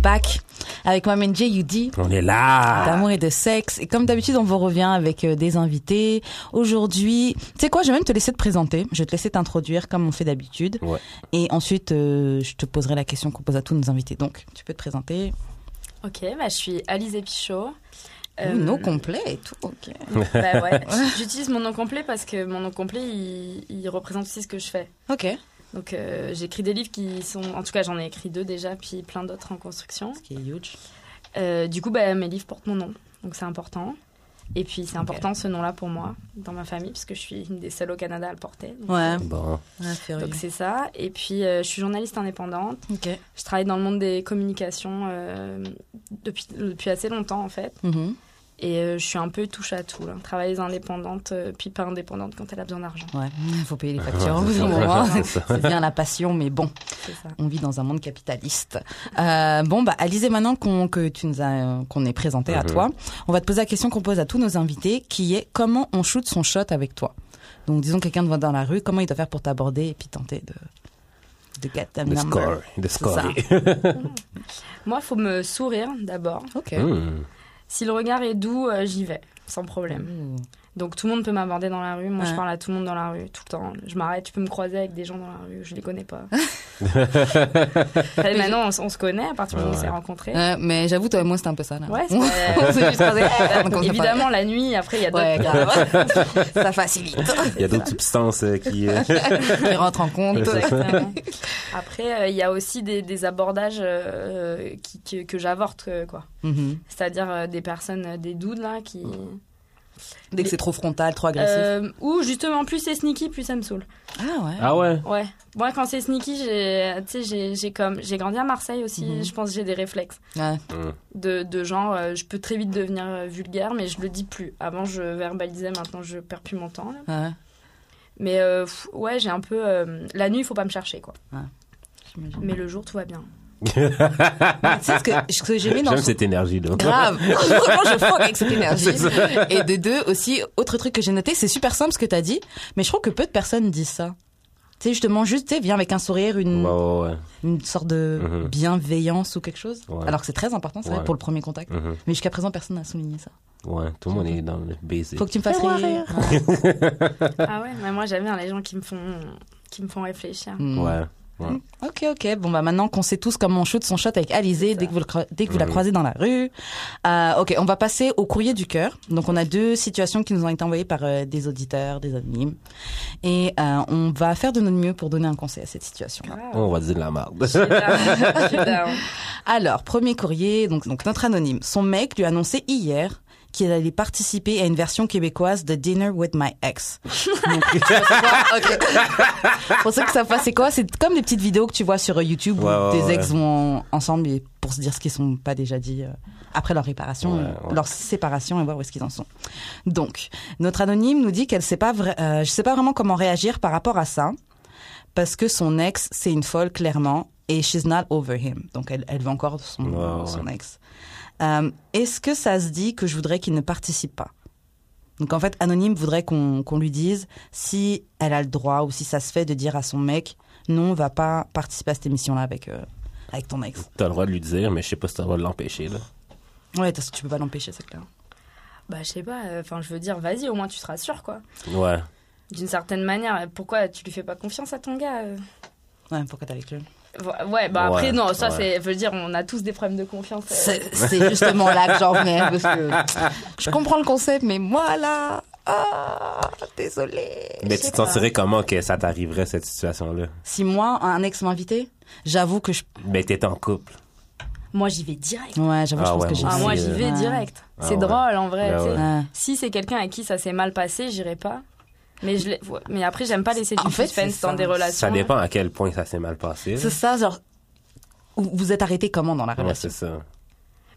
back avec moi J UD. On est là. D'amour et de sexe. Et comme d'habitude, on vous revient avec euh, des invités. Aujourd'hui, tu sais quoi, je vais même te laisser te présenter. Je vais te laisser t'introduire comme on fait d'habitude. Ouais. Et ensuite, euh, je te poserai la question qu'on pose à tous nos invités. Donc, tu peux te présenter. Ok, bah, je suis Alice Pichot. Euh, nom complet et tout. Ok. Bah ouais. J'utilise mon nom complet parce que mon nom complet, il, il représente aussi ce que je fais. Ok. Donc euh, j'écris des livres qui sont, en tout cas j'en ai écrit deux déjà, puis plein d'autres en construction. Ce qui est huge. Euh, du coup, bah, mes livres portent mon nom, donc c'est important. Et puis c'est important ce nom-là pour moi, dans ma famille, parce que je suis une des seules au Canada à le porter. Donc, Ouais. Bon. Ouais, donc c'est ça. Et puis euh, je suis journaliste indépendante. Ok. Je travaille dans le monde des communications euh, depuis, depuis assez longtemps en fait. Mhm. Et euh, je suis un peu touche à tout. Là. Travailleuse indépendante, euh, puis pas indépendante quand elle a besoin d'argent. Ouais. Il faut payer les factures au bout d'un moment. C'est bien la passion, mais bon. On vit dans un monde capitaliste. Euh, bon, bah, Alizé, maintenant qu'on que tu nous as, qu'on est présenté à Mhm. toi, on va te poser la question qu'on pose à tous nos invités, qui est comment on shoot son shot avec toi? Donc, disons quelqu'un te voit dans la rue, comment il doit faire pour t'aborder et puis tenter de de get them Le number? score. Ça. score. Moi, il faut me sourire d'abord. Ok. Hmm. Si le regard est doux, euh, j'y vais, sans problème. Ouh. Donc tout le monde peut m'aborder dans la rue. Moi, je parle à tout le monde dans la rue, tout le temps. Je m'arrête, tu peux me croiser avec des gens dans la rue, je les connais pas. Enfin, maintenant, on, se connaît à partir du moment où on s'est rencontrés. Euh, mais j'avoue, toi et moi, c'était un peu ça. Là. Ouais, on s'est juste croisés. Évidemment, la nuit, après, il y a d'autres Ouais, grave. ça facilite. Il y a d'autres substances euh, qui. euh, Qui rentre en compte. Exactement. Après, euh, il y a aussi des, des abordages euh, qui, que, que j'avorte, quoi. Mhm. C'est-à-dire euh, des personnes, des dudes, là, qui... Dès que c'est trop frontal, trop agressif. Euh, ou justement, plus c'est sneaky, plus ça me saoule. Ah ouais. Ah ouais. Ouais. Moi, quand c'est sneaky, j'ai, tu sais, j'ai, j'ai comme, j'ai grandi à Marseille aussi. Mhm. Je pense que j'ai des réflexes Ouais. Hmm. de, de genre, euh, je peux très vite devenir euh, vulgaire, mais je le dis plus. Avant, je verbalisais, maintenant, je perds plus mon temps. là. Ouais. Mais euh, pff, ouais, j'ai un peu, euh, la nuit, il faut pas me chercher, quoi. J'imagine. Mais le jour, tout va bien. Tu sais ce que, ce que j'aimais dans J'aime son- cette énergie là. Grave. Vraiment, je fuck avec cette énergie. Et de deux, aussi, autre truc que j'ai noté, c'est super simple ce que t'as dit, mais je trouve que peu de personnes disent ça. Tu sais, justement, juste, tu sais, viens avec un sourire, une, ouais, une sorte de Mhm. bienveillance ou quelque chose. Ouais. Alors que c'est très important, c'est vrai, Ouais. pour le premier contact. Mhm. Mais jusqu'à présent, personne n'a souligné ça. Ouais, tout le monde est dans le basic. Faut que tu me fasses rire. Ah ouais, mais moi, j'aime bien les gens qui me font, qui me font réfléchir. Mm. Ouais. Ouais. Ok, ok. Bon, bah maintenant qu'on sait tous comment on shoot son shot avec Alizé dès que vous, le dès que vous la croisez dans la rue. Euh, ok, on va passer au courrier du cœur. Donc, on a deux situations qui nous ont été envoyées par euh, des auditeurs, des anonymes. Et euh, on va faire de notre mieux pour donner un conseil à cette situation-là. Ah, On va dire de la merde. Alors, premier courrier, donc, donc notre anonyme. Son mec lui a annoncé hier qu'il allait participer à une version québécoise de Dinner with My Ex. Donc. Pour ceux que ça passe, c'est quoi C'est comme des petites vidéos que tu vois sur YouTube où ouais, des ex ouais. vont ensemble et pour se dire ce qu'ils sont pas déjà dit euh, après leur réparation, Ouais, leur séparation et voir où est-ce qu'ils en sont. Donc, notre anonyme nous dit qu'elle sait pas, vra- euh, je sais pas vraiment comment réagir par rapport à ça parce que son ex c'est une folle clairement et she's not over him. Donc elle, elle veut encore son, son ex. Euh, Est-ce que ça se dit que je voudrais qu'il ne participe pas? Donc en fait, Anonyme voudrait qu'on qu'on lui dise si elle a le droit ou si ça se fait de dire à son mec non, va pas participer à cette émission-là avec euh, avec ton ex. T'as le droit de lui dire, mais je sais pas si t'as le droit de l'empêcher, là. Ouais, parce que tu peux pas l'empêcher, c'est clair. Bah, je sais pas, euh, enfin, je veux dire, vas-y, au moins tu seras sûr, quoi. Ouais. D'une certaine manière, pourquoi tu lui fais pas confiance à ton gars euh? Ouais, pourquoi t'es avec lui Ouais, bah après, Ouais, non, ça, ouais. c'est, je veux dire, on a tous des problèmes de confiance. euh. C'est c'est justement là que j'en venais parce que je comprends le concept, mais moi là, ah, désolé. Mais tu te sentirais comment que ça t'arriverait, cette situation-là? Si moi, un ex m'invitait, j'avoue que je. Mais t'es en couple. Moi, j'y vais direct. Ouais, j'avoue, Ah je pense ouais, que j'ai. moi Ah, moi, j'y euh, vais Ouais. direct. Ah c'est ouais. drôle, en vrai. Ah. Si c'est quelqu'un à qui ça s'est mal passé, j'irai pas. Mais, je mais après, j'aime pas laisser du En fait, suspense dans ça. des relations. Ça dépend à quel point ça s'est mal passé. C'est ça, genre. Vous êtes arrêté comment dans la Ouais, relation c'est ça.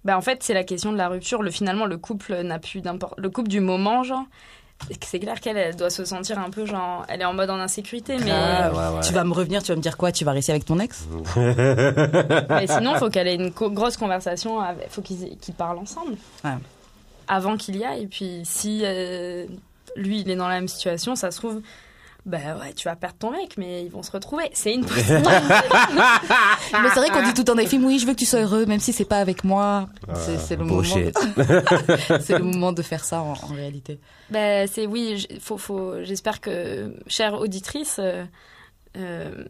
Bah, en fait, c'est la question de la rupture. Le, finalement, le couple n'a plus d'importance. Le couple du moment, genre. C'est clair qu'elle elle doit se sentir un peu genre. Elle est en mode en insécurité, mais. Ouais, ouais. Tu vas me revenir, tu vas me dire quoi? Tu vas rester avec ton ex? Mais sinon, il faut qu'elle ait une co- grosse conversation. Il faut qu'ils qu'ils parlent ensemble. Ouais. Avant qu'il y aille. Et puis, si euh, lui, il est dans la même situation, ça se trouve. bah ouais, tu vas perdre ton mec, mais ils vont se retrouver. C'est une pression. Mais c'est vrai qu'on dit tout le temps dans les films, oui, je veux que tu sois heureux, même si c'est pas avec moi. C'est c'est le moment. Bullshit. C'est le moment de faire ça en, en réalité. bah, c'est oui, faut, faut, j'espère que, chère auditrice, euh, euh,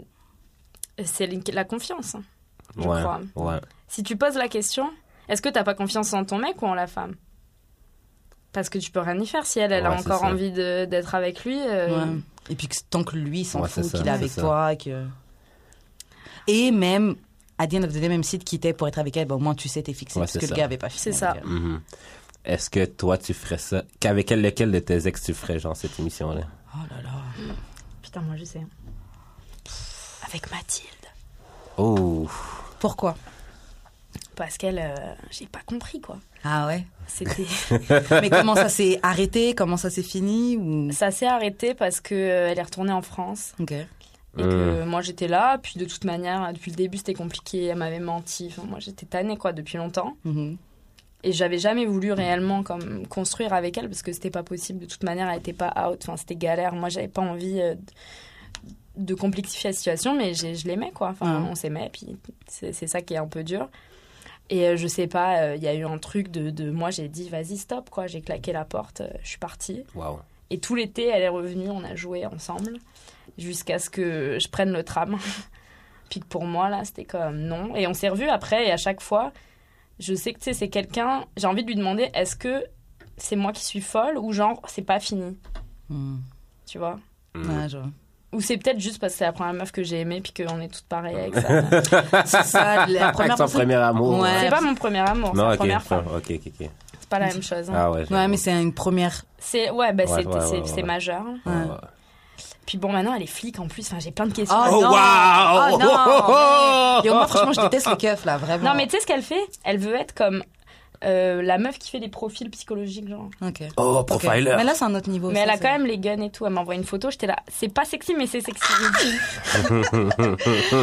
c'est la- confiance. hein, je ouais, crois. ouais. Si tu poses la question, est-ce que t'as pas confiance en ton mec ou en la femme? Parce que tu peux rien y faire si elle, elle a Ouais, encore ça. envie de- d'être avec lui. euh, Ouais. Et puis que tant que lui il s'en Ouais, fout ça, qu'il est avec ça. toi, que... Et même, à the end of the day, même si tu quittais pour être avec elle, bah, au moins tu sais, t'es fixé. Ouais, parce que ça. le gars avait pas fini. C'est ça. elle. Mhm. Est-ce que toi, tu ferais ça? Qu'avec quel, lequel de tes ex tu ferais, genre, cette émission-là? Oh là là. Putain, moi je sais. Avec Mathilde. Oh! Pourquoi? Parce qu'elle, euh, j'ai pas compris quoi. Ah ouais C'était. Mais comment ça s'est arrêté? Comment ça s'est fini? Ou... Ça s'est arrêté parce que euh, elle est retournée en France Ok. et que moi j'étais là. Puis de toute manière, depuis le début c'était compliqué. Elle m'avait menti. Enfin, moi j'étais tannée quoi depuis longtemps. Mhm. Et j'avais jamais voulu réellement comme construire avec elle parce que c'était pas possible. De toute manière, elle était pas out. Enfin, c'était galère. Moi, j'avais pas envie euh, de- de complexifier la situation, mais j'ai- je l'aimais quoi. Enfin, Ouais. on s'aimait. Puis c'est ça qui est un peu dur. Et euh, je sais pas, euh, il y a eu un truc de, de moi, j'ai dit vas-y stop quoi. J'ai claqué la porte, euh, je suis partie. Et tout l'été, elle est revenue, on a joué ensemble jusqu'à ce que je prenne le tram. Puis que pour moi, là, c'était comme non. Et on s'est revus après, et à chaque fois, je sais que tu sais, c'est quelqu'un, j'ai envie de lui demander est-ce que c'est moi qui suis folle ou genre c'est pas fini, Mhm. tu vois? Ouais, je vois. Ou c'est peut-être juste parce que c'est la première meuf que j'ai aimée puis qu'on est toutes pareilles avec ça. C'est ça, la première personne- premier amour. Ouais. c'est pas mon premier amour, c'est Non, la ok. première fois. Ok, ok, ok. C'est pas la même chose. hein. Ah ouais. Mais c'est une première. C'est ouais, bah, Ouais, c'est ouais, c'est- ouais, c'est ouais. majeur. Ouais, Ouais. ouais. Puis bon, maintenant elle est flic en plus. Enfin, j'ai plein de questions. Oh, Oh, non. wow! Oh non Oh, oh, Et moi, franchement, je déteste les keufs, là, vraiment. Non, mais tu sais ce qu'elle fait? Elle veut être comme euh, la meuf qui fait des profils psychologiques, genre. Ok. Oh, profiler. Mais là, c'est un autre niveau. mais ça, elle a quand même les guns et tout. Elle m'a envoyé une photo, j'étais là. C'est pas sexy, mais c'est sexy.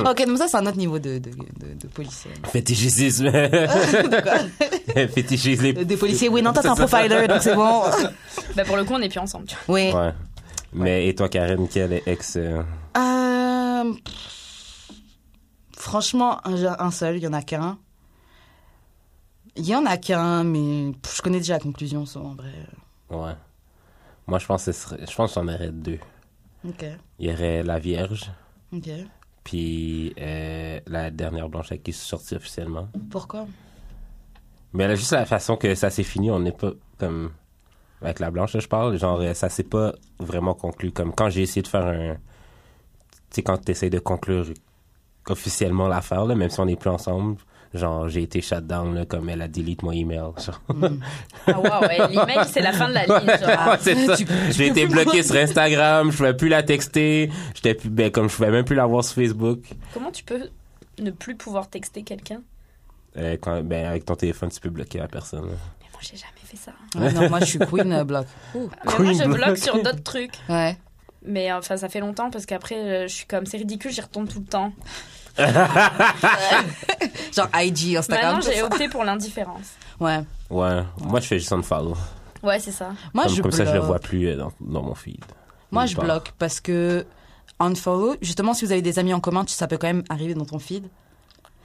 Ok, donc ça, c'est un autre niveau de, de, de, de policier. Fétichisme. Fétichisme. Des policiers, oui, non, toi, t'es un profiler, donc c'est bon. bah, pour le coup, on n'est plus ensemble. tu vois. Oui. Ouais. Mais et toi, Karen, quel ex... euh, Euh, Franchement, un, un seul, il y en a qu'un. Il y en a qu'un, mais je connais déjà la conclusion, ça, en vrai. Ouais. Moi, je pense que ce serait... je pense que j'en aurais deux. Ok, Il y aurait la Vierge, ok. puis euh, la dernière blanche avec qui je suis sorti officiellement. Pourquoi? Mais là, juste la façon que ça s'est fini, on n'est pas comme avec la blanche, là, je parle. Genre, euh, ça s'est pas vraiment conclu. Comme quand j'ai essayé de faire un. Tu sais, quand tu essaies de conclure officiellement l'affaire, là, même si on n'est plus ensemble, genre, j'ai été shut down, là, comme elle a delete mon email. Genre. Ah, waouh, ouais, l'email, c'est la fin de la ligne. Genre. Ouais, c'est ça. tu- tu J'ai été bloqué sur Instagram, je pouvais plus la texter, j'étais plus, ben, comme je pouvais même plus la voir sur Facebook. Comment tu peux ne plus pouvoir texter quelqu'un? Euh, quand, ben, avec ton téléphone, tu peux bloquer la personne. là. Mais moi, j'ai jamais fait ça. Ouais, Non, moi, je suis queen euh, bloc. Ouh. Mais moi, je bloque sur d'autres trucs. Ouais. Mais enfin, ça fait longtemps parce qu'après, euh, je suis comme, c'est ridicule, j'y retourne tout le temps. Genre IG, Instagram. Maintenant, j'ai opté pour l'indifférence. Ouais. Ouais, moi je fais juste un follow. Ouais, c'est ça. Moi, comme je comme ça, je le bloque. vois plus euh, dans, dans mon feed. Moi, je part. bloque parce que unfollow, justement, si vous avez des amis en commun, ça peut quand même arriver dans ton feed.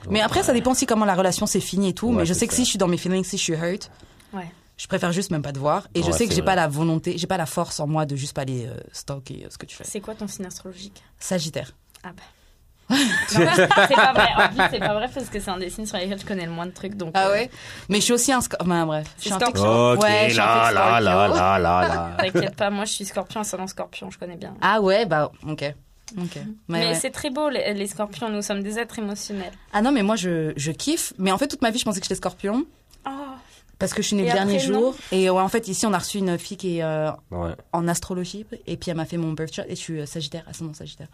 Mais après, ça dépend aussi comment la relation s'est finie et tout. Ouais, mais je sais que ça. si je suis dans mes feelings, si je suis hurt, Ouais. je préfère juste même pas te voir. Et je sais que j'ai pas la volonté, j'ai pas la force en moi de juste pas aller euh, stalker euh, ce que tu fais. C'est quoi ton signe astrologique? Sagittaire. Ah bah. C'est pas vrai. En plus, c'est pas vrai parce que c'est un des signes sur lesquels je connais le moins de trucs. Donc, Ah euh, ouais? Mais je suis aussi un scorpion. Bah, bref. Je suis un scorpion. Ouais, là, là, là, là, là, là. T'inquiète pas, moi je suis scorpion, ascendant scorpion, je connais bien. Ah ouais, bah, ok. Ok. Mais, Mais ouais. c'est très beau, les, les scorpions, nous sommes des êtres émotionnels. Ah non, mais moi, je, je kiffe. Mais en fait, toute ma vie, je pensais que j'étais scorpion. Oh, Parce que je suis née Et le dernier après, jour. Et ouais, en fait, ici, on a reçu une fille qui est euh, Ouais. en astrologie. Et puis, elle m'a fait mon birth chart. Et je suis euh, sagittaire, ascendant sagittaire.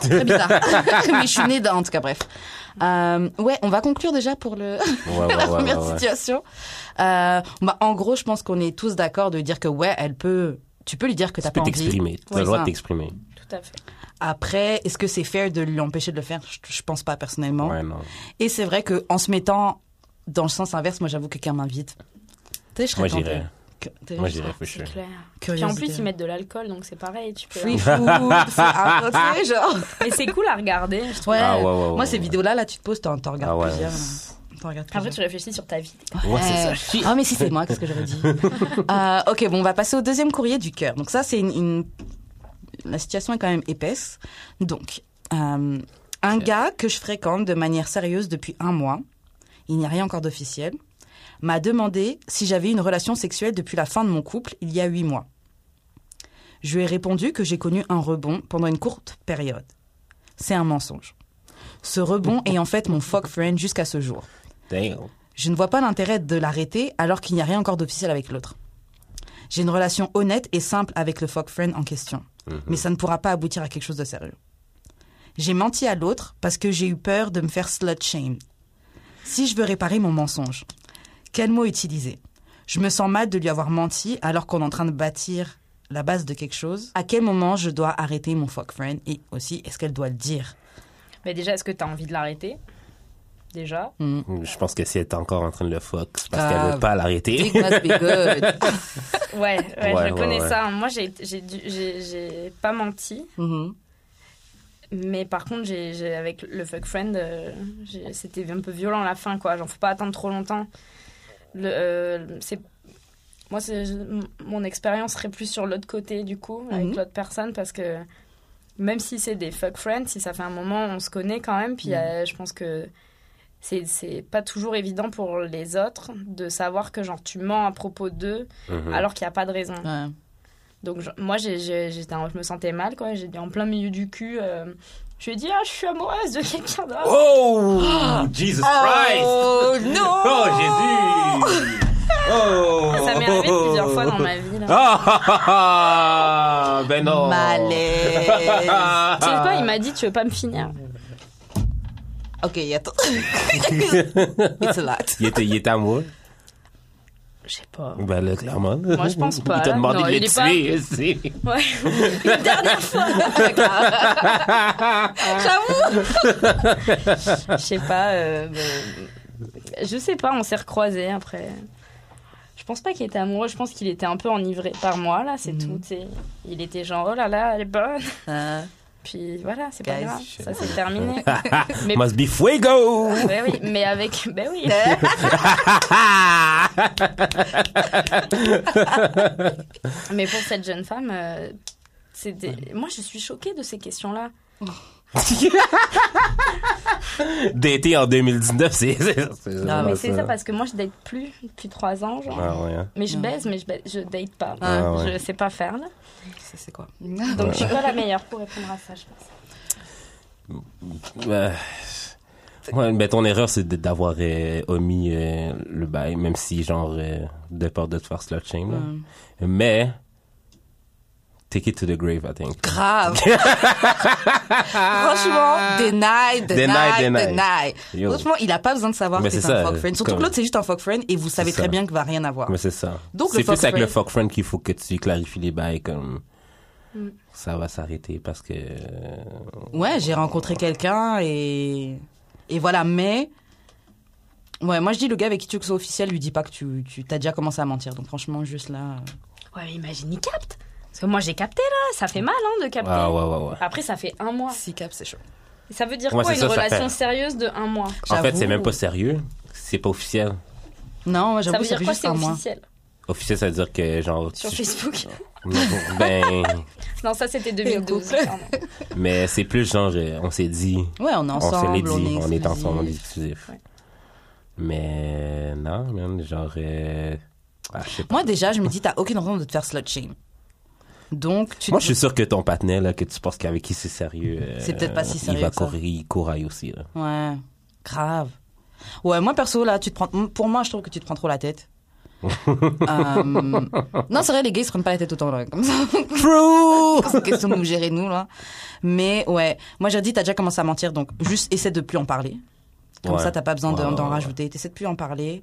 Très bizarre. mais je suis née dans, en tout cas, bref. Euh, ouais, on va conclure déjà pour le, Ouais, ouais, la première ouais, ouais. situation. Euh, bah, en gros, je pense qu'on est tous d'accord de dire que, ouais, elle peut. Tu peux lui dire que t'as Tu peux pas envie. t'exprimer. Tu as Ouais, le droit ça. de t'exprimer. tout à fait. Après, est-ce que c'est fair de lui empêcher de le faire? Je, je pense pas personnellement. Ouais, non. Et c'est vrai que en se mettant dans le sens inverse, moi j'avoue que quelqu'un m'invite. Tu sais, je serais Moi, j'irais. Moi, j'irais. C'est clair. Puis en plus, ils mettent de l'alcool, donc c'est pareil. Tu peux... Free food, free genre. Mais c'est cool à regarder, je trouve. Ouais. Ah, ouais, ouais, ouais, Moi, ces vidéos-là, là, tu te poses, t'en regardes Ah ouais. plusieurs. Après, tu réfléchis sur ta vie. Ouais, c'est ça. Euh, Shit. Ah, mais si c'est moi, qu'est-ce que j'aurais dit Euh, Ok, bon, on va passer au deuxième courrier du cœur. Donc ça, c'est une, une- La situation est quand même épaisse. Donc, euh, un gars que je fréquente de manière sérieuse depuis un mois, il n'y a rien encore d'officiel, m'a demandé si j'avais une relation sexuelle depuis la fin de mon couple, il y a huit mois. Je lui ai répondu que j'ai connu un rebond pendant une courte période. C'est un mensonge. Ce rebond est en fait mon fuck friend jusqu'à ce jour. Damn. Je ne vois pas l'intérêt de l'arrêter alors qu'il n'y a rien encore d'officiel avec l'autre. J'ai une relation honnête et simple avec le fuck friend en question, mais ça ne pourra pas aboutir à quelque chose de sérieux. J'ai menti à l'autre parce que j'ai eu peur de me faire slut shame. Si je veux réparer mon mensonge, quel mot utiliser? Je me sens mal de lui avoir menti alors qu'on est en train de bâtir la base de quelque chose. À quel moment je dois arrêter mon fuck friend? Et aussi est-ce qu'elle doit le dire? Mais déjà, est-ce que tu as envie de l'arrêter? Déjà? Hmm. Je pense que si elle est encore en train de le fuck, c'est parce Ah. qu'elle veut pas l'arrêter. It must be good. Ouais, ouais, Ouais, je ouais, connais ouais. ça. Moi, j'ai pas menti. Mhm. Mais par contre, j'ai avec le fuck friend, euh, c'était un peu violent à la fin, quoi. J'en faut pas attendre trop longtemps. Le, euh, c'est moi, c'est mon expérience serait plus sur l'autre côté du coup, avec Mhm. l'autre personne, parce que même si c'est des fuck friends, si ça fait un moment, on se connaît quand même. Puis euh, je pense que c'est c'est pas toujours évident pour les autres de savoir que genre tu mens à propos d'eux Mhm. alors qu'il n'y a pas de raison. Ouais. Donc je- moi, j'étais, en- je me sentais mal, quoi. J'ai dit en plein milieu du cul. euh, je lui ai dit, ah, je suis amoureuse de quelqu'un d'autre. Oh! Jesus Christ! Oh non Oh, Jésus! Oh! Ça m'est arrivé plusieurs fois dans ma vie. Là. Ah, ah, ah, ah, ben non! Malaise. Tu sais quoi, il m'a dit, tu veux pas me finir ok, attends. It's a lot. Il était, il était amoureux? Je sais pas. Ben là, clairement. Moi, je pense pas, Il t'a demandé Non, de le pas- tuer aussi. Ouais. Une dernière fois. Je sais pas. euh, ben, je sais pas, on s'est recroisés après. Je pense pas qu'il était amoureux, je pense qu'il était un peu enivré par moi, là, c'est Mhm. tout. tu sais. Il était genre, oh là là, elle est bonne. Euh, Puis voilà, c'est pas grave, ça c'est terminé. mais, Must be fuego! ben oui, mais avec. Ben oui. mais pour cette jeune femme, euh, moi je suis choquée de ces questions-là. D'été en 2019, c'est. Non, mais c'est ça parce que moi je date plus depuis trois ans, genre. Ah ouais. hein. Mais je baise, mais je, baise- je date pas. Ah ouais. Je sais pas faire là. Ça, c'est quoi Donc je suis pas la meilleure pour répondre à ça, je pense. Ouais, mais ton erreur, c'est d'avoir euh, omis euh, le bail, même si, genre, euh, de peur de te faire slut shame. là. Mm. Mais, take it to the grave, I think. Grave. Franchement, deny, deny, Deny, deny. deny. Yo. Franchement, il a pas besoin de savoir Mais que c'est un fuck friend. Surtout comme- que l'autre, c'est juste un fuck friend et vous savez très bien qu'il va rien avoir. Mais c'est ça. Donc, c'est plus fuck avec le fuck friend qu'il faut que tu clarifies les bails, comme, Mm. ça va s'arrêter parce que, Ouais, j'ai rencontré quelqu'un et et voilà, mais ouais, moi je dis le gars avec qui tu veux que ce soit officiel, lui dis pas que tu tu t'as déjà commencé à mentir. Donc franchement, juste là. euh, Ouais, mais imagine, il capte. Parce que moi j'ai capté là, ça fait mal hein, de capter. ah ouais, ouais, ouais. Après, ça fait un mois. Si cap, c'est chaud. Ça veut dire Ouais, quoi une ça, ça relation fait- sérieuse de un mois? En fait, J'avoue. c'est même pas sérieux. C'est pas officiel. Non, moi Ça j'avoue, veut dire quoi c'est mois. Officiel ça veut dire que, genre, sur tu- Facebook Non, ben, Non, ça c'était 2012. couple. pardon. mais c'est plus genre, euh, on s'est dit, Ouais, on est on se ensemble, l'est dit, on est, ensemble, on est exclusif. Ouais. Mais non, man, genre, euh, ah. Moi déjà, je me dis t'as aucune raison de te faire slut shame. Donc tu Moi, je suis sûr que ton patinet, là, que tu penses qu'avec qui c'est sérieux, euh, C'est peut-être pas si sérieux Il va que ça. courir, il couraille aussi, là. Ouais, grave. Ouais, moi perso là, tu te prends. Pour moi, je trouve que tu te prends trop la tête. Euh, Non, c'est vrai, les gays ils se prennent pas la tête autant là, comme ça. True! C'est une question de nous gérer nous là? Mais ouais, moi j'ai dit t'as déjà commencé à mentir, donc juste essaie de plus en parler. Comme Ouais. ça, t'as pas besoin de- Ouais, ouais, d'en rajouter. T'essaies de plus en parler.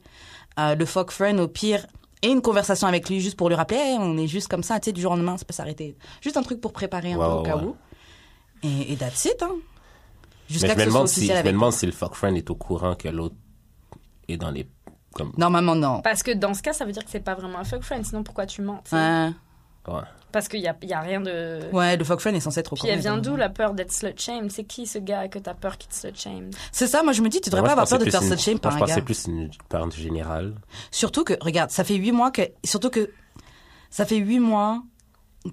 Euh, le fuck friend, au pire, et une conversation avec lui juste pour lui rappeler, Hey, on est juste comme ça, tu sais, du jour au lendemain, ça peut s'arrêter. Juste un truc pour préparer un peu au cas où. Et, et that's it, hein. Jusqu'à je que ce soit si, je officiel me demande si le fuck friend est au courant que l'autre est dans les Comme, Normalement, non. Parce que dans ce cas, ça veut dire que c'est pas vraiment un fuck friend. Sinon, pourquoi tu mens Ouais. ouais. Parce qu'il y a, il y a rien de. Ouais, le fuck friend est censé être au Puis elle vient d'où la peur d'être slut shamed C'est qui ce gars que t'as peur qu'il te slut shame C'est ça, moi je me dis, tu devrais Moi, pas avoir peur de te faire plus slut une- shame par un Je pensais gars. plus une peur générale. Surtout que, regarde, ça fait huit mois que, surtout que, ça fait huit mois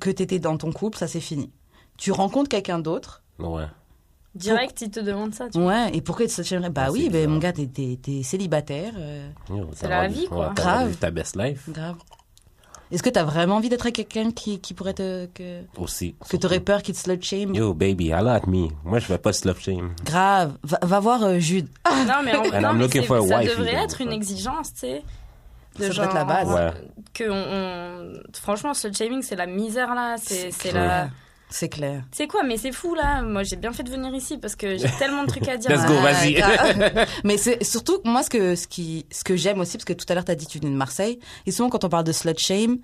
que t'étais dans ton couple, ça c'est fini. Tu rencontres quelqu'un d'autre, Ouais. Direct, il te demande ça. Tu... ouais, et pourquoi slut shamerait Bah Ah, oui, ben mon gars, t'es, t'es, t'es célibataire, euh, C'est la vie, quoi. Grave. ta best life grave. Est-ce que t'as vraiment envie d'être avec quelqu'un qui, qui pourrait te, que, aussi. que t'aurais peur qu'il te slut shame? Yo, baby, holla at me. Moi, je vais pas slut shame. Grave. Va, va voir euh, Jude. Non, mais, en, non, mais ça wife, devrait être une exigence, tu sais. De Ça devrait être la base. Ouais. Que on, on- Franchement, slut shaming, c'est la misère là. C'est la. C'est clair. C'est quoi Mais c'est fou là. Moi, j'ai bien fait de venir ici parce que j'ai tellement de trucs à dire. Let's go, Ouais, vas-y. Mais c'est surtout moi ce que ce qui ce que j'aime aussi parce que tout à l'heure t'as dit que tu venais de Marseille et souvent quand on parle de slut shame,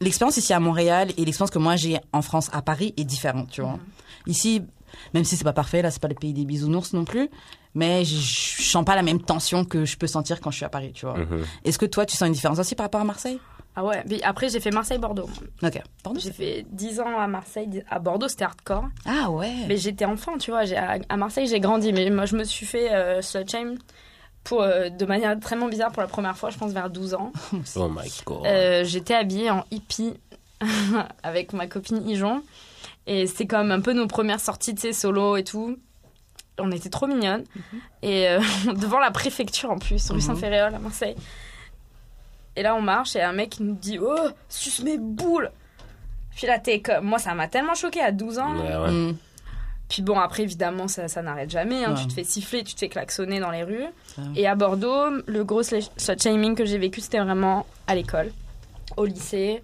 l'expérience ici à Montréal et l'expérience que moi j'ai en France à Paris est différente, tu vois. Ici, même si c'est pas parfait, là c'est pas le pays des bisounours non plus, mais je sens pas la même tension que je peux sentir quand je suis à Paris, tu vois. Mhm. Est-ce que toi tu sens une différence aussi par rapport à Marseille? Ah ouais. Mais après, j'ai fait Marseille-Bordeaux. Ok. Pardon. J'ai fait 10 ans à Marseille. À Bordeaux, c'était hardcore. Ah ouais. Mais j'étais enfant, tu vois. À, à Marseille, j'ai grandi. Mais moi, je me suis fait euh, slut shame pour, euh, de manière vraiment bizarre pour la première fois, je pense vers 12 ans. Oh my god. Euh, J'étais habillée en hippie avec ma copine Ijon. Et c'était comme un peu nos premières sorties, de ces solo et tout. On était trop mignonnes. Et euh, devant la préfecture en plus, rue Mhm. Saint-Féréol à Marseille. Et là, on marche et un mec nous dit Oh, suce mes boules Puis là, t'es comme. Moi, ça m'a tellement choqué à 12 ans. Ouais, ouais. Mm. Puis bon, après, évidemment, ça, ça n'arrête jamais. hein. Ouais. Tu te fais siffler, tu te fais klaxonner dans les rues. Ça. Et à Bordeaux, le gros slut shaming que j'ai vécu, c'était vraiment à l'école, au lycée,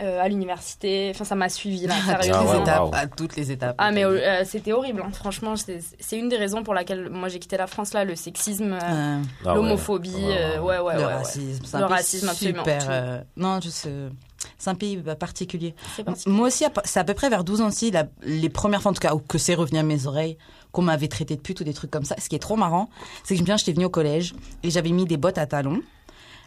euh, à l'université. Enfin, ça m'a suivi, là, toutes. Ah ouais, les étapes. wow. À toutes les étapes. Ah, mais euh, c'était horrible, hein. franchement. C'est une des raisons pour laquelle moi j'ai quitté la France, là, le sexisme, euh, Euh, Ah l'homophobie. Ouais, euh, ouais, ouais, le ouais, racisme, Le racisme, absolument, super. euh, non, je sais. C'est un pays bah, particulier. Moi aussi, c'est à peu près vers 12 ans aussi, la- les premières fois en tout cas, où que c'est revenu à mes oreilles, qu'on m'avait traité de pute ou des trucs comme ça. Ce qui est trop marrant, c'est que bien, j'étais venue au collège et j'avais mis des bottes à talons.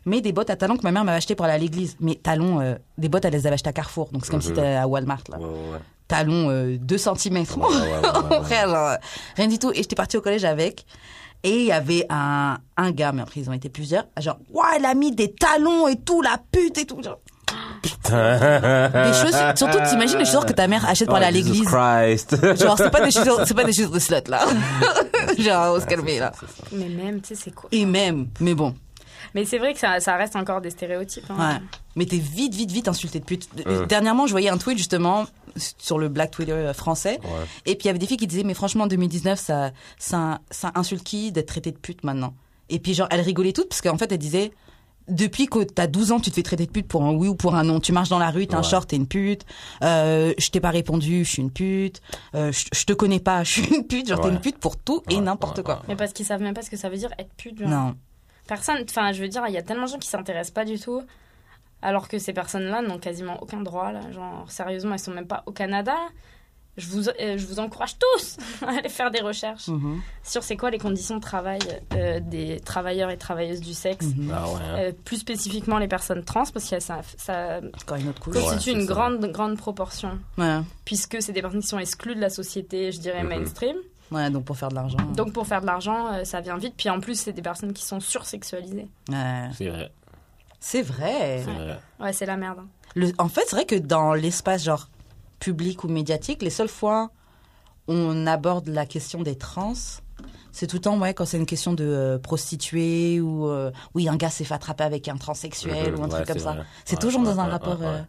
Mais des bottes à talons que ma mère m'avait achetées pour aller à l'église. Mais talons, euh, des bottes, elle les avait achetées à Carrefour. Donc c'est comme si Mhm. t'étais à Walmart, là. Ouais, ouais. Talons euh, 2 cm. Ouais, ouais, ouais, ouais, ouais. Frère, genre, rien du tout. Et j'étais partie au collège avec. Et il y avait un, un gars, mais après ils ont été plusieurs. Genre, ouais, elle a mis des talons et tout, la pute et tout. Genre, des chaussures. Surtout, t'imagines les chaussures que ta mère achète pour aller à Oh, l'église. Christ. Genre, c'est pas des chaussures, c'est pas des chaussures de slut, là. Genre, on se calmer, là. Mais même, tu sais, c'est quoi? Et même, mais bon. Mais c'est vrai que ça, ça reste encore des stéréotypes. hein. Ouais. Mais t'es vite, vite, vite insulté de pute. Euh. Dernièrement, je voyais un tweet, justement, sur le Black Twitter euh, français. Ouais. Et puis il y avait des filles qui disaient, mais franchement, en 2019, ça, ça, ça insulte qui d'être traité de pute maintenant? Et puis genre, elles rigolaient toutes parce qu'en fait, elles disaient, depuis que t'as 12 ans, tu te fais traiter de pute pour un oui ou pour un non. Tu marches dans la rue, t'as un Ouais. short, t'es une pute. Euh, je t'ai pas répondu, je suis une pute. Euh, je, je te connais pas, je suis une pute. Genre, t'es Ouais. une pute pour tout et n'importe ouais, quoi. Mais parce qu'ils savent même pas ce que ça veut dire être pute. genre. Non. Personne, enfin, je veux dire, il y a tellement de gens qui s'intéressent pas du tout, alors que ces personnes-là n'ont quasiment aucun droit. Là. Genre, sérieusement, elles sont même pas au Canada. Je vous, euh, je vous encourage tous à aller faire des recherches Mhm. sur c'est quoi les conditions de travail euh, des travailleurs et travailleuses du sexe. Mhm. Ah ouais. hein. Euh, plus spécifiquement les personnes trans, parce que ça, ça une autre couche. Ouais, constitue c'est une ça. grande, grande proportion, Ouais. puisque c'est des personnes qui sont exclues de la société, je dirais, Mhm. mainstream. Ouais, donc pour faire de l'argent. Donc pour faire de l'argent, euh, ça vient vite. Puis en plus, c'est des personnes qui sont sursexualisées. Ouais. C'est vrai. C'est vrai. C'est vrai. Ouais, c'est la merde. hein. Le- en fait, c'est vrai que dans l'espace genre public ou médiatique, les seules fois où on aborde la question des trans, c'est tout le temps ouais quand c'est une question de euh, prostituée ou euh, oui un gars s'est fait attraper avec un transsexuel ou un ouais, truc comme ça. C'est Ouais, toujours ouais, dans un ouais, rapport. euh,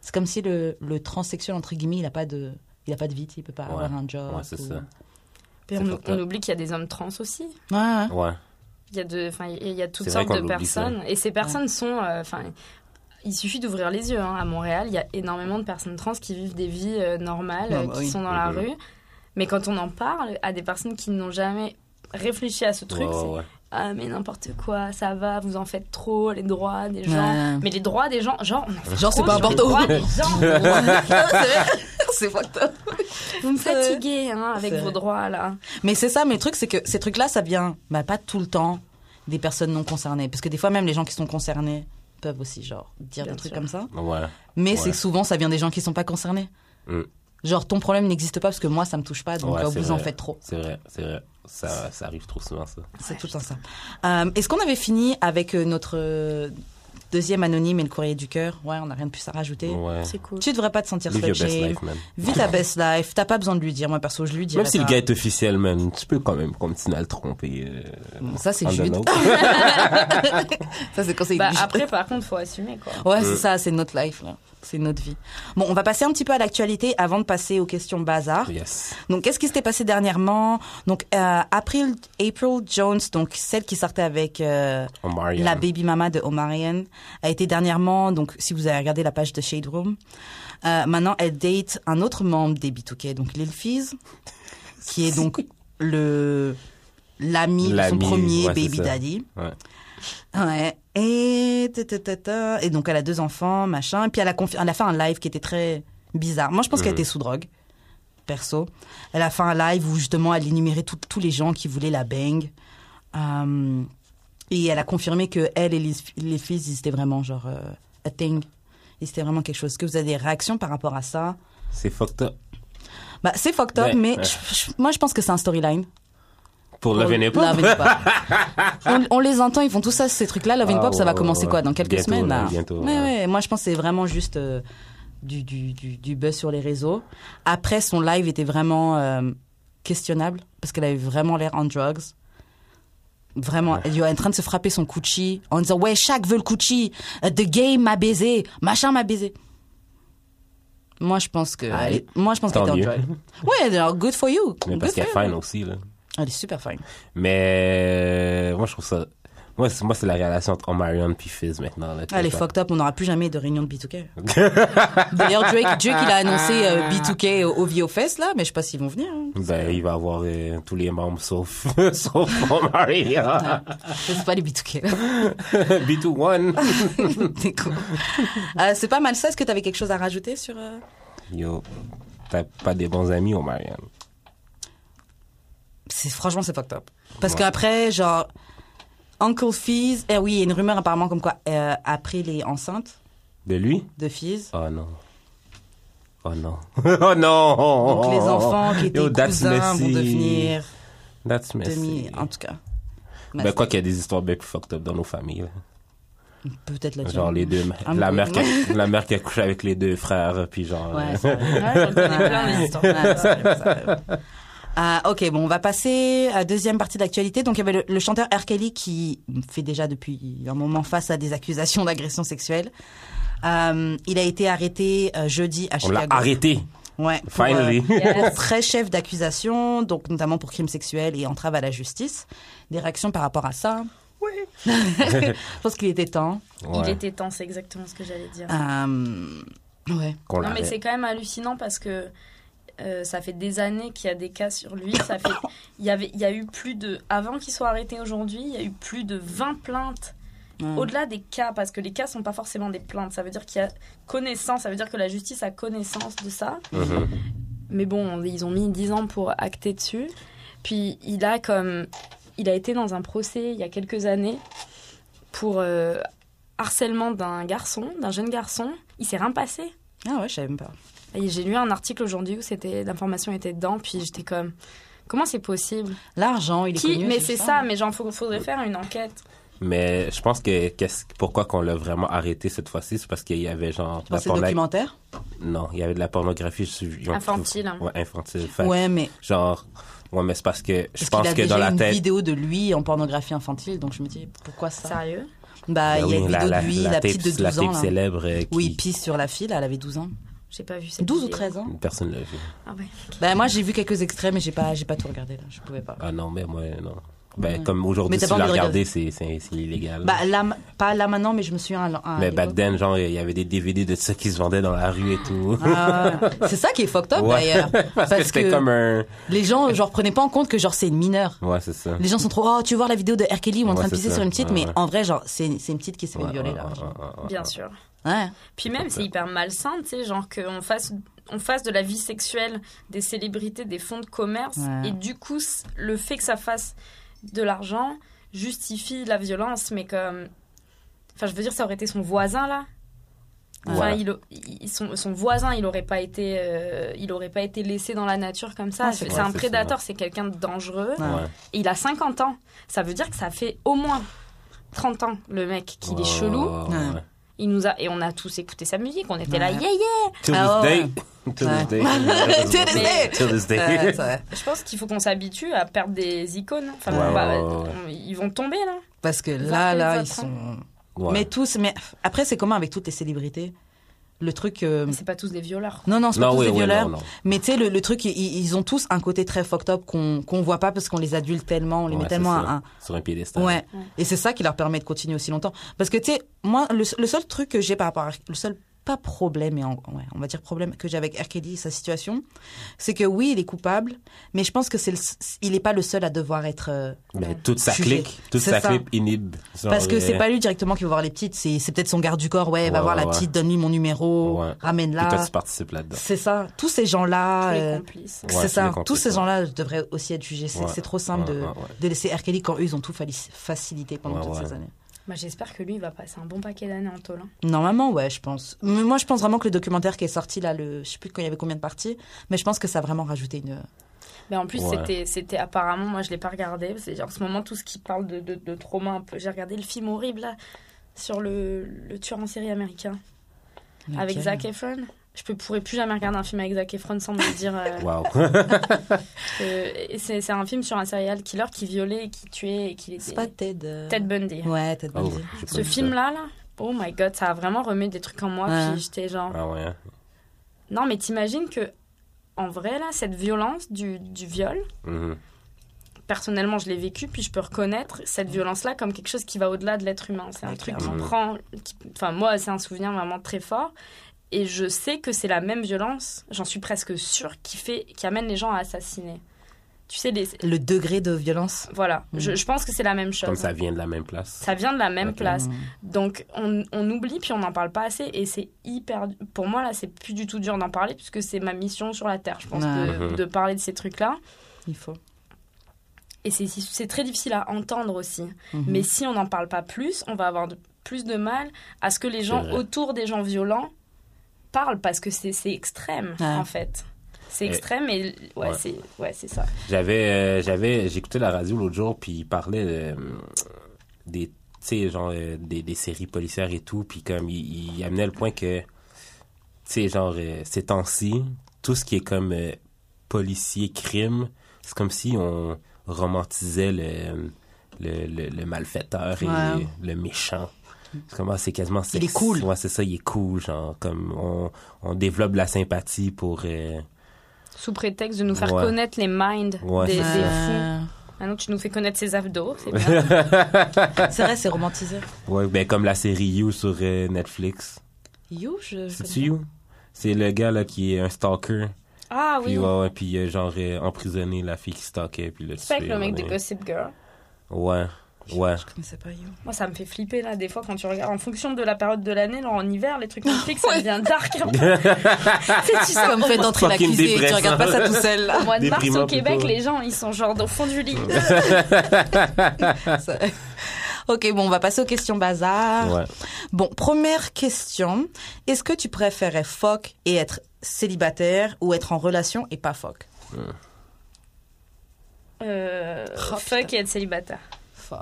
c'est comme si le, le transsexuel entre guillemets il a pas de il a pas de vie, il peut pas Ouais. avoir un job. Ouais, c'est ou- ça. Puis on, oublie qu'il y a des hommes trans aussi. Ouais, ouais. Il y a, de, enfin, il y a toutes sortes de ça. personnes. Et ces personnes sont. euh, Enfin, il suffit d'ouvrir les yeux. hein. À Montréal, il y a énormément de personnes trans qui vivent des vies euh, normales, Non, bah qui oui. sont dans la rue. Mais quand on en parle à des personnes qui n'ont jamais réfléchi à ce truc, Ouais, ouais. Ah, mais n'importe quoi, ça va, vous en faites trop, les droits des gens. Ouais. Mais les droits des gens, genre, on en fait Genre, c'est pas sur les important. droits des gens. c'est fucked up. Vous me fatiguez hein, avec vos droits là. Mais c'est ça, mes trucs, c'est que ces trucs-là, ça vient, bah, pas tout le temps, des personnes non concernées. Parce que des fois, même les gens qui sont concernés peuvent aussi, genre, dire Bien des trucs comme ça. Ouais. Mais Ouais. c'est souvent, ça vient des gens qui sont pas concernés. Mm. Genre, ton problème n'existe pas parce que moi, ça me touche pas, donc Ouais, c'est vous en faites trop. C'est vrai, c'est vrai. Ça, ça arrive trop souvent, ça. C'est tout le temps ça. Euh, Est-ce qu'on avait fini avec euh, notre euh, deuxième anonyme et le courrier du cœur Ouais, on n'a rien de plus à rajouter. Ouais. C'est cool. Tu devrais pas te sentir Live man. Vis ta best life. T'as pas besoin de lui dire. Moi, perso, je lui dirais Même si le pas. gars est officiel, man, tu peux quand même continuer à le tromper. euh, Bon, ça, c'est Jude. Ça, c'est quand c'est Bah, après, par contre, faut assumer, quoi. Ouais, c'est ça, c'est notre life, là. C'est notre vie. Bon, on va passer un petit peu à l'actualité avant de passer aux questions bazar. Yes. Donc, qu'est-ce qui s'était passé dernièrement? Donc, euh, April, April Jones, donc celle qui sortait avec euh, la baby mama de Omarion, a été dernièrement, donc si vous avez regardé la page de Shade Room, euh, maintenant elle date un autre membre des B2K, donc Lil Fizz, qui est donc le l'ami de son premier ouais, baby daddy. Ouais. Ouais. Et, ta, ta, ta, ta. et donc elle a deux enfants, machin. Et puis elle a, confi- elle a fait un live qui était très bizarre. Moi, je pense qu'elle Mhm. était sous drogue, perso. Elle a fait un live où justement elle énumérait tous les gens qui voulaient la bang. Euh, et elle a confirmé que elle et les, les filles, ils étaient vraiment genre euh, a thing. Et c'était vraiment quelque chose. Est-ce que vous avez des réactions par rapport à ça? C'est fucked up. Bah, c'est fucked up, Ouais, mais ouais. je- je- moi, je pense que c'est un storyline. Pour Love and Hip Hop? Love and Hip Hop. on, on les entend, ils font tout ça, ces trucs-là. Love and Ah, Pop, ça va commencer quoi Dans quelques bientôt, semaines là, bientôt, Ouais, ouais. ouais. Moi, je pense que c'est vraiment juste euh, du, du, du, du buzz sur les réseaux. Après, son live était vraiment euh, questionnable parce qu'elle avait vraiment l'air on drugs. Vraiment, elle est en train de se frapper son Gucci en disant ouais, chaque veut le Gucci, Euh, the game m'a baisé, machin m'a baisé. Moi, je pense que, Ah, moi, je pense qu'elle était drugs. Ouais, alors, good for you. Mais Good parce qu'elle est fine aussi, là. Elle est super fine. Mais moi, je trouve ça. Moi, c'est, moi, c'est la relation entre Omarion et Fizz maintenant. Là, Elle est Ça- fucked up, on n'aura plus jamais de réunion de B2K. D'ailleurs, Drake, Drake, il a annoncé euh, B2K au, au VO Fest, là, mais je sais pas s'ils vont venir. hein. Ben, il va avoir euh, tous les membres sauf, sauf Omarion. C'est pas les B2K, là. B2-1. C'est cool. Euh, c'est pas mal ça. Est-ce que t'avais quelque chose à rajouter sur... euh, Yo, t'as pas des bons amis, Omarion. C'est Franchement, c'est fucked up. Parce qu'après, genre, Uncle Fizz... Eh oui, il y a une rumeur apparemment comme quoi, euh, après les enceintes De lui? de Fizz, Oh non. Oh non. oh non! donc les enfants qui étaient Yo, cousins vont devenir That's messy. demi... En tout cas. Ben, quoi qu'il y a des histoires bien plus fucked up dans nos familles. là. Peut-être la Genre les deux, la mère, qui a, la mère qui a couché avec les deux frères, puis genre. Ouais, euh, ça. Ouais, ça ça. Ah, ok, bon, on va passer à la deuxième partie d'actualité. Donc, il y avait le, le chanteur R. Kelly qui fait déjà depuis un moment face à des accusations d'agression sexuelle. Euh, il a été arrêté euh, jeudi à on l'a Chicago. arrêté. Ouais, pour, Finally. euh, pour 13 chefs d'accusation, donc notamment pour crimes sexuels et entrave à la justice. Des réactions par rapport à ça? Oui. Je pense qu'il était temps. Il était temps, c'est exactement ce que j'allais dire. Euh, ouais. Non, mais c'est quand même hallucinant parce que euh, ça fait des années qu'il y a des cas sur lui. Ça fait, il y avait, il y a eu plus de, avant qu'il soit arrêté aujourd'hui, il y a eu plus de 20 plaintes. Au-delà des cas, parce que les cas sont pas forcément des plaintes. Ça veut dire qu'il y a connaissance, ça veut dire que la justice a connaissance de ça. Mhm. Mais bon, ils ont mis 10 ans pour acter dessus. Puis il a comme, il a été dans un procès il y a quelques années pour euh, harcèlement d'un garçon, d'un jeune garçon. Il s'est rien passé. Ah ouais, je savais même pas. Et J'ai lu un article aujourd'hui où c'était l'information était dedans, puis j'étais comme comment c'est possible? L'argent, il est Qui connu. Mais c'est ça, mais genre faut- faudrait faire une enquête. Mais je pense que qu'est-ce- pourquoi qu'on l'a vraiment arrêté cette fois-ci, c'est parce qu'il y avait genre. de la C'est porno- documentaire? Non, il y avait de la pornographie. je- Infantile, hein. Ouais, infantile. Fait, Ouais, mais Genre, ouais, mais c'est parce que je parce pense qu'il a que déjà dans la une tête. vidéo de lui en pornographie infantile, donc je me dis pourquoi ça? Sérieux? Bah, Ben il y a oui, une vidéo de lui, la, tape, petite de 12 la ans tape là. célèbre euh, qui Où il pisse sur la fille, là, elle avait 12 ans. J'ai pas vu cette 12 ou vidéo. 13 ans personne l'a vu. Ah ouais. Bah moi j'ai vu quelques extraits mais j'ai pas j'ai pas tout regardé là, je pouvais pas. Ah non, mais moi, non. Ben, Ouais. comme aujourd'hui, si pas tu l'as regardé, c'est, c'est, c'est illégal. Bah là pas là maintenant mais je me souviens à, à mais back then, genre, il y avait des DVD de ça qui se vendaient dans la rue et tout. Ah, c'est ça qui est fucked up Ouais. d'ailleurs parce, que c'était comme un. les gens genre prenaient pas en compte que genre c'est une mineure. Ouais, c'est ça. Les gens sont trop oh tu veux voir la vidéo de R. Kelly où on est en train de pisser ça. sur une petite Ouais, mais ouais. en vrai genre c'est c'est une petite qui s'est fait violer là. ouais, genre. ouais, ouais, Bien ouais. sûr. Ouais. Puis même c'est hyper malsain, tu sais, genre qu'on fasse on fasse de la vie sexuelle des célébrités, des fonds de commerce, Ouais. et du coup le fait que ça fasse de l'argent justifie la violence, mais comme. Enfin, je veux dire, ça aurait été son voisin, là. Enfin, Ouais. il, au- il- son, son voisin, il aurait pas été, euh, il aurait pas été laissé dans la nature comme ça. Ah, c'est un prédateur, c'est quelqu'un de dangereux. Ouais. Ouais. Et il a 50 ans. Ça veut dire que ça fait au moins 30 ans, le mec, qu'il est Ouais, chelou. Il nous a, et on a tous écouté sa musique. On était là, yeah, yeah. Till. Je pense qu'il faut qu'on s'habitue à perdre des icônes. Enfin, Ouais, bah, ouais, ouais, on- ils vont tomber, là. Parce que là, là, ils sont. Ouais. Mais tous, mais après, c'est comment avec toutes les célébrités Le truc. euh, Mais c'est pas tous des violeurs. Non, non, c'est pas Non, tous oui, des oui, violeurs. non, non. Mais tu sais, le, le truc, ils, ils ont tous un côté très fucked up qu'on qu'on voit pas parce qu'on les adulte tellement, on les Ouais, met tellement à un. Sur un piédestal. Ouais. Et c'est ça qui leur permet de continuer aussi longtemps. Parce que tu sais, moi, le, le seul truc que j'ai par rapport à. Le seul, pas problème, mais en- ouais, on va dire problème que j'ai avec R. Kelly et sa situation, c'est que oui, il est coupable, mais je pense que c'est le, il est pas le seul à devoir être. euh, Mais toute sa clique, toute sa ça. clique inhibe. Parce que c'est pas lui directement qui va voir les petites, c'est c'est peut-être son garde du corps, ouais, va voir ouais, la ouais. petite, donne-lui mon numéro, Ouais. Et toi, ramène-la. tu participes là-dedans. C'est ça. Tous ces gens-là. Tous les euh, c'est tous ça. Tous ces ouais. gens-là devraient aussi être jugés. C'est Ouais. c'est trop simple Ouais, de, ouais, ouais. de laisser R. Kelly quand eux, ils ont tout facilité pendant Ouais, toutes ouais. ces années. Bah, J'espère que lui, il va passer un bon paquet d'années en tôle. hein. Normalement, ouais, je pense. Mais moi, je pense vraiment que le documentaire qui est sorti là, le, je sais plus quand il y avait combien de parties, mais je pense que ça a vraiment rajouté une. Mais en plus, Ouais. c'était, c'était apparemment, moi je l'ai pas regardé. en ce moment, tout ce qui parle de, de, de trauma un peu. J'ai regardé le film horrible là, sur le, le tueur en série américain avec Zac Efron. Je ne pourrais plus jamais regarder un film avec Zac Efron sans me dire. euh, Waouh. c'est, c'est un film sur un serial killer qui violait, et qui tuait et qui C'est était. pas Ted. euh, Ted Bundy. Ouais, Ted Oh, Bundy. Ce film-là, là, oh my god, ça a vraiment remis des trucs en moi. Ouais. Puis j'étais genre. Ah ouais. hein. Non, mais t'imagines que, en vrai, là, cette violence du, du viol, Mhm. personnellement, je l'ai vécu, puis je peux reconnaître cette violence-là comme quelque chose qui va au-delà de l'être humain. C'est un truc qui prend. qui- Enfin, moi, c'est un souvenir vraiment très fort. Et je sais que c'est la même violence, j'en suis presque sûre, qui, fait, qui amène les gens à assassiner. Tu sais, les... Le degré de violence. voilà. Mhm. Je, je pense que c'est la même chose. Comme ça vient de la même place. Ça vient de la même place. Mm. Donc, on, on oublie, puis on n'en parle pas assez. Et c'est hyper. Pour moi, là, c'est plus du tout dur d'en parler, puisque c'est ma mission sur la Terre, je pense, Ouais. de, de parler de ces trucs-là. Il faut. Et c'est- très difficile à entendre aussi. Mhm. Mais si on n'en parle pas plus, on va avoir de- plus de mal à ce que les gens autour des gens violents parlent, parce que c'est c'est extrême, Ouais. en fait. C'est extrême et ouais, Ouais. c'est ouais, c'est ça. J'avais, euh, j'avais, j'écoutais la radio l'autre jour, puis il parlait euh, des, tu sais, genre, euh, des, des séries policières et tout, puis comme il, il amenait le point que, tu sais, genre, euh, ces temps-ci, tout ce qui est comme euh, policier, crime, c'est comme si on romantisait le, le, le, le malfaiteur et Ouais. le méchant. C'est comme, ah, c'est quasiment Il est sexy. cool. Ouais, c'est ça, il est cool, genre, comme on, on développe de la sympathie pour... euh, Sous prétexte de nous faire Ouais. connaître les minds Ouais, des, des c'est fous. Maintenant, tu nous fais connaître ses abdos, c'est bien. c'est vrai, c'est romantisé. Ouais, ben comme la série You sur euh, Netflix. You, je. connais You? C'est le gars là qui est un stalker. Ah oui. Puis ouais, ouais, puis euh, genre euh, emprisonné la fille qui stalkait puis le C'est pas avec tué, le mec de. Gossip Girl. Ouais. Ouais. Je connaissais pas You. Moi, ça me fait flipper là, des fois, quand tu regardes. En fonction de la période de l'année, là, en hiver, les trucs Netflix, ça devient dark. un peu. Tu sais, tu sais, Comme fait d'entrer la Fucking cuisine et tu regardes pas ça tout seul. là. Au mois de mars, au Québec, plutôt. les gens, ils sont genre au fond du lit. Ça- Ok, bon, on va passer aux questions bazar. Ouais. Bon, première question. Est-ce que tu préférais fuck et être célibataire ou être en relation et pas fuck Euh, Oh, fuck putain. et être célibataire. Fuck.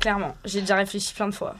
Clairement. J'ai déjà réfléchi plein de fois.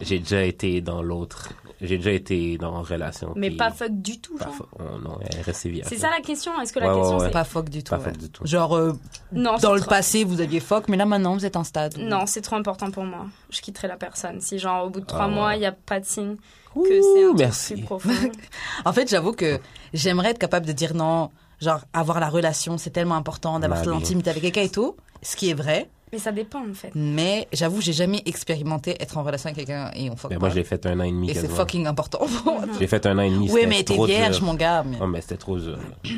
J'ai déjà été dans l'autre. J'ai déjà été dans une relation. Mais pas fuck du tout, pas genre. fuck. Oh, non, elle est restée vierge. C'est ça la question Est-ce que la Ouais, question ouais. c'est. Pas fuck du tout. Pas ouais. fuck du tout. Genre, euh, Non, dans le trop- passé, vous aviez fuck, mais là maintenant, vous êtes en stade. Non, c'est trop important pour moi. Je quitterai la personne. Si, genre, au bout de trois Ah mois, il n'y a pas de signe que c'est un truc merci. plus profond. En fait, j'avoue que j'aimerais être capable de dire non. Genre, avoir la relation, c'est tellement important d'avoir l'intimité avec quelqu'un et tout. Ce qui est vrai. Mais ça dépend, en fait. Mais j'avoue, j'ai jamais expérimenté être en relation avec quelqu'un et on fuck Mais pas. moi, j'ai fait un an et demi Et c'est fucking important pour moi. J'ai fait un an et demi. Oui, mais t'es vierge, dur. mon gars. mais- Oh, mais c'était trop dur.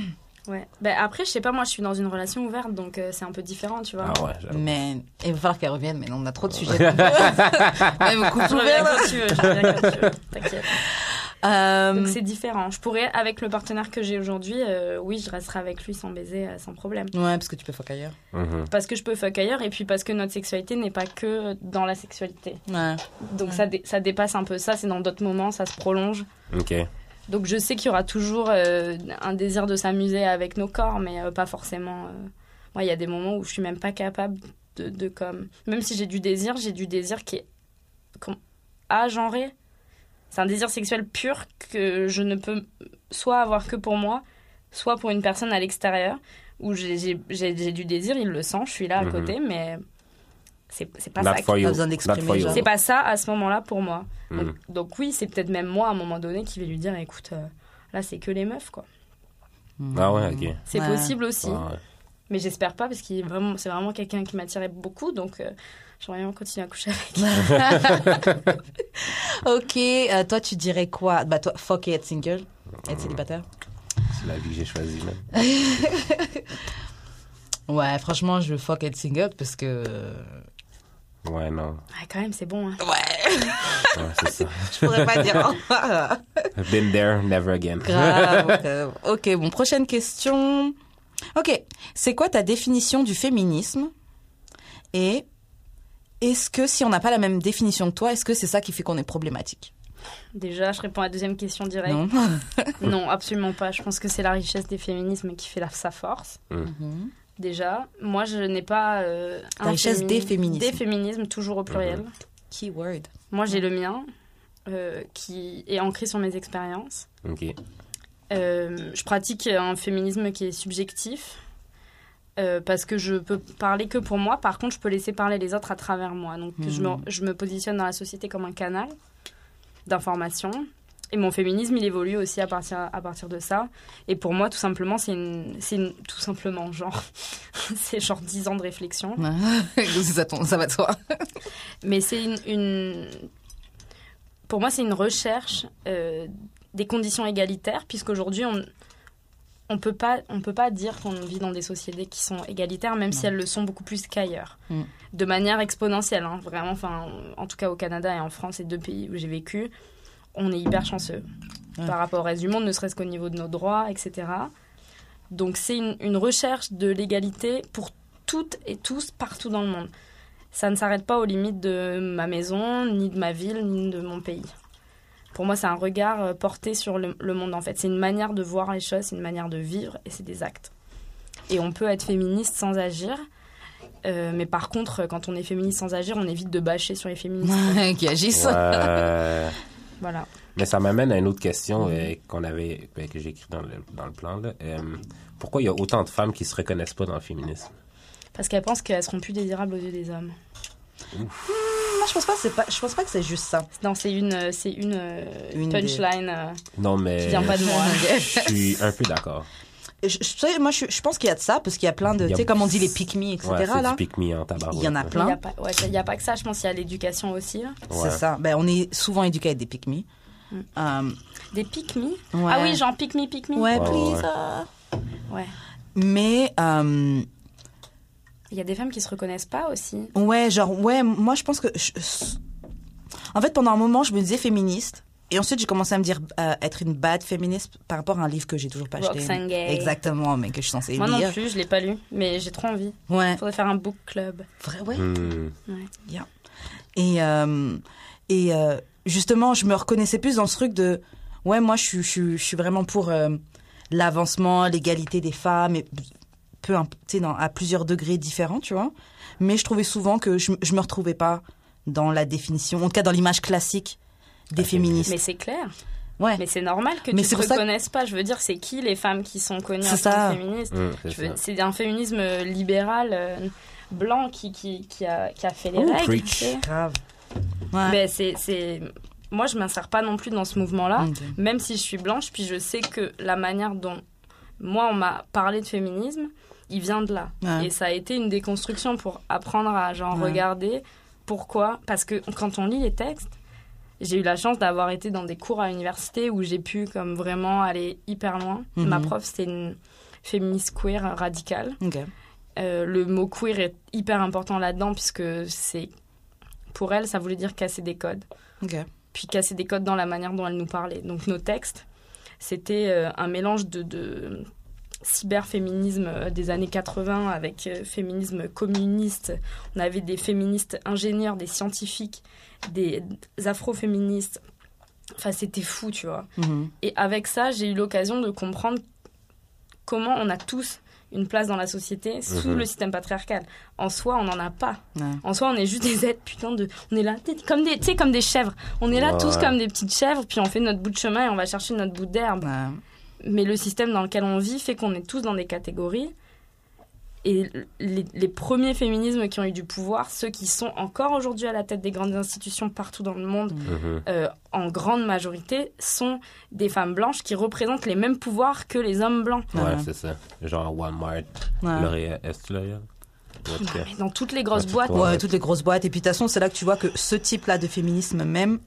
Ouais. Ben, après, je sais pas, moi, je suis dans une relation ouverte, donc euh, c'est un peu différent, tu vois. Ah ouais, j'avoue. Mais il va falloir qu'elle revienne, mais non, on a trop de sujets. Même couple ouvert, je reviens quand tu veux. T'inquiète. Euh, Donc c'est différent. Je pourrais, avec le partenaire que j'ai aujourd'hui, euh, oui, je resterai avec lui sans baiser, euh, sans problème. Ouais, parce que tu peux fuck ailleurs. Mhm. Parce que je peux fuck ailleurs et puis parce que notre sexualité n'est pas que dans la sexualité. Ouais. Donc Ouais. ça, dé- ça dépasse un peu ça, c'est dans d'autres moments, ça se prolonge. Ok. Donc je sais qu'il y aura toujours euh, un désir de s'amuser avec nos corps, mais euh, pas forcément. euh, Moi, il y a des moments où je suis même pas capable de, de comme. Même si j'ai du désir, j'ai du désir qui est com- agenré. C'est un désir sexuel pur que je ne peux soit avoir que pour moi, soit pour une personne à l'extérieur, où j'ai- j'ai j'ai- j'ai du désir, il le sent, je suis là à Mhm. côté, mais c'est pas Not ça. for you. C'est pas ça à ce moment-là pour moi. Mhm. Donc, donc oui, c'est peut-être même moi à un moment donné qui vais lui dire écoute, euh, là c'est que les meufs quoi. Ah ouais, ok. C'est Ouais. possible aussi, Ah ouais. mais j'espère pas parce qu'il est vraiment, c'est vraiment quelqu'un qui m'attirait beaucoup, donc euh, j'aimerais bien continuer à coucher avec. Ok, euh, toi, tu dirais quoi? Bah, toi, fuck et être single, être célibataire. C'est la vie que j'ai choisie, man. Ouais, franchement, je fuck et être single parce que. Ouais, non. Ouais, quand même, c'est bon. hein. Ouais, Ouais, c'est ça. je pourrais pas dire. Been there, never again. grave. Ok, bon, prochaine question. Ok, c'est quoi ta définition du féminisme? Et est-ce que si on n'a pas la même définition que toi, est-ce que c'est ça qui fait qu'on est problématique? Déjà, je réponds à la deuxième question directe. Non. Non, absolument pas. Je pense que c'est la richesse des féminismes qui fait la, sa force. Mhm. Déjà, moi, je n'ai pas euh, La un richesse des féminismes. Des féminismes, toujours au pluriel. Keyword. Moi, j'ai le mien, euh, qui est ancré sur mes expériences. Ok. Euh, je pratique un féminisme qui est subjectif. Euh, parce que je peux parler que pour moi, par contre, je peux laisser parler les autres à travers moi. Donc, je, me, Mhm. je me positionne dans la société comme un canal d'information. Et mon féminisme, il évolue aussi à partir, à partir de ça. Et pour moi, tout simplement, c'est une, Tout simplement, genre. c'est genre 10 ans de réflexion. ça, ça va de soi. Mais c'est une, une- Pour moi, c'est une recherche euh, des conditions égalitaires, puisqu'aujourd'hui, on on peut pas on peut pas dire qu'on vit dans des sociétés qui sont égalitaires, même si elles le sont beaucoup plus qu'ailleurs, Mm. de manière exponentielle. hein, vraiment, enfin, en tout cas au Canada et en France, ces deux pays où j'ai vécu, on est hyper chanceux Ouais. par rapport au reste du monde, ne serait-ce qu'au niveau de nos droits, etc. Donc c'est une, une recherche de l'égalité pour toutes et tous partout dans le monde. Ça ne s'arrête pas aux limites de ma maison, ni de ma ville, ni de mon pays. Pour moi, c'est un regard euh, porté sur le, le monde, en fait. C'est une manière de voir les choses, c'est une manière de vivre, et c'est des actes. Et on peut être féministe sans agir. euh, mais par contre, quand on est féministe sans agir, on évite de bâcher sur les féministes. qui agissent. Ouais. Voilà. Mais ça m'amène à une autre question euh, qu'on avait, ben, que j'ai écrit dans le, dans le plan. Là. Euh, pourquoi il y a autant de femmes qui se reconnaissent pas dans le féminisme? Parce qu'elles pensent qu'elles seront plus désirables aux yeux des hommes. Moi, je pense pas, que c'est pas, je pense pas que c'est juste ça. Non, c'est une, euh, c'est une, euh, Une punchline euh, Non, mais qui vient pas de moi. je suis un peu d'accord. Je, je- tu sais, moi, je, je pense qu'il y a de ça, parce qu'il y a plein de, tu sais, comme on dit les pick me, etc. Ouais, c'est là. du pick me en tabac. Il y en a Il plein. n'y a, pas- ouais, il y a pas que ça, je pense qu'il y a l'éducation aussi. là. C'est ça. Ben, on est souvent éduqués avec des pick me. Mm. Des pick me. Ah oui, genre pick me, pick me Ouais, please. ouais. Ouais. Mais, Il y a des femmes qui se reconnaissent pas aussi. ouais, genre, ouais, moi, je pense que. je- en fait, pendant un moment, je me disais féministe. Et ensuite, j'ai commencé à me dire euh, être une bad féministe par rapport à un livre que j'ai toujours pas acheté. Gay. Exactement, mais que je suis censée Moi non lire. plus, je l'ai pas lu, mais j'ai trop envie. Ouais. Il faudrait faire un book club. Vrai, ouais. Hmm. Et, euh, et euh, justement, je me reconnaissais plus dans ce truc de ouais, moi, je suis, je suis, je suis vraiment pour euh, l'avancement, l'égalité des femmes, et peu, imp- tu sais, dans- à plusieurs degrés différents, tu vois. Mais je trouvais souvent que je, je me retrouvais pas dans la définition, en tout cas dans l'image classique des Ah, féministes. Mais c'est clair. ouais. Mais c'est normal que Mais tu pour ça que- reconnaisses pas. Je veux dire, c'est qui les femmes qui sont connues en tant que féministes Hmm, c'est un féminisme libéral euh, blanc qui, qui, qui, a, qui a fait les Oh, règles. preach. tu sais. Grave. Ouais. Ben, c'est, c'est... Moi, je m'insère pas non plus dans ce mouvement-là, même si je suis blanche, puis je sais que la manière dont moi, on m'a parlé de féminisme, il vient de là. Ouais. Et ça a été une déconstruction pour apprendre à genre Ouais. regarder pourquoi. Parce que quand on lit les textes, j'ai eu la chance d'avoir été dans des cours à l'université où j'ai pu comme vraiment aller hyper loin. Mhm. Ma prof, c'était une féministe queer radicale. Euh, le mot queer est hyper important là-dedans puisque c'est pour elle, ça voulait dire casser des codes. Puis casser des codes dans la manière dont elles nous parlaient. Donc nos textes, c'était euh, un mélange de, de cyberféminisme euh, des années 80 avec euh, féminisme communiste. On avait des féministes ingénieurs, des scientifiques, des afroféministes. Enfin, c'était fou, tu vois. Mhm. Et avec ça, j'ai eu l'occasion de comprendre comment on a tous une place dans la société sous Mhm. le système patriarcal. En soi, on n'en a pas. Ouais. En soi, on est juste des êtres, putain de. On est là, comme des, tu sais, comme des chèvres. On est là Ouais. tous comme des petites chèvres, puis on fait notre bout de chemin et on va chercher notre bout d'herbe. Ouais. Mais le système dans lequel on vit fait qu'on est tous dans des catégories. Et les, les premiers féminismes qui ont eu du pouvoir, ceux qui sont encore aujourd'hui à la tête des grandes institutions partout dans le monde, Mhm. euh, en grande majorité, sont des femmes blanches qui représentent les mêmes pouvoirs que les hommes blancs. Ouais, Ouais. c'est ça. Genre Walmart, Ouais. L'Oréal. Est-ce que L'Oréal? Dans toutes les grosses Ouais, boîtes, Ouais. Ouais, toutes les grosses boîtes. Et puis de toute façon, c'est là que tu vois que ce type-là de féminisme même,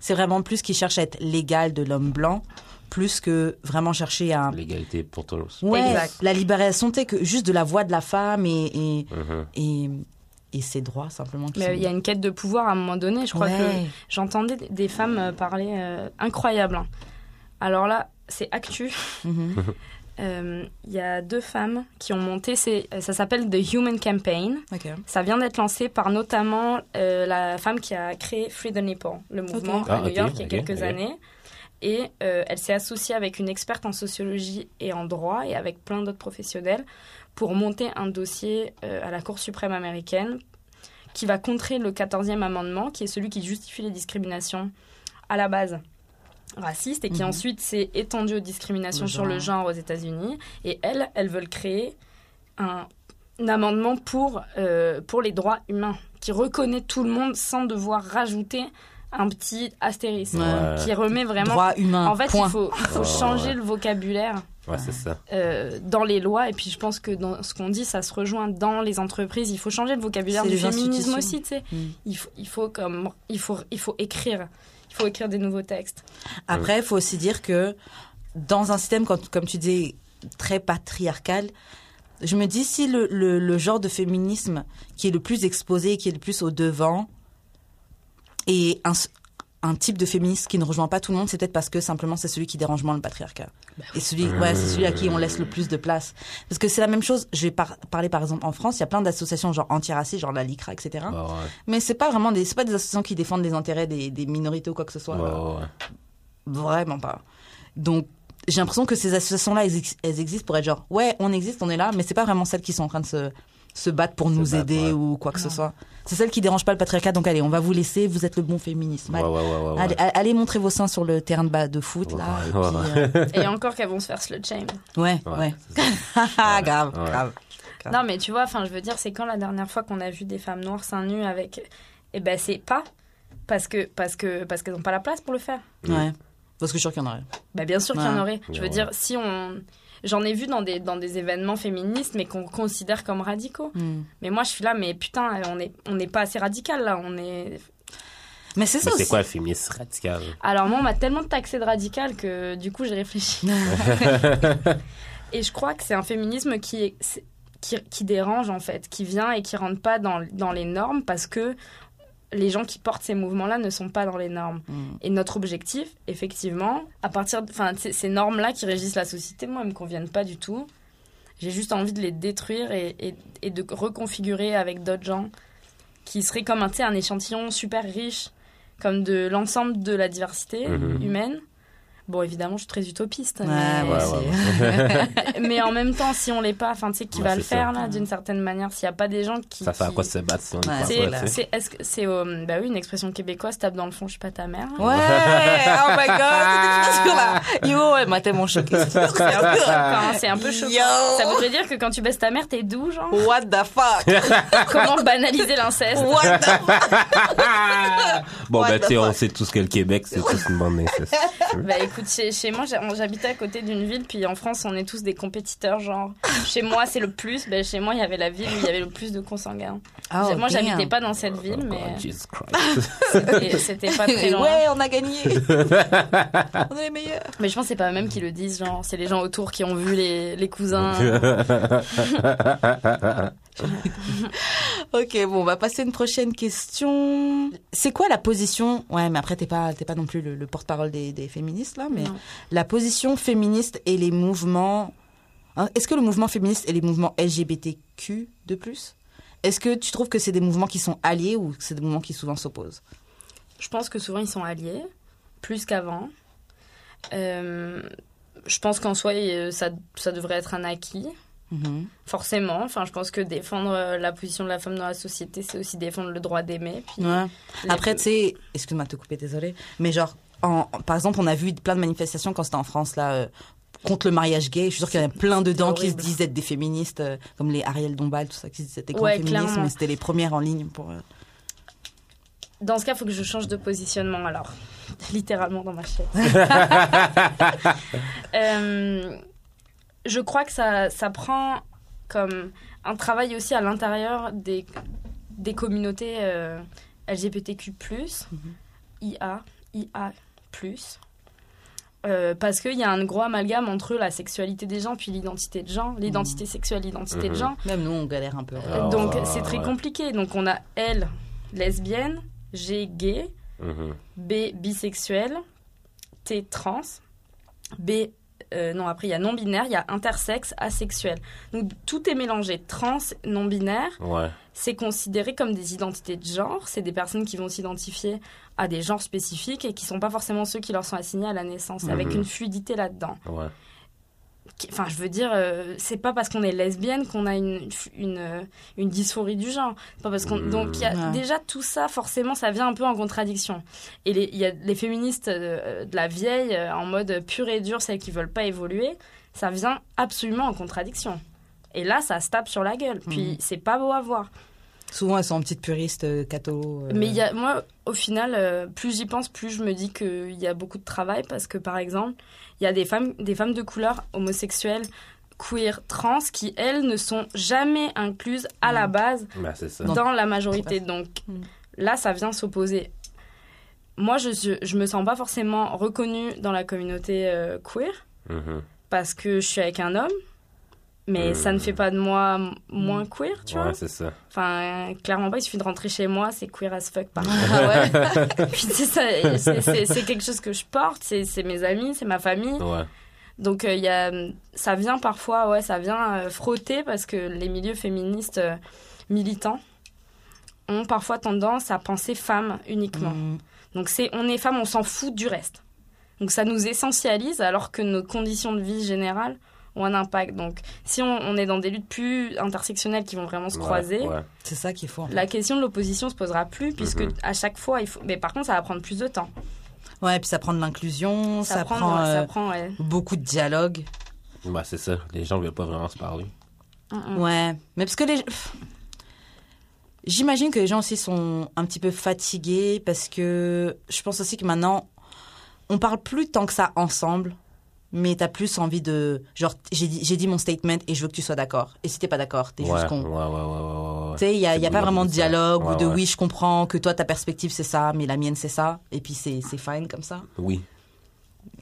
c'est vraiment plus qui cherche à être l'égal de l'homme blanc, plus que vraiment chercher à... L'égalité pour tous. Ouais, Exact. la libération, tu sais, que juste de la voix de la femme et, et, Mhm. et, et ses droits, simplement. qui mais sont- il y a une quête de pouvoir à un moment donné. Je crois Ouais. que j'entendais des- femmes parler euh, incroyable. hein. Alors là, c'est actu. Mhm. Euh, Il y a deux femmes qui ont monté, c'est- ça s'appelle The Human Campaign. Ok. Ça vient d'être lancé par notamment euh, la femme qui a créé Free the Nipple, le mouvement à Ah, New York il y a quelques années. Et euh, elle s'est associée avec une experte en sociologie et en droit et avec plein d'autres professionnels pour monter un dossier euh, à la Cour suprême américaine qui va contrer le 14e amendement, qui est celui qui justifie les discriminations à la base racistes et qui Mhm. ensuite s'est étendu aux discriminations Le sur le genre. genre aux États-Unis. Et elles, elles veulent créer un, un amendement pour, euh, pour les droits humains qui reconnaît tout le monde sans devoir rajouter un petit astérisque Ouais. qui remet vraiment. Droit humain. En fait, point. il faut, il faut Ouais, changer ouais. le vocabulaire Ouais, c'est ça. euh, dans les lois. Et puis, je pense que dans ce qu'on dit, ça se rejoint dans les entreprises. Il faut changer le vocabulaire C'est du féminisme aussi, tu sais. Mm. Il faut, il faut comme, il faut, il faut écrire. Il faut écrire des nouveaux textes. Après, il faut aussi dire que dans un système, quand- comme tu dis, très patriarcal, je me dis si le, le, le genre de féminisme qui est le plus exposé, qui est le plus au devant, et un, type de féminisme qui ne rejoint pas tout le monde, c'est peut-être parce que simplement c'est celui qui dérange moins le patriarcat. Et celui, ouais, c'est celui à qui on laisse le plus de place. Parce que c'est la même chose, je vais par- parler par exemple en France, il y a plein d'associations genre anti-racistes, genre la LICRA, etc. Ouais, ouais. Mais c'est pas vraiment des, c'est pas des associations qui défendent les intérêts des, des minorités ou quoi que ce soit. Ouais. Vraiment pas. Donc, j'ai l'impression que ces associations-là, elles existent pour être genre, ouais, on existe, on est là, mais c'est pas vraiment celles qui sont en train de se, se battre pour Se nous battre, aider ouais. ou quoi que ce soit. C'est celles qui dérangent pas le patriarcat, donc allez, on va vous laisser, vous êtes le bon féminisme. Ouais, Allez, ouais, ouais, ouais, allez, montrer vos seins sur le terrain de, bas de foot, là. et Ouais, puis, euh, Et encore qu'elles vont se faire slut shame. ouais. Ah, grave, Ouais. grave. Ah. Non, mais tu vois, enfin, je veux dire, c'est quand la dernière fois qu'on a vu des femmes noires seins nus avec. Eh ben, c'est pas parce que parce que parce qu'elles n'ont pas la place pour le faire. Ouais. Parce que je suis sûr qu'il y en aurait. Bah, bien sûr qu'il y en aurait. Je veux Ouais. dire, si on. J'en ai vu dans des, dans des événements féministes, mais qu'on considère comme radicaux. Hmm. Mais moi, je suis là, mais putain, on n'est on n'est pas assez radical, là. On est... Mais c'est ça Mais aussi. c'est quoi le féminisme radical? Alors, moi, on m'a tellement taxé de radical que, du coup, j'ai réfléchi. et je crois que c'est un féminisme qui, est, qui, qui dérange, en fait, qui vient et qui rentre pas dans, dans les normes parce que les gens qui portent ces mouvements-là ne sont pas dans les normes. Hmm. Et notre objectif, effectivement, à partir de enfin, ces normes-là qui régissent la société, moi, elles me conviennent pas du tout. J'ai juste envie de les détruire et, et, et de reconfigurer avec d'autres gens qui seraient comme un, un échantillon super riche, comme de l'ensemble de la diversité Mhm. humaine. Bon, évidemment, je suis très utopiste, Ouais, mais, ouais, ouais, mais en même temps, si on l'est pas, enfin, tu sais, qui Ouais, va le ça. faire, là, d'une certaine manière, s'il n'y a pas des gens qui... Ça fait à quoi se battre si on Ouais, ne c'est pas, est-ce que c'est, euh, bah oui, une expression québécoise, tape dans le fond, je suis pas ta mère. Ouais, oh my god, cette expression-là. Yo, elle m'a tellement choquée. C'est un peu- Enfin, c'est un peu choquant. Yo. Ça voudrait dire que quand tu baisses ta mère, t'es doux, genre What the fuck? Comment banaliser l'inceste? What the Bon, What ben, the tu sais, on fuck? sait tous que le Québec, c'est tous une bande d'inceste. Bah écoute, chez, chez moi, j'habitais à côté d'une ville, puis en France, on est tous des compétiteurs, genre. Chez moi, c'est le plus. Ben, chez moi, il y avait la ville où il y avait le plus de consanguins. Oh, moi, j'habitais pas dans cette ville, Oh, mais God, Jesus Christ. c'était pas très loin. Ouais, on a gagné. on est les meilleurs. Mais je pense que c'est pas eux-mêmes qui le disent, genre. C'est les gens autour qui ont vu les, les cousins. Ok, bon, on va passer à une prochaine question. C'est quoi la position Ouais, mais après t'es pas t'es pas non plus le, le porte-parole des, des féministes là, mais Non. la position féministe et les mouvements. hein, Est-ce que le mouvement féministe et les mouvements LGBTQ de plus Est-ce que tu trouves que c'est des mouvements qui sont alliés ou c'est des mouvements qui souvent s'opposent? Je pense que souvent ils sont alliés, plus qu'avant. Euh, je pense qu'en soi, euh, ça, ça devrait être un acquis, Mhm. forcément. Enfin, je pense que défendre euh, la position de la femme dans la société, c'est aussi défendre le droit d'aimer. Puis Ouais. les- Après, tu sais, excuse-moi de te couper, désolé, mais genre, en, par exemple, on a vu plein de manifestations quand c'était en France, là, euh, contre le mariage gay. Je suis sûre qu'il y en a plein dedans qui se disent être des féministes, euh, comme les Ariel Dombal, tout ça, qui se disaient des grands Ouais, féministes, clairement. mais c'était les premières en ligne pour. euh, Dans ce cas, il faut que je change de positionnement alors. Littéralement dans ma chaise. Euh, je crois que ça, ça prend comme un travail aussi à l'intérieur des, des communautés euh, LGBTQ+, IA, IA+. Euh, parce qu'il y a un gros amalgame entre la sexualité des gens puis l'identité de genre, l'identité sexuelle, l'identité de Mhm. genre. Même nous, on galère un peu. Ah, Donc c'est très ouais. compliqué. Donc on a L, lesbienne, G, gay, Mhm. B, bisexuel, T, trans, B, euh, non, après il y a non-binaire, il y a intersexe, asexuel. Donc tout est mélangé. Trans, non-binaire, Ouais. c'est considéré comme des identités de genre. C'est des personnes qui vont s'identifier à des genres spécifiques et qui sont pas forcément ceux qui leur sont assignés à la naissance, avec Mhm. une fluidité là-dedans. Ouais. Enfin, je veux dire, euh, c'est pas parce qu'on est lesbienne qu'on a une, une, euh, une dysphorie du genre. Pas parce qu'on... Mhm. Donc, il y a Ouais. déjà tout ça, forcément, ça vient un peu en contradiction. Et il y a les féministes euh, de la vieille, en mode pur et dur, celles qui veulent pas évoluer, ça vient absolument en contradiction. Et là, ça se tape sur la gueule. Puis, Mhm. c'est pas beau à voir. Souvent, elles sont en petites puristes, euh, catho. euh, Mais il y a, moi, au final, euh, plus j'y pense, plus je me dis qu'il y a beaucoup de travail parce que, par exemple, il y a des femmes, des femmes de couleur homosexuelles, queer, trans, qui, elles, ne sont jamais incluses à la base c'est ça. Non. dans la majorité. Donc Mm. là, ça vient s'opposer. Moi, je, je, je me sens pas forcément reconnue dans la communauté euh, queer Mhm. parce que je suis avec un homme. Mais Mm. ça ne fait pas de moi moins queer, tu vois. Ouais, c'est ça. Enfin, euh, clairement pas, il suffit de rentrer chez moi, c'est queer as fuck par Ah ouais. Puis c'est quelque chose que je porte, c'est mes amis, c'est ma famille. Ouais. Donc euh, il y a, ça vient parfois, ouais, ça vient euh, frotter parce que les milieux féministes euh, militants ont parfois tendance à penser femme uniquement. Mhm. Donc c'est, on est femme, on s'en fout du reste. Donc ça nous essentialise alors que nos conditions de vie générales ont un impact. Donc si on, on est dans des luttes plus intersectionnelles qui vont vraiment se Ouais, croiser, ouais. C'est ça qu'il faut. en fait. la question de l'opposition se posera plus puisque Mhm. à chaque fois il faut. Mais par contre ça va prendre plus de temps. Ouais, puis ça prend de l'inclusion, ça, prend, prend, ouais, ça euh, prend, ouais. beaucoup de dialogue. Ben, c'est ça. Les gens veulent pas vraiment se parler. Mm, mm. Ouais, mais parce que les. J'imagine que les gens aussi sont un petit peu fatigués parce que je pense aussi que maintenant, on parle plus tant que ça ensemble, mais t'as plus envie de. Genre, j'ai dit, j'ai dit mon statement et je veux que tu sois d'accord. Et si t'es pas d'accord, t'es Ouais, juste con. ouais, ouais, ouais, ouais, Tu sais, il n'y a, C'est y a pas vraiment de dialogue ou de ouais. oui, je comprends que toi, ta perspective c'est ça, mais la mienne c'est ça. Et puis c'est c'est fine comme ça. Oui,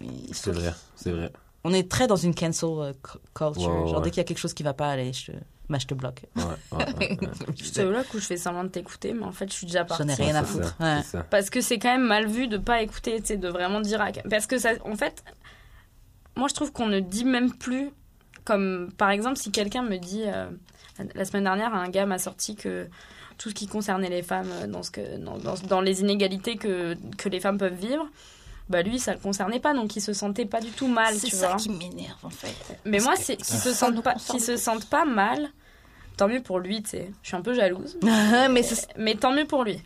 Mais je c'est vrai. C'est vrai. On est très dans une cancel euh, cu- culture. Ouais, ouais, Genre, ouais. dès qu'il y a quelque chose qui va pas, allez, je, bah, je te bloque. Ouais, ouais, ouais, ouais. C'est là où je fais semblant de t'écouter, mais en fait je suis déjà partie. J'en ai rien à foutre. ça, Ouais. Parce que c'est quand même mal vu de pas écouter, tu sais, de vraiment dire à... Parce que ça, en fait, moi je trouve qu'on ne dit même plus, comme par exemple si quelqu'un me dit, euh, la semaine dernière un gars m'a sorti que tout ce qui concernait les femmes euh, dans, ce que, dans, dans, dans les inégalités que, que les femmes peuvent vivre, bah lui ça le concernait pas, donc il se sentait pas du tout mal, C'est ça vois. qui m'énerve en fait. Mais Parce moi, c'est qu'ils se sentent pas, qu'ils se sentent pas mal. Tant mieux pour lui, tu sais. Je suis un peu jalouse. mais Mais tant mieux pour lui.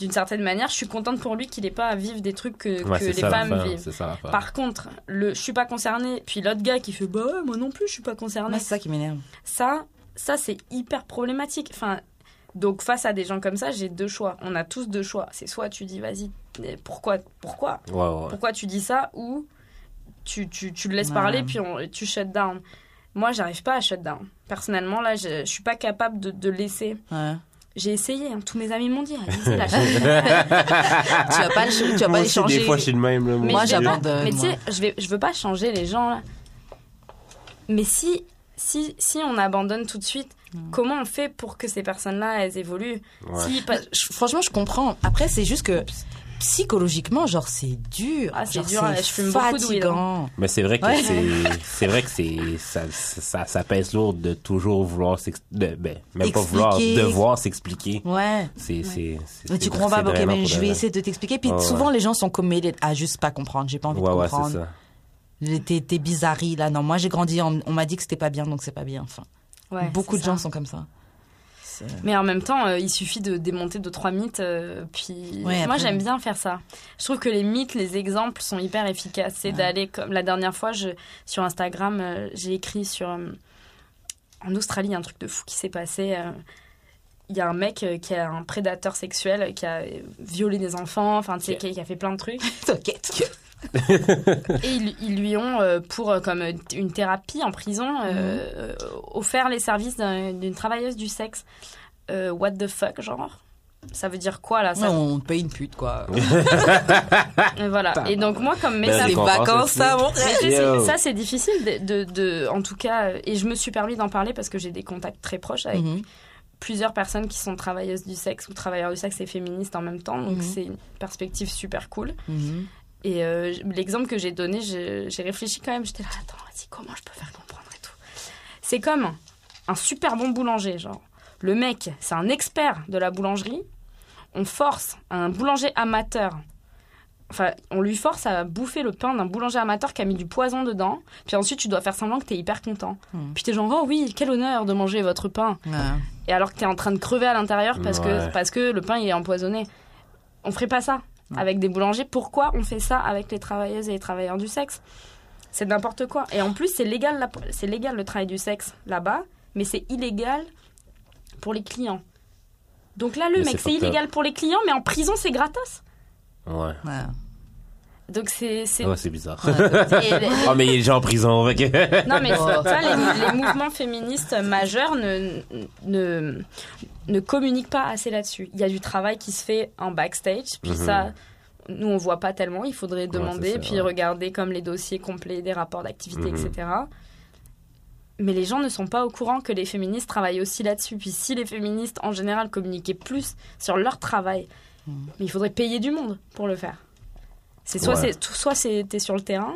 D'une certaine manière, je suis contente pour lui qu'il n'ait pas à vivre des trucs que, Ouais, que c'est les ça femmes vivent. Ça. Par contre, le je suis pas concernée, puis l'autre gars qui fait bah ouais, moi non plus, je suis pas concernée. Ouais, c'est ça qui m'énerve. Ça, ça c'est hyper problématique. Enfin, donc face à des gens comme ça, j'ai deux choix. On a tous deux choix. C'est soit tu dis vas-y, mais pourquoi, pourquoi, Ouais, ouais. pourquoi tu dis ça, ou tu, tu, tu le laisses Ouais. parler puis on- tu shut down. Moi, j'arrive pas à shut down. Personnellement, là, je, je suis pas capable de, de laisser. J'ai essayé, hein. tous mes amis m'ont dit, allez-y, lâche. tu vas pas, le- tu vas Moi pas les changer. des fois, je suis le même. là, Moi, j'abandonne, Mais tu sais, je, vais, je veux pas changer les gens là. Mais si, si, si on abandonne tout de suite, Comment on fait pour que ces personnes-là, elles évoluent? Ouais. Si, pas- Je- franchement, je comprends. Après, c'est juste que psychologiquement, genre, c'est dur. Ah, c'est dur, je fume beaucoup hein. fatigant. Mais c'est vrai que Ouais. c'est c'est vrai que c'est ça, ça ça pèse lourd de toujours vouloir s'ex- de ben même pas vouloir Expliquer. devoir s'expliquer. Ouais. C'est c'est c'est Mais tu c'est- comprends pas, c'est ok, mais je vais essayer de t'expliquer. Puis Ouais, souvent, ouais. les gens sont committed à juste pas comprendre. J'ai pas envie Ouais de ouais, c'est comprendre. ça. T'es t'es bizarrerie, là. Non, moi, j'ai grandi, on, on m'a dit que c'était pas bien, donc c'est pas bien. Enfin, Ouais, beaucoup de ça. gens sont comme ça. C'est- Mais en même temps, euh, il suffit de démonter deux trois mythes. euh, puis Ouais, moi, après- j'aime bien faire ça. Je trouve que les mythes, les exemples sont hyper efficaces. C'est d'aller comme la dernière fois, je, sur Instagram, euh, j'ai écrit sur en Australie, il y a un truc de fou qui s'est passé. Il y a un mec qui a un prédateur sexuel, qui a violé des enfants, enfin, tu sais, qui, qui a fait plein de trucs. T'inquiète. Et ils, ils lui ont, euh, pour euh, comme euh, une thérapie en prison, euh, euh, offert les services d'un- d'une travailleuse du sexe. Euh, what the fuck, genre? Ça veut dire quoi là Ouais, on paye une pute, quoi. Voilà. Et donc moi, comme Ben, métaphore... Les vacances, ça, Yo. ça c'est difficile de, de, de- en tout cas et je me suis permis d'en parler parce que j'ai des contacts très proches avec Mhm. plusieurs personnes qui sont travailleuses du sexe ou travailleurs du sexe et féministes en même temps donc Mhm. c'est une perspective super cool Mhm. Et euh, l'exemple que j'ai donné, j'ai réfléchi quand même. J'étais là, attends, vas-y, comment je peux faire comprendre et tout. C'est comme un super bon boulanger, genre. Le mec, c'est un expert de la boulangerie. On force un boulanger amateur. Enfin, on lui force à bouffer le pain d'un boulanger amateur qui a mis du poison dedans. Puis ensuite, tu dois faire semblant que t'es hyper content. Hmm. Puis t'es genre, oh oui, quel honneur de manger votre pain. Ouais. Et alors que t'es en train de crever à l'intérieur parce, que, parce que le pain il est empoisonné. On ferait pas ça avec des boulangers. Pourquoi on fait ça avec les travailleuses et les travailleurs du sexe? C'est n'importe quoi. Et en plus, c'est légal, la- c'est légal le travail du sexe là-bas, mais c'est illégal pour les clients. Donc là, le Mais mec, c'est illégal pour les clients, mais en prison, c'est gratos. Ouais. Ouais. Donc c'est. c'est- Ouais, c'est bizarre. oh mais il y a des gens en prison que- Non, mais Oh. ça, les, les mouvements féministes majeurs ne, ne, ne communiquent pas assez là-dessus. Il y a du travail qui se fait en backstage, puis Mhm. ça, nous, on voit pas tellement. Il faudrait demander, ça, puis ouais. regarder comme les dossiers complets des rapports d'activité, Mhm. etc. Mais les gens ne sont pas au courant que les féministes travaillent aussi là-dessus. Puis si les féministes, en général, communiquaient plus sur leur travail, Mhm. mais il faudrait payer du monde pour le faire. C'est soit Ouais. c'est soit c'est t'es sur le terrain.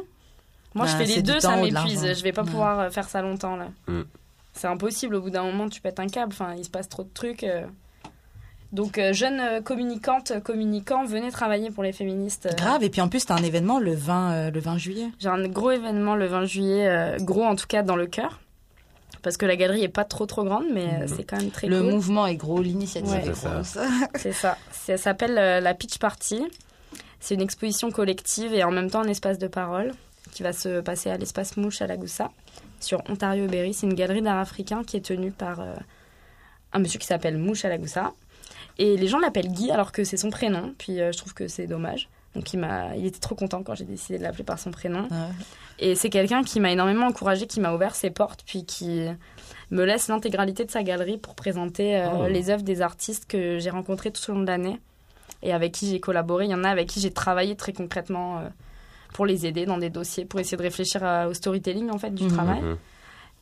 Moi, je Ouais, fais les deux, ça ou de m'épuise. l'argent. Je vais pas Ouais. pouvoir euh, faire ça longtemps là. Mm. C'est impossible. Au bout d'un moment, tu pètes un câble. Enfin, il se passe trop de trucs. euh. Donc, euh, jeunes euh, communicantes, communicants, venez travailler pour les féministes. Grave. Et puis en plus, t'as un événement le 20, euh, le 20 juillet. J'ai un gros événement le 20 juillet, euh, gros en tout cas dans le cœur. Parce que la galerie est pas trop trop grande, mais euh, c'est quand même très le cool. mouvement est gros, l'initiative Ouais. est C'est ça. grosse. C'est ça. Ça s'appelle euh, la Pitch Party. C'est une exposition collective et en même temps un espace de parole qui va se passer à l'espace Mouche à Lagoussa sur Ontario Berry. C'est une galerie d'art africain qui est tenue par euh, un monsieur qui s'appelle Mouche à Lagoussa. Et les gens l'appellent Guy alors que c'est son prénom. Puis euh, je trouve que c'est dommage. Donc il, m'a, il était trop content quand j'ai décidé de l'appeler par son prénom. Ouais. Et c'est quelqu'un qui m'a énormément encouragé, qui m'a ouvert ses portes, puis qui me laisse l'intégralité de sa galerie pour présenter euh, Oh. les œuvres des artistes que j'ai rencontrés tout au long de l'année et avec qui j'ai collaboré. Il y en a avec qui j'ai travaillé très concrètement euh, pour les aider dans des dossiers, pour essayer de réfléchir à- au storytelling en fait du Mhm. travail. Mhm.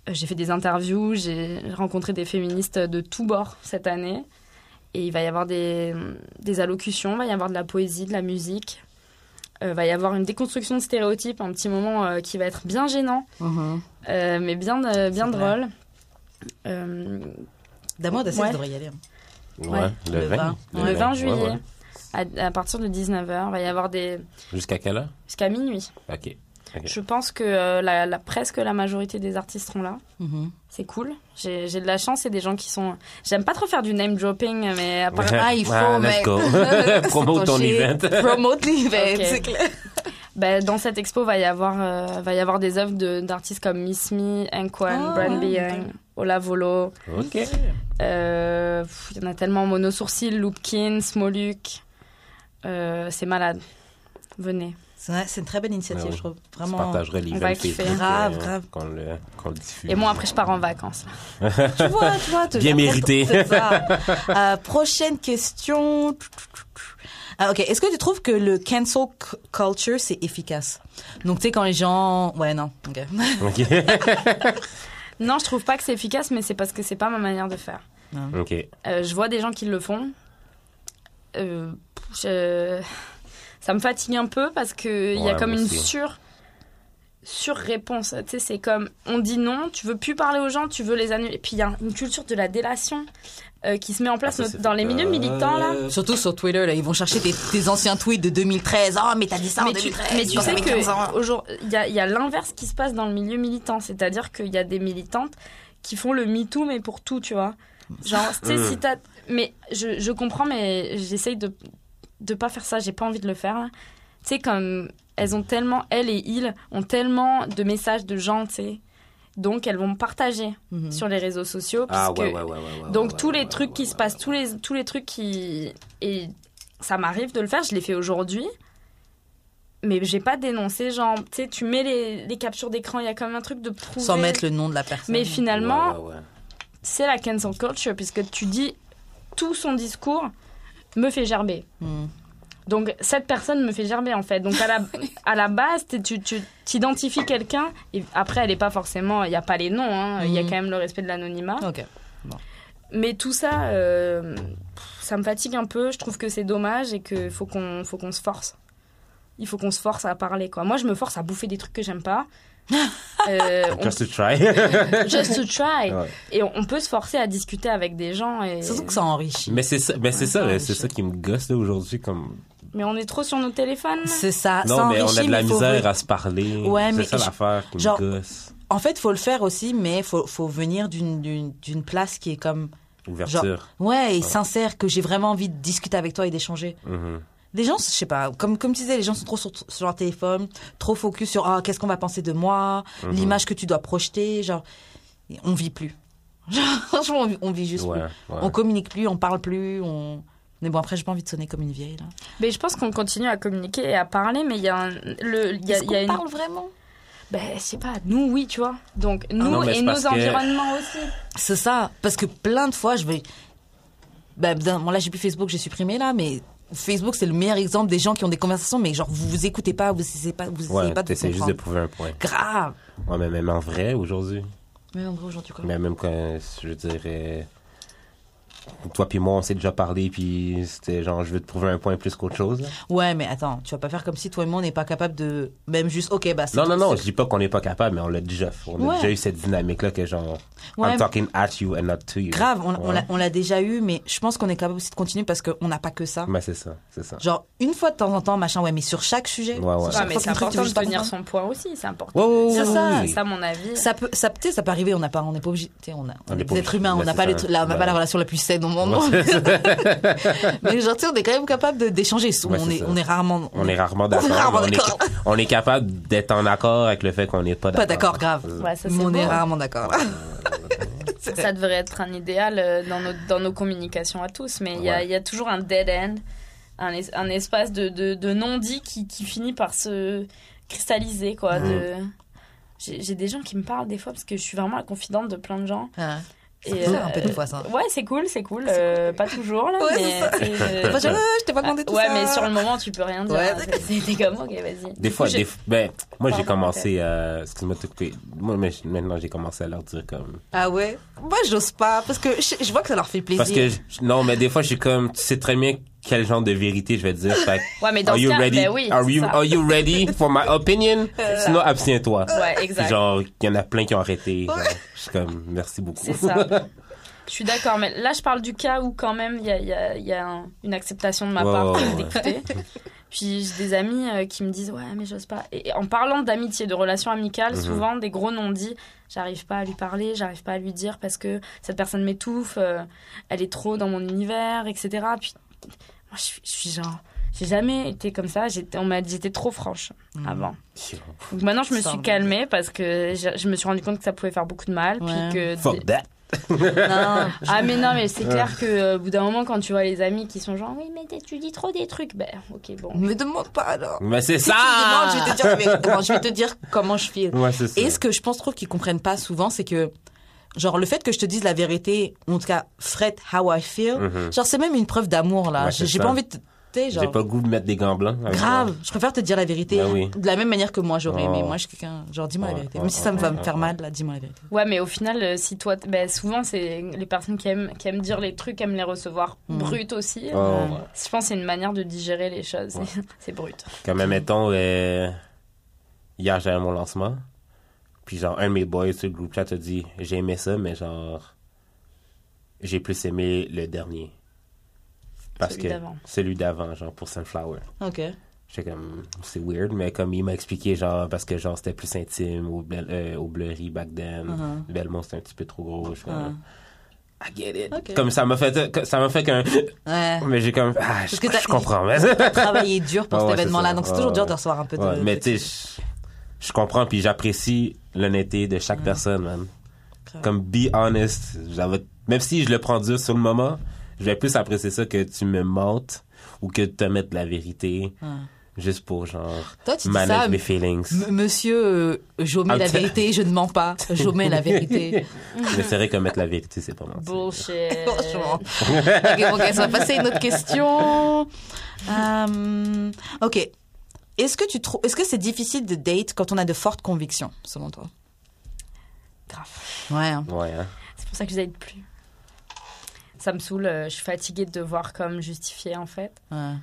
Euh, J'ai fait des interviews, j'ai rencontré des féministes de tous bords cette année. Et il va y avoir des, des allocutions, il va y avoir de la poésie, de la musique. Euh, Il va y avoir une déconstruction de stéréotypes, un petit moment euh, qui va être bien gênant, Mhm. euh, mais bien, euh, bien drôle. Euh, D'amour Ouais. tu devrais y aller. hein. Ouais, Ouais. le Le 20. 20. le 20 ouais, juillet, ouais. À, à partir de 19h, il va y avoir des. Jusqu'à quelle heure? Jusqu'à minuit. OK. Ok. Je pense que euh, la, la- presque la majorité des artistes seront là. Mhm. C'est cool. J'ai de la chance et des gens qui sont. J'aime pas trop faire du name dropping, mais apparemment. Ah, il faut, Ah, let's mec. go. Promote ton event. Promote l'event, Ok. c'est clair. Ben, dans cette expo, va y avoir, euh, va y avoir des œuvres de- d'artistes comme Miss Me, Anquan, Ah, Brand ouais, Young, Ola Volo. OK. Euh, Il y en a tellement. Mono Sourcil, Loopkin, Smoluk. Euh, c'est malade. Venez. C'est une très bonne initiative, Ouais, ouais. je trouve. Vraiment. partagerais les On va jeunes kiffer. Facebook Grave, euh, grave. qu'on le, qu'on le diffuse. Et moi, après, je pars en vacances. Tu vois, tu vois. Bien mérité. Euh, prochaine question. Ah, ok. Est-ce que tu trouves que le cancel culture, c'est efficace? Donc, tu sais, quand les gens. Ouais, non. Ok. Non, je trouve pas que c'est efficace, mais c'est parce que c'est pas ma manière de faire. Ok. Euh, je vois des gens qui le font. Euh, je- Ça me fatigue un peu parce que il y a comme une aussi. sur sur-réponse. Tu sais, c'est comme on dit non, tu veux plus parler aux gens, tu veux les annuler. Et puis il y a une culture de la délation euh, qui se met en place Ah, ça, dans les milieux militants là. peur. Surtout sur Twitter, là, ils vont chercher tes, tes anciens tweets de 2013. Oh, mais t'as dit ça en tu, 2013. mais tu sais t'avais 15 ans. que aujourd'hui, il y a, il y a l'inverse qui se passe dans le milieu militant, c'est-à-dire qu'il y a des militantes qui font le me too mais pour tout, tu vois. Genre, tu sais, si t'as, mais je, je comprends, mais j'essaye de de pas faire ça. J'ai pas envie de le faire. Tu sais, comme elles ont tellement, elles et ils ont tellement de messages de gens, tu sais. Donc elles vont partager Mhm. sur les réseaux sociaux. Ah ouais, ouais, ouais, ouais, ouais, donc ouais, tous les ouais, trucs ouais, qui ouais, se passent, ouais. tous les tous les trucs qui et ça m'arrive de le faire. Je l'ai fait aujourd'hui, mais j'ai pas dénoncé. Genre, tu sais, tu mets les, les captures d'écran, il y a comme un truc de prouver. Sans mettre le nom de la personne. Mais finalement, Ouais, ouais, ouais. c'est la cancel culture puisque tu dis tout son discours me fait gerber. Hmm. Donc cette personne me fait gerber en fait. Donc à la, à la base, tu t'identifies quelqu'un et après elle pas forcément, il y a pas les noms, hein. il y a Mhm. quand même le respect de l'anonymat. Mais tout ça, euh, ça me fatigue un peu. Je trouve que c'est dommage et qu'il faut qu'on faut qu'on se force. Il faut qu'on se force à parler quoi. Moi je me force à bouffer des trucs que j'aime pas. Euh, on- Just to try. just to try. Ouais. Et on, on peut se forcer à discuter avec des gens et Surtout que ça enrichit. Mais c'est ça, mais c'est ça, Ouais, là, ça c'est ça qui me gosse là aujourd'hui comme. mais on est trop sur nos téléphones. C'est ça. Non, ça mais on a de la faut misère re- à se parler. Ouais, mais c'est ça je- l'affaire qui genre- me gosse. En fait, faut le faire aussi, mais faut, faut venir d'une, d'une, d'une place qui est comme, Ouverture. ouais, et sincère, que j'ai vraiment envie de discuter avec toi et d'échanger. Mhm. Les gens, je sais pas, comme, comme tu disais, les gens sont trop sur, sur leur téléphone, trop focus sur, ah, qu'est-ce qu'on va penser de moi, Mhm. l'image que tu dois projeter, genre, on vit plus. Genre, franchement, on vit, on vit juste Ouais, plus. ouais. On communique plus, on parle plus, on... Mais bon, après, j'ai pas envie de sonner comme une vieille, là. Mais je pense qu'on continue à communiquer et à parler, mais il y a un, le, il y a, Est-ce il y a qu'on une, parle vraiment? Ben, je sais pas, nous oui, tu vois. Donc nous non, mais et nos que- environnements aussi. C'est ça, parce que plein de fois, je vais. Ben, bon, là, j'ai plus Facebook, j'ai supprimé là, mais Facebook, c'est le meilleur exemple des gens qui ont des conversations, mais genre, vous vous écoutez pas, vous essayez pas, vous essayez Ouais, pas de vous juste de comprendre. prouver un point. Grave. Ouais, mais même en vrai, aujourd'hui. Mais en vrai, aujourd'hui, quoi. Mais même quand, je dirais. Toi puis moi, on s'est déjà parlé, puis c'était genre, je veux te prouver un point plus qu'autre chose. là. Ouais, mais attends, tu vas pas faire comme si toi et moi, on n'est pas capable de. Même juste, ok, bah, c'est. Non, non, non, je dis pas qu'on n'est pas capable, mais on l'a déjà fait. On a déjà eu cette dynamique-là que genre, Ouais, I'm talking at you and not to you. Grave, on, Ouais. l'a- on l'a déjà eu, mais je pense qu'on est capable aussi de continuer parce qu'on n'a pas que ça. Mais c'est ça, c'est ça. Genre, une fois de temps en temps, machin, ouais, mais sur chaque sujet. Ouais, ouais. mais c'est important de tenir son poids aussi, c'est important. Ouais, ouais, ouais, C'est ouais, ça. Ça, mon avis. Ça peut, ça, tu sais, ça peut arriver, on n'a pas, on n'est pas obligé, on, a, on est des êtres humains, on n'a Ouais. pas la relation la plus saine au monde. Ouais, mais sais, on est quand même capable d'échanger. Ouais, on, est, ça. on est rarement, On est rarement d'accord. on, est, d'accord. on est capable d'être en accord avec le fait qu'on n'est pas pas d'accord. d'accord, grave. Ouais, ça, c'est mais on est rarement d'accord. Ça devrait être un idéal euh, dans nos, dans nos communications à tous, mais il y, a, Ouais. il y a toujours un dead end, un, es- un espace de, de, de non-dit qui, qui finit par se cristalliser. quoi. De- J'ai j'ai des gens qui me parlent des fois parce que je suis vraiment la confidente de plein de gens. Ah. Un euh, peu des fois, ça. Ouais, c'est cool, c'est cool. euh, pas toujours, là, Ouais, mais... euh, je, je t'ai pas demandé tout ouais, ça. mais sur le moment, tu peux rien dire. Ouais, hein. C'était comme, ok, vas-y. Des fois, coup, des, ben, moi j'ai commencé à, excuse-moi de couper. Moi, mais je- maintenant j'ai commencé à leur dire comme, Ah ouais? Moi, j'ose pas, parce que je, je vois que ça leur fait plaisir. parce que, je- non, mais des fois je suis comme, tu sais très bien quel genre de vérité je vais te dire. Fait Ouais, mais dans are you cas, ready? ben oui, are, you, ça. are you ready for my opinion? Sinon, abstiens-toi. Ouais, exact. genre, il y en a plein qui ont arrêté. genre, je suis comme, merci beaucoup. C'est ça. Je suis d'accord, mais là, je parle du cas où quand même il y a, il y a- il y a un- une acceptation de ma part ouais, d'écouter. Puis j'ai des amis euh, qui me disent ouais mais j'ose pas. Et en parlant d'amitié, de relations amicales, Mhm. souvent des gros non-dits. J'arrive pas à lui parler, j'arrive pas à lui dire parce que cette personne m'étouffe, euh, elle est trop dans mon univers, etc. Puis moi je suis, je suis genre, j'ai jamais été comme ça. J'étais, on m'a dit j'étais trop franche Mhm. avant. Donc maintenant je me suis calmée parce que je, je me suis rendu compte que ça pouvait faire beaucoup de mal. Ouais. Puis que Fuck that. Non, ah mais non mais c'est clair que euh, au bout d'un moment quand tu vois les amis qui sont genre oui mais tu dis trop des trucs ben ok bon me demande pas alors. Mais c'est Si ça! demandes, je vais te dire, mais comment- je vais te dire comment je file. Ouais. Et ce que je pense trop qu'ils comprennent pas souvent, c'est que, genre, le fait que je te dise la vérité, en tout cas, Fred, how I feel, Mhm. genre, c'est même une preuve d'amour, là. Ouais, J'ai pas envie de, sais, J'ai genre. pas le goût de mettre des gants blancs. Grave, je préfère te dire la vérité. Ben oui. De la même manière que moi j'aurais aimé. Ouais. Moi je suis quelqu'un, genre dis-moi la vérité. Même si ça me va me faire mal, là, dis-moi la vérité. Ouais, mais au final, euh, si toi, ben, souvent, c'est les personnes qui aiment, qui aiment dire les trucs, aiment les recevoir Mhm. brut aussi. Oh, Ouais. ouais. Je pense que c'est une manière de digérer les choses. Ouais. c'est brut. Comme, mettons, euh, hier, j'avais mon lancement. Puis, genre, un de mes boys sur le groupe chat a dit J'ai aimé ça, mais genre, j'ai plus aimé le dernier. Parce Celui que d'avant. celui d'avant, genre, pour Sunflower. Ok. J'étais comme, c'est weird, mais comme il m'a expliqué, genre, parce que, genre, c'était plus intime au, Bel- euh, au Blurry back then. Uh-huh. Belmont, c'était un petit peu trop gros. Je suis comme, I get it. Ok. Comme ça m'a fait, ça m'a fait qu'un, Ouais. mais j'ai comme, ah, je, comprends, mais. Travailler dur pour Ah cet ouais, événement-là, donc c'est toujours dur ouais. de recevoir un peu de. Ouais, mais tu sais, je, comprends, puis j'apprécie l'honnêteté de chaque personne, man. Comme, be honest. Même si je le prends dur sur le moment, je vais plus apprécier ça que tu me mentes ou que tu te mettes la vérité Ouais. juste pour, genre, Toi, tu dis manage ça, mes feelings. Monsieur, euh, j'omets la vérité, je ne mens pas. J'omets la vérité. mais c'est vrai que mettre la vérité, c'est pas mentir. Bullshit. Franchement. ok, ok, on va passer à une autre question. Euh, ok. Est-ce que tu trouves, est-ce que c'est difficile de date quand on a de fortes convictions, selon toi? Grave. Ouais. hein. Ouais, hein. C'est pour ça que je n'aide plus. Ça me saoule. euh, Je suis fatiguée de devoir comme justifier en fait. ouais.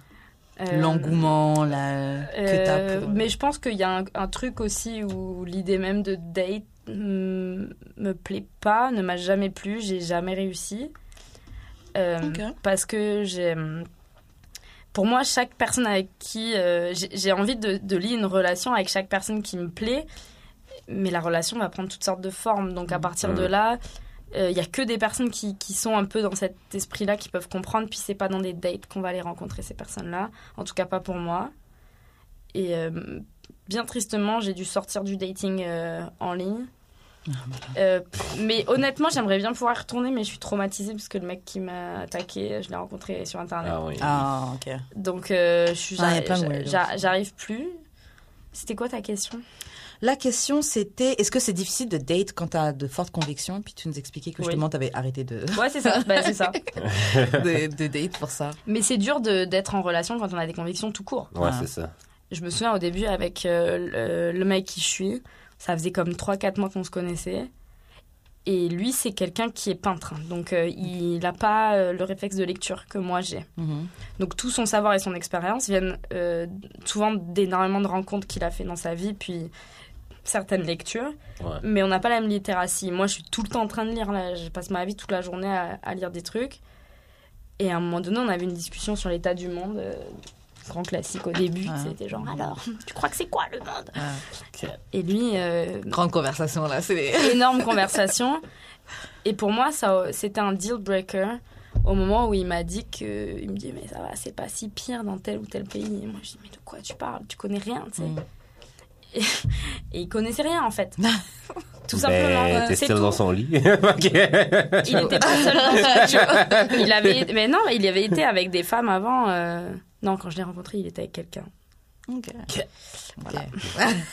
Euh, L'engouement, la que t'as Euh, pour- mais je pense qu'il y a un, un truc aussi où l'idée même de date me plaît pas, ne m'a jamais plu, j'ai jamais réussi. Euh, Ok. Parce que j'ai. Pour moi, chaque personne avec qui. euh, j'ai envie de, de lier une relation avec chaque personne qui me plaît, mais la relation va prendre toutes sortes de formes. Donc à partir de là. Il y a que des personnes qui, qui sont un peu dans cet esprit-là qui peuvent comprendre, puis c'est pas dans des dates qu'on va les rencontrer, ces personnes-là. En tout cas, pas pour moi. Et euh, bien tristement, j'ai dû sortir du dating euh, en ligne. Euh, mais honnêtement, j'aimerais bien pouvoir y retourner, mais je suis traumatisée parce que le mec qui m'a attaqué, je l'ai rencontré sur internet. Ah oui. Ah, ok. Donc, euh, je suis, Ah, j'arrive plus. C'était quoi ta question? La question c'était est-ce que c'est difficile de date quand t'as de fortes convictions? Puis tu nous expliquais que Oui. justement t'avais arrêté de, Ouais, c'est ça. Bah, c'est ça. de, de date pour ça. Mais c'est dur de- d'être en relation quand on a des convictions tout court. Ouais, Ah. c'est ça. Je me souviens au début avec euh, le, le mec qui je suis, ça faisait comme 3-4 mois qu'on se connaissait. Et lui, c'est quelqu'un qui est peintre. Donc, euh, il n'a pas euh, le réflexe de lecture que moi j'ai. Mhm. Donc, tout son savoir et son expérience viennent euh, souvent d'énormément de rencontres qu'il a fait dans sa vie, puis certaines lectures. Ouais. Mais on n'a pas la même littératie. Moi, je suis tout le temps en train de lire. Là. Je passe ma vie toute la journée à, à lire des trucs. Et à un moment donné, on avait une discussion sur l'état du monde. Euh, grand classique au début. C'était genre, alors, tu crois que c'est quoi le monde? Et lui, euh, Grande conversation là, c'est. énorme conversation. Et pour moi, ça, c'était un deal breaker au moment où il m'a dit que. Il me dit, mais ça va, c'est pas si pire dans tel ou tel pays. Et moi, je dis, mais de quoi tu parles? Tu connais rien, tu sais. Mm. Et, et il connaissait rien, en fait. Tout simplement. Ben, t'es C'est dans son lit. Ok. Il était pas seul dans son Il avait, mais non, il avait été avec des femmes avant. euh, Non, quand je l'ai rencontré, il était avec quelqu'un. Ok. Voilà.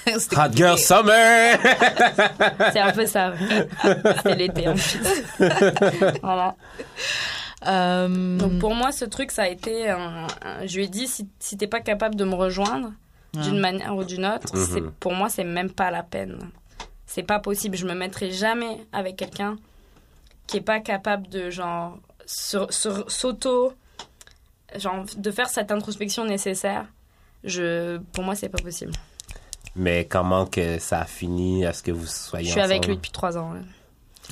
Hot girl summer! C'est un peu ça. C'était l'été en plus. voilà. Euh, Donc pour moi, ce truc, ça a été. un- un- je lui ai dit si, si t'es pas capable de me rejoindre d'une manière ou d'une autre, Mhm. c'est pour moi, c'est même pas la peine. C'est pas possible. Je me mettrai jamais avec quelqu'un qui est pas capable de genre s'auto, genre de faire cette introspection nécessaire. Je, pour moi, c'est pas possible. Mais comment que ça a fini? À ce que vous soyez Je suis avec lui depuis trois ans. là.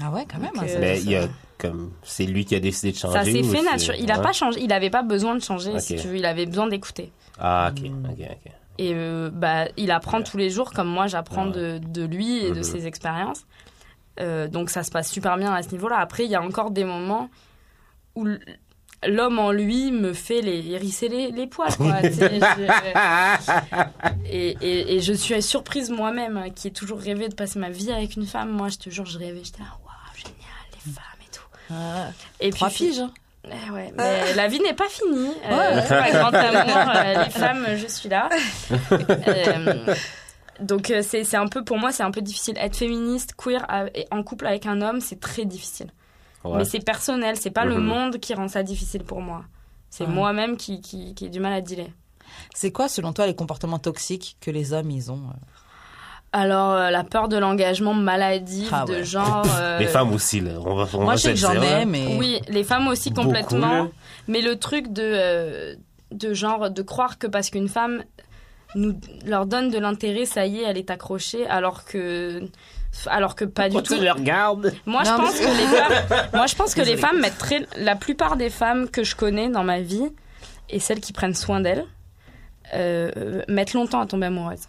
Ah ouais, quand même. Donc, hein, euh, Mais il y a comme c'est lui qui a décidé de changer. Ça s'est fait c'est- naturel. Il a Ouais. pas changé. Il avait pas besoin de changer, si Ok. tu veux. Il avait besoin d'écouter. Ah ok ok ok. Et euh, bah, il apprend tous les jours, comme moi j'apprends Ouais. de, de lui et de Mhm. ses expériences. Euh, donc ça se passe super bien à ce niveau-là. Après, il y a encore des moments où l'homme en lui me fait les hérisser les, les poils. Quoi, je- et, et, et je suis surprise moi-même, hein, qui ai toujours rêvé de passer ma vie avec une femme. Moi, je te jure, je rêvais, j'étais là, waouh, génial, les femmes et tout. Ah, Et Trois puis, piges. hein. eh ouais, mais la vie n'est pas finie. Euh, Ouais. amour, euh, les femmes, je suis là. Euh, donc c'est un peu, pour moi, c'est un peu difficile. Être féministe, queer, et en couple avec un homme, c'est très difficile. Ouais. Mais c'est personnel, c'est pas le Mhm. monde qui rend ça difficile pour moi. C'est Ouais. moi-même qui, qui, qui ai du mal à dealer. C'est quoi, selon toi, les comportements toxiques que les hommes, ils ont euh Alors, euh, la peur de l'engagement maladif, Ah de ouais. genre. euh, Les femmes aussi, là. On va, on Moi, je sais que j'en ai, là. mais... Oui, les femmes aussi Beaucoup, complètement. Mais le truc de, euh, de genre, de croire que parce qu'une femme nous leur donne de l'intérêt, ça y est, elle est accrochée, alors que. Alors que pas du tout. le regardes? Moi, je pense mais- que les femmes, moi, je pense que les femmes mettent très, la plupart des femmes que je connais dans ma vie et celles qui prennent soin d'elles euh, mettent longtemps à tomber amoureuses.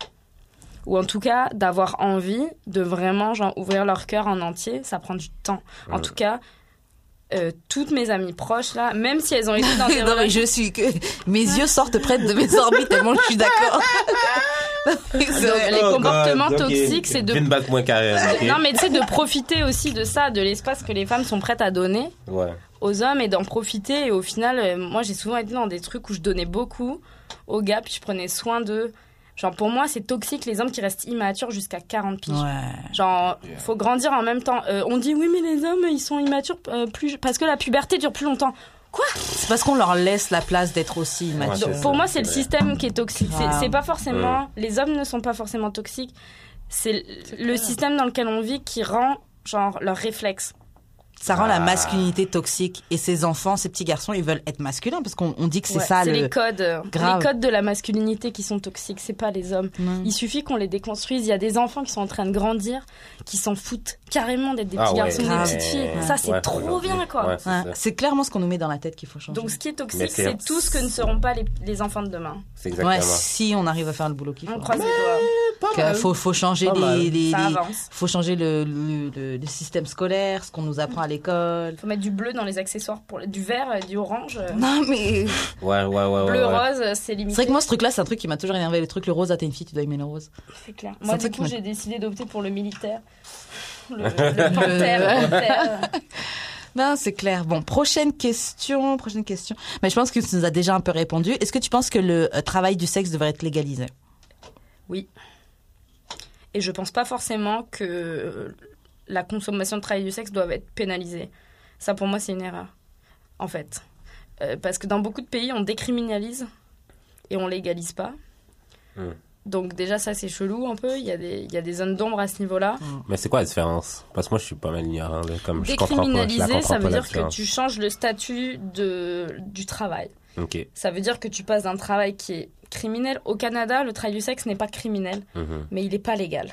Ou en tout cas, d'avoir envie de vraiment genre, ouvrir leur cœur en entier, ça prend du temps. En Ouais. tout cas, euh, toutes mes amies proches là, même si elles ont été dans des non, mais je suis que... Mes yeux sortent près de mes orbites tellement je suis d'accord. Les Oh, comportements God, ok. toxiques, c'est de moins carré. ok? non mais tu sais de profiter aussi de ça, de l'espace que les femmes sont prêtes à donner. Ouais. aux hommes et d'en profiter. Et au final, euh, moi, j'ai souvent été dans des trucs où je donnais beaucoup aux gars, puis je prenais soin d'eux. Genre, pour moi, c'est toxique les hommes qui restent immatures jusqu'à 40 piges. Ouais. Genre, faut grandir en même temps. Euh, on dit oui, mais les hommes, ils sont immatures euh, plus parce que la puberté dure plus longtemps. C'est parce qu'on leur laisse la place d'être aussi immature. Ouais, Pour moi, c'est le système qui est toxique. C'est- pas forcément. Les hommes ne sont pas forcément toxiques. C'est le système dans lequel on vit qui rend, genre, leurs réflexes. Ça rend la Ah. masculinité toxique. Et ces enfants, ces petits garçons, ils veulent être masculins parce qu'on on dit que c'est Ouais, ça c'est les codes, Grave. les codes de la masculinité qui sont toxiques. C'est pas les hommes. Il suffit qu'on les déconstruise. Il y a des enfants qui sont en train de grandir, qui s'en foutent carrément d'être des Ah petits ouais, garçons, grave. des petites filles. Ouais. Ça, c'est Ouais, trop bien, quoi. Ouais, c'est clairement ce qu'on nous met dans la tête qu'il faut changer. Donc, ce qui est toxique, c'est- tout ce que ne seront pas les, les enfants de demain. C'est exactement. ouais, si on arrive à faire le boulot qu'il On faut. croise les doigts. Qu'il faut, faut changer les, les- les- faut changer le, le, le- le système scolaire, ce qu'on nous apprend à l'école. Faut mettre du bleu dans les accessoires, pour du vert, du orange. Non, mais Ouais, ouais, ouais. Bleu, ouais. rose, euh, c'est c'est limité. vrai que moi, ce truc-là, c'est un truc qui m'a toujours énervé. Le truc, le rose, ah, t'es une fille, tu dois aimer le rose. C'est clair. C'est Moi, du coup, j'ai décidé d'opter pour le militaire. Le, le panthère. Non, c'est clair. Bon, prochaine question, prochaine question. Mais je pense que tu nous as déjà un peu répondu. Est-ce que tu penses que le euh, travail du sexe devrait être légalisé? Et je pense pas forcément que la consommation de travail du sexe doit être pénalisée. Ça, pour moi, c'est une erreur, en fait. Euh, parce que dans beaucoup de pays, on décriminalise et on légalise pas. Hmm. Donc déjà, ça, c'est chelou un peu. Il y a des, il y a des zones d'ombre à ce niveau-là. Mais c'est quoi la différence? Parce que moi, je suis pas mal ignorant, là, comme je comprends pas. Je la Décriminaliser, comprends ça veut dire que tu changes le statut de, du travail. Ça veut dire que tu passes d'un travail qui est criminel. Au Canada, le travail du sexe n'est pas criminel, Mhm. mais il n'est pas légal.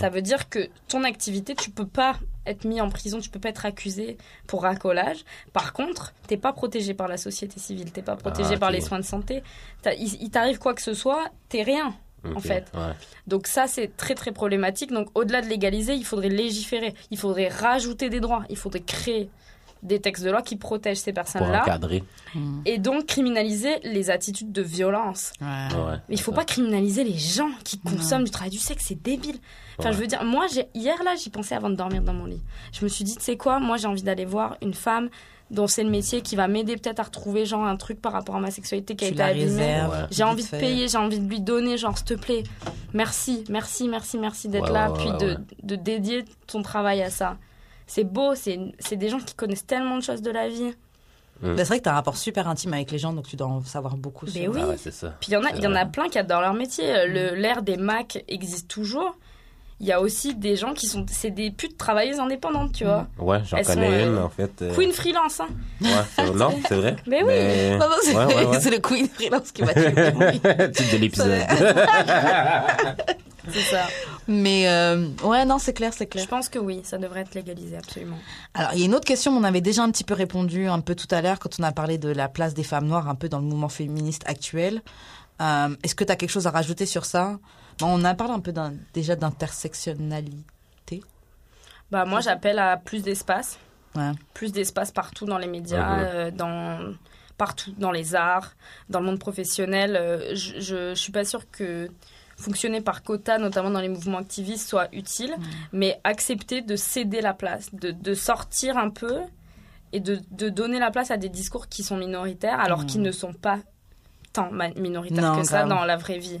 Ça veut dire que ton activité, tu peux pas être mis en prison, tu peux pas être accusé pour racolage. Par contre, t'es pas protégé par la société civile, t'es pas protégé Ah, par les soins de santé. Il, il t'arrive quoi que ce soit, t'es rien. Ok, fait. Ouais. Donc ça, c'est très très problématique. Donc au-delà de légaliser, il faudrait légiférer, il faudrait rajouter des droits, il faudrait créer des textes de loi qui protègent ces Pour personnes-là encadrer. et donc criminaliser les attitudes de violence. Ouais. Ouais. Mais il faut pas criminaliser les gens qui consomment du travail du sexe, c'est débile. Enfin, Ouais. je veux dire, moi, hier, là, j'y pensais avant de dormir dans mon lit. Je me suis dit, tu sais quoi, moi, j'ai envie d'aller voir une femme dont c'est le métier qui va m'aider peut-être à retrouver, genre, un truc par rapport à ma sexualité qui a Tu été abîmée. J'ai envie de payer, j'ai envie de lui donner, genre, s'il te plaît, merci, merci, merci, merci d'être Ouais, là, ouais, puis ouais, de, ouais. de dédier ton travail à ça. C'est beau, c'est c'est des gens qui connaissent tellement de choses de la vie. Bah, c'est vrai que tu as un rapport super intime avec les gens, donc tu dois en savoir beaucoup. Mais oui. Ah ouais, c'est ça. Puis il y en a, y en a plein qui adorent leur métier. Euh, Le l'ère des Mac existe toujours. Il y a aussi des gens qui sont, c'est des putes travailleuses indépendantes, tu vois. Ouais, j'en connais sont, une, euh, en fait. euh, Queen freelance, hein. Ouais, c'est- non, c'est vrai. Mais oui. Non, non, c'est Ouais, ouais, le Queen Freelance qui m'a tué. Titre de l'épisode. C'est ça. Mais euh, ouais, non, c'est clair, c'est Je clair. pense que oui, ça devrait être légalisé, absolument. Alors, il y a une autre question, on avait déjà un petit peu répondu un peu tout à l'heure quand on a parlé de la place des femmes noires un peu dans le mouvement féministe actuel. Euh, Est-ce que tu as quelque chose à rajouter sur ça? Bon, On a parlé un peu déjà d'intersectionnalité. Bah, moi, j'appelle à plus d'espace. Ouais. Plus d'espace partout dans les médias, Mhm. euh, dans, partout dans les arts, dans le monde professionnel. Euh, je, je, je suis pas sûre que fonctionner par quota, notamment dans les mouvements activistes, soit utile, mais accepter de céder la place, de, de sortir un peu et de, de donner la place à des discours qui sont minoritaires alors qu'ils ne sont pas tant minoritaire Non, que ça dans la vraie vie.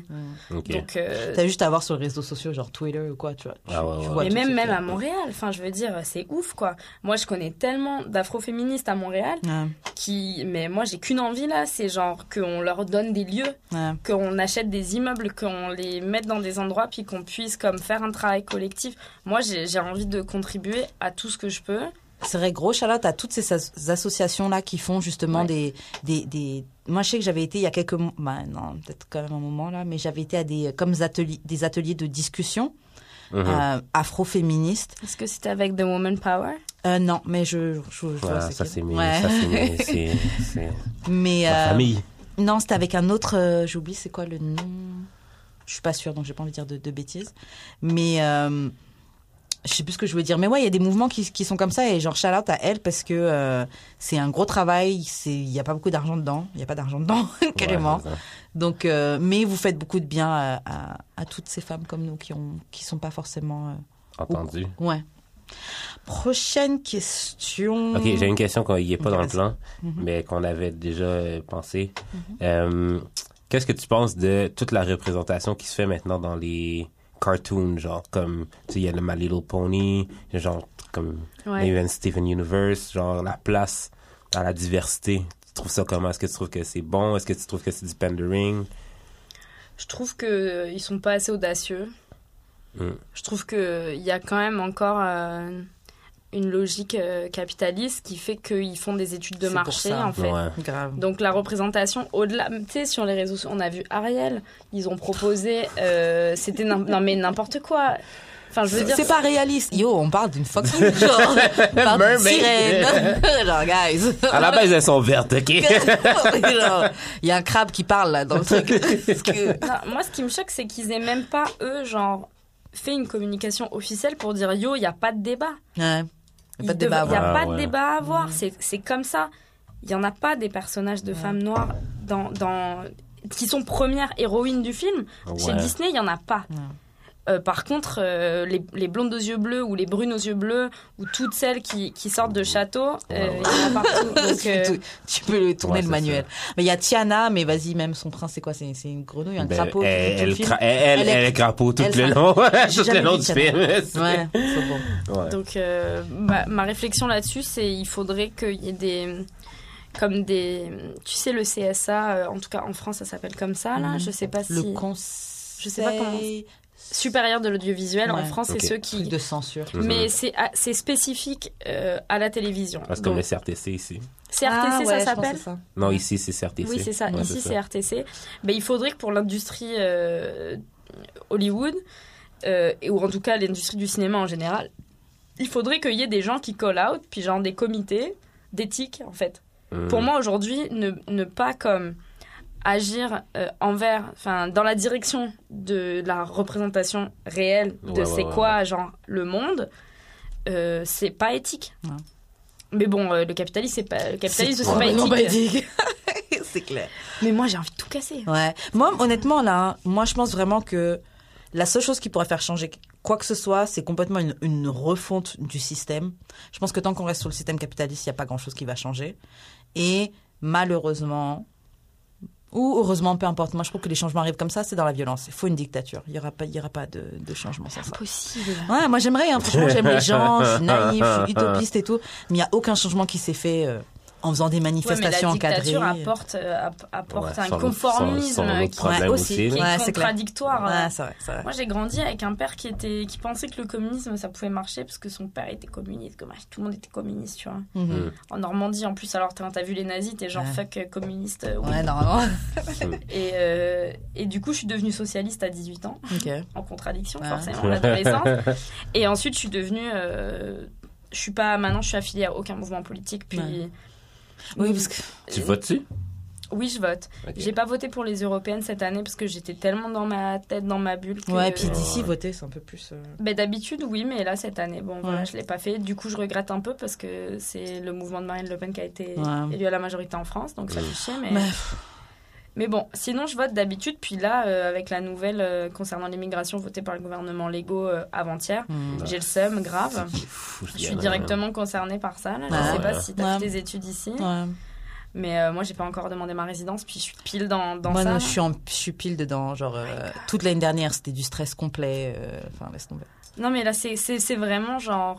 Ok. Donc, euh, T'as juste à voir sur les réseaux sociaux, genre Twitter ou quoi, tu vois. Tu- Ah ouais, tu ouais. vois mais tout même, même à Montréal, enfin, je veux dire, c'est ouf, quoi. Moi, je connais tellement d'afroféministes à Montréal Ouais, qui, mais moi, j'ai qu'une envie là, c'est genre qu'on leur donne des lieux, ouais. qu'on achète des immeubles, qu'on les mette dans des endroits, puis qu'on puisse comme faire un travail collectif. Moi, j'ai j'ai envie de contribuer à tout ce que je peux. C'est vrai, gros Charlotte à toutes ces as- associations-là qui font justement Ouais. des, des, des... Moi, je sais que j'avais été il y a quelques mois, bah, non, peut-être quand même un moment là, mais j'avais été à des, comme ateliers, des ateliers de discussion Mhm. euh, afro-féministes. Est-ce que c'était avec The Woman Power? Euh, non, mais je, je, je Voilà, c'est ça c'est mes, Ouais. ça c'est mes- c'est, c'est Mais ma euh, famille. non, c'était avec un autre. euh, J'oublie c'est quoi le nom. Je suis pas sûre, donc j'ai pas envie de dire de, de bêtises. Mais euh, je sais plus ce que je voulais dire. Mais ouais, il y a des mouvements qui, qui sont comme ça et genre shout out à elle parce que euh, c'est un gros travail. C'est il y a pas beaucoup d'argent dedans. Il y a pas d'argent dedans carrément. Ouais. Donc, euh, mais vous faites beaucoup de bien à, à, à toutes ces femmes comme nous qui ont qui sont pas forcément. euh, Entendu. Ouais. Prochaine question. Ok, j'ai une question qui n'est pas Ok, dans le plan, Mhm. mais qu'on avait déjà euh, pensé. Euh, Qu'est-ce que tu penses de toute la représentation qui se fait maintenant dans les cartoons, genre comme, tu sais, il y a le My Little Pony, genre comme Ouais. Even Steven Universe, genre la place à la diversité. Tu trouves ça comment? Est-ce que tu trouves que c'est bon? Est-ce que tu trouves que c'est du pandering? Je trouve que ils sont pas assez audacieux. Mm. Je trouve que il y a quand même encore euh, une logique euh, capitaliste qui fait qu'ils font des études de marché ça. en fait. Ouais. Grave. Donc la représentation au-delà, tu sais sur les réseaux, sociaux, on a vu Ariel, ils ont proposé, euh, c'était non mais n'importe quoi. Enfin je veux dire, C'est pas réaliste. Yo, on parle d'une fucking genre, on parle sirène. genre, guys. À la base, elles sont vertes, ok? Il y a un crabe qui parle là dans le truc. Parce que- Non, moi ce qui me choque c'est qu'ils aient même pas eux genre fait une communication officielle pour dire yo il y a pas de débat. Ouais. Il Pas de débat à Il n'y a pas Ah, de ouais. débat à avoir. C'est c'est comme ça. Il n'y en a pas des personnages de femmes noires dans, dans, qui sont premières héroïnes du film. Chez Ouais. Disney, il n'y en a pas. Euh, par contre, euh, les, les blondes aux yeux bleus ou les brunes aux yeux bleus ou toutes celles qui, qui sortent de château, euh, il y en a partout. Donc, tu, euh, peux le tourner Ouais, le manuel. Mais il y a Tiana, mais vas-y, même son prince, c'est quoi? C'est une grenouille, un Ben, crapaud elle, elle, elle, elle, Elle est- crapaud tout le long, J'ai tout le jamais long du film. Ouais, c'est bon. Ouais. Donc, euh, ma, ma réflexion là-dessus, c'est il faudrait qu'il y ait des. Comme des. Tu sais, le CSA, euh, en tout cas en France, ça s'appelle comme ça, là. Mhm. Je sais pas si. Le conseil. Je sais pas comment- Supérieur de l'audiovisuel, en. France, c'est ceux Truc qui. de censure. Mais c'est ah, c'est spécifique euh, à la télévision. Parce que comme le CRTC ici. CRTC, Ah, ouais, ça s'appelle c'est. Non, ici, c'est CRTC. Oui, c'est ça. Ouais, Ici, c'est RTC. Ben, il faudrait que pour l'industrie euh, Hollywood, euh, et- ou en tout cas l'industrie du cinéma en général, il faudrait qu'il y ait des gens qui call out, puis genre des comités d'éthique, en fait. Mhm. Pour moi, aujourd'hui, ne, ne pas comme agir euh, envers, enfin, dans la direction de la représentation réelle de Ouais, c'est ouais, quoi, genre, le monde, euh, c'est pas éthique. Ouais. Mais bon, euh, le capitalisme, c'est pas, le capitalisme, c'est pas vraiment éthique. c'est clair. Mais moi, j'ai envie de tout casser. Ouais. Moi, honnêtement, là, hein, moi, je pense vraiment que la seule chose qui pourrait faire changer quoi que ce soit, c'est complètement une, une refonte du système. Je pense que tant qu'on reste sur le système capitaliste, il n'y a pas grand-chose qui va changer. Et malheureusement, ou heureusement, peu importe, moi, je trouve que les changements arrivent comme ça, c'est dans la violence. Il faut une dictature. Il n'y aura pas, il y aura pas de, de changement sans ça. Impossible. Ouais, moi j'aimerais, hein. franchement j'aime les gens, je suis naïf, je suis utopiste et tout, mais il n'y a aucun changement qui s'est fait euh, en faisant des Ouais, mais manifestations la encadrées. dictature apporte, euh, app- apporte Ouais, un sans le- conformisme sans- sans qui, aussi. qui est contradictoire. Vrai, vrai. Moi, j'ai grandi avec un père qui était, qui pensait que le communisme, ça pouvait marcher parce que son père était communiste, comme tout le monde était communiste, tu vois. Mhm. Mhm. En Normandie, en plus, alors t'as t'as vu les nazis, t'es genre Ouais. fuck euh, communiste. euh, oui. Ouais, normalement. Et, euh, et du coup, je suis devenue socialiste à 18 ans, en contradiction, Ouais. forcément, l'adolescence. et ensuite, je suis devenue. euh, je suis pas. Maintenant, je suis affiliée à aucun mouvement politique, puis. Ouais. Oui, parce que. Tu votes-tu? Oui, je vote. J'ai pas voté pour les européennes cette année parce que j'étais tellement dans ma tête, dans ma bulle. Que... Ouais, puis Ouais. d'ici, voter, c'est un peu plus. euh, Ben, D'habitude, oui, mais là, cette année, bon, voilà, Ouais. je l'ai pas fait. Du coup, je regrette un peu parce que c'est le mouvement de Marine Le Pen qui a été Ouais. élu à la majorité en France, donc ça fait chier. Mais... Mais, mais bon, sinon, je vote d'habitude. Puis là, euh, avec la nouvelle euh, concernant l'immigration votée par le gouvernement Lego euh, avant-hier, hmm. j'ai le seum grave. Fou, Je suis directement concernée par ça. Là. Je Ouais. sais pas si tu as Ouais. fait tes études ici. Ouais. Mais euh, moi, j'ai pas encore demandé ma résidence, puis je suis pile dans, dans Moi, ça. non, là. je suis, en, je suis pile dedans. Genre, euh, toute l'année dernière, c'était du stress complet. euh, Enfin, laisse tomber. Non, mais là, c'est c'est- c'est vraiment genre.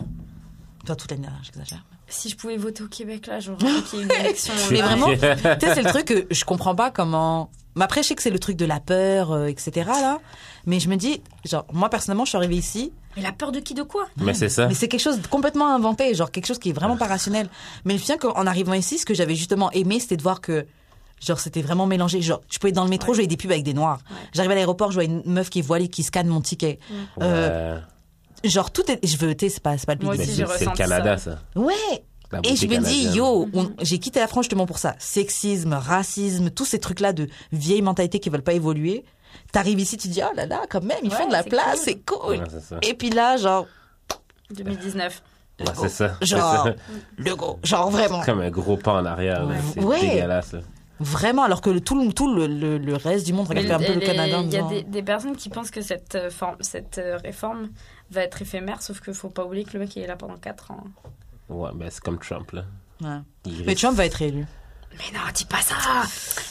Toi, toute l'année dernière, j'exagère. Si je pouvais voter au Québec, là, j'aurais qu'il y ait une élection. Mais vraiment, tu sais, c'est le truc que je comprends pas comment. Mais après, je sais que c'est le truc de la peur, euh, etc. Là, mais je me dis, genre, moi personnellement, je suis arrivée ici, Mais la peur de qui, de quoi? Mais c'est ça. mais c'est quelque chose de complètement inventé, genre quelque chose qui est vraiment pas rationnel. Mais bien qu'en arrivant ici, ce que j'avais justement aimé, c'était de voir que, genre, c'était vraiment mélangé. Genre, je pouvais être dans le métro, je voyais des pubs avec des noirs. J'arrive à l'aéroport, je vois une meuf qui est voilée, qui scanne mon ticket. Euh, Ouais. Genre, tout est, je veux, tu sais, c'est pas, c'est pas le c'est c'est le Canada, ça. ça. Ouais. Et je me dis, yo, on- j'ai quitté la France justement pour ça. Sexisme, racisme, tous ces trucs-là de vieilles mentalités qui veulent pas évoluer. T'arrives ici, tu dis, oh là là, quand même, ils Ouais, font de la c'est place, cool. c'est cool. Ouais, c'est. Et puis là, genre, 2019. Ouais, c'est ça. c'est genre, ça. le go, genre vraiment. Comme un gros pas en arrière. C'est Ouais. dégueulasse. là. Vraiment, alors que le, tout, le, tout le, le, le reste du monde regarde un peu le Canada. Il y a des, des personnes qui pensent que cette, euh, forme- cette euh, réforme va être éphémère, sauf qu'il faut pas oublier que le mec il est là pendant 4 ans. Ouais, mais c'est comme Trump, là. Ouais. Il Mais Trump va être élu. Mais non, dis pas ça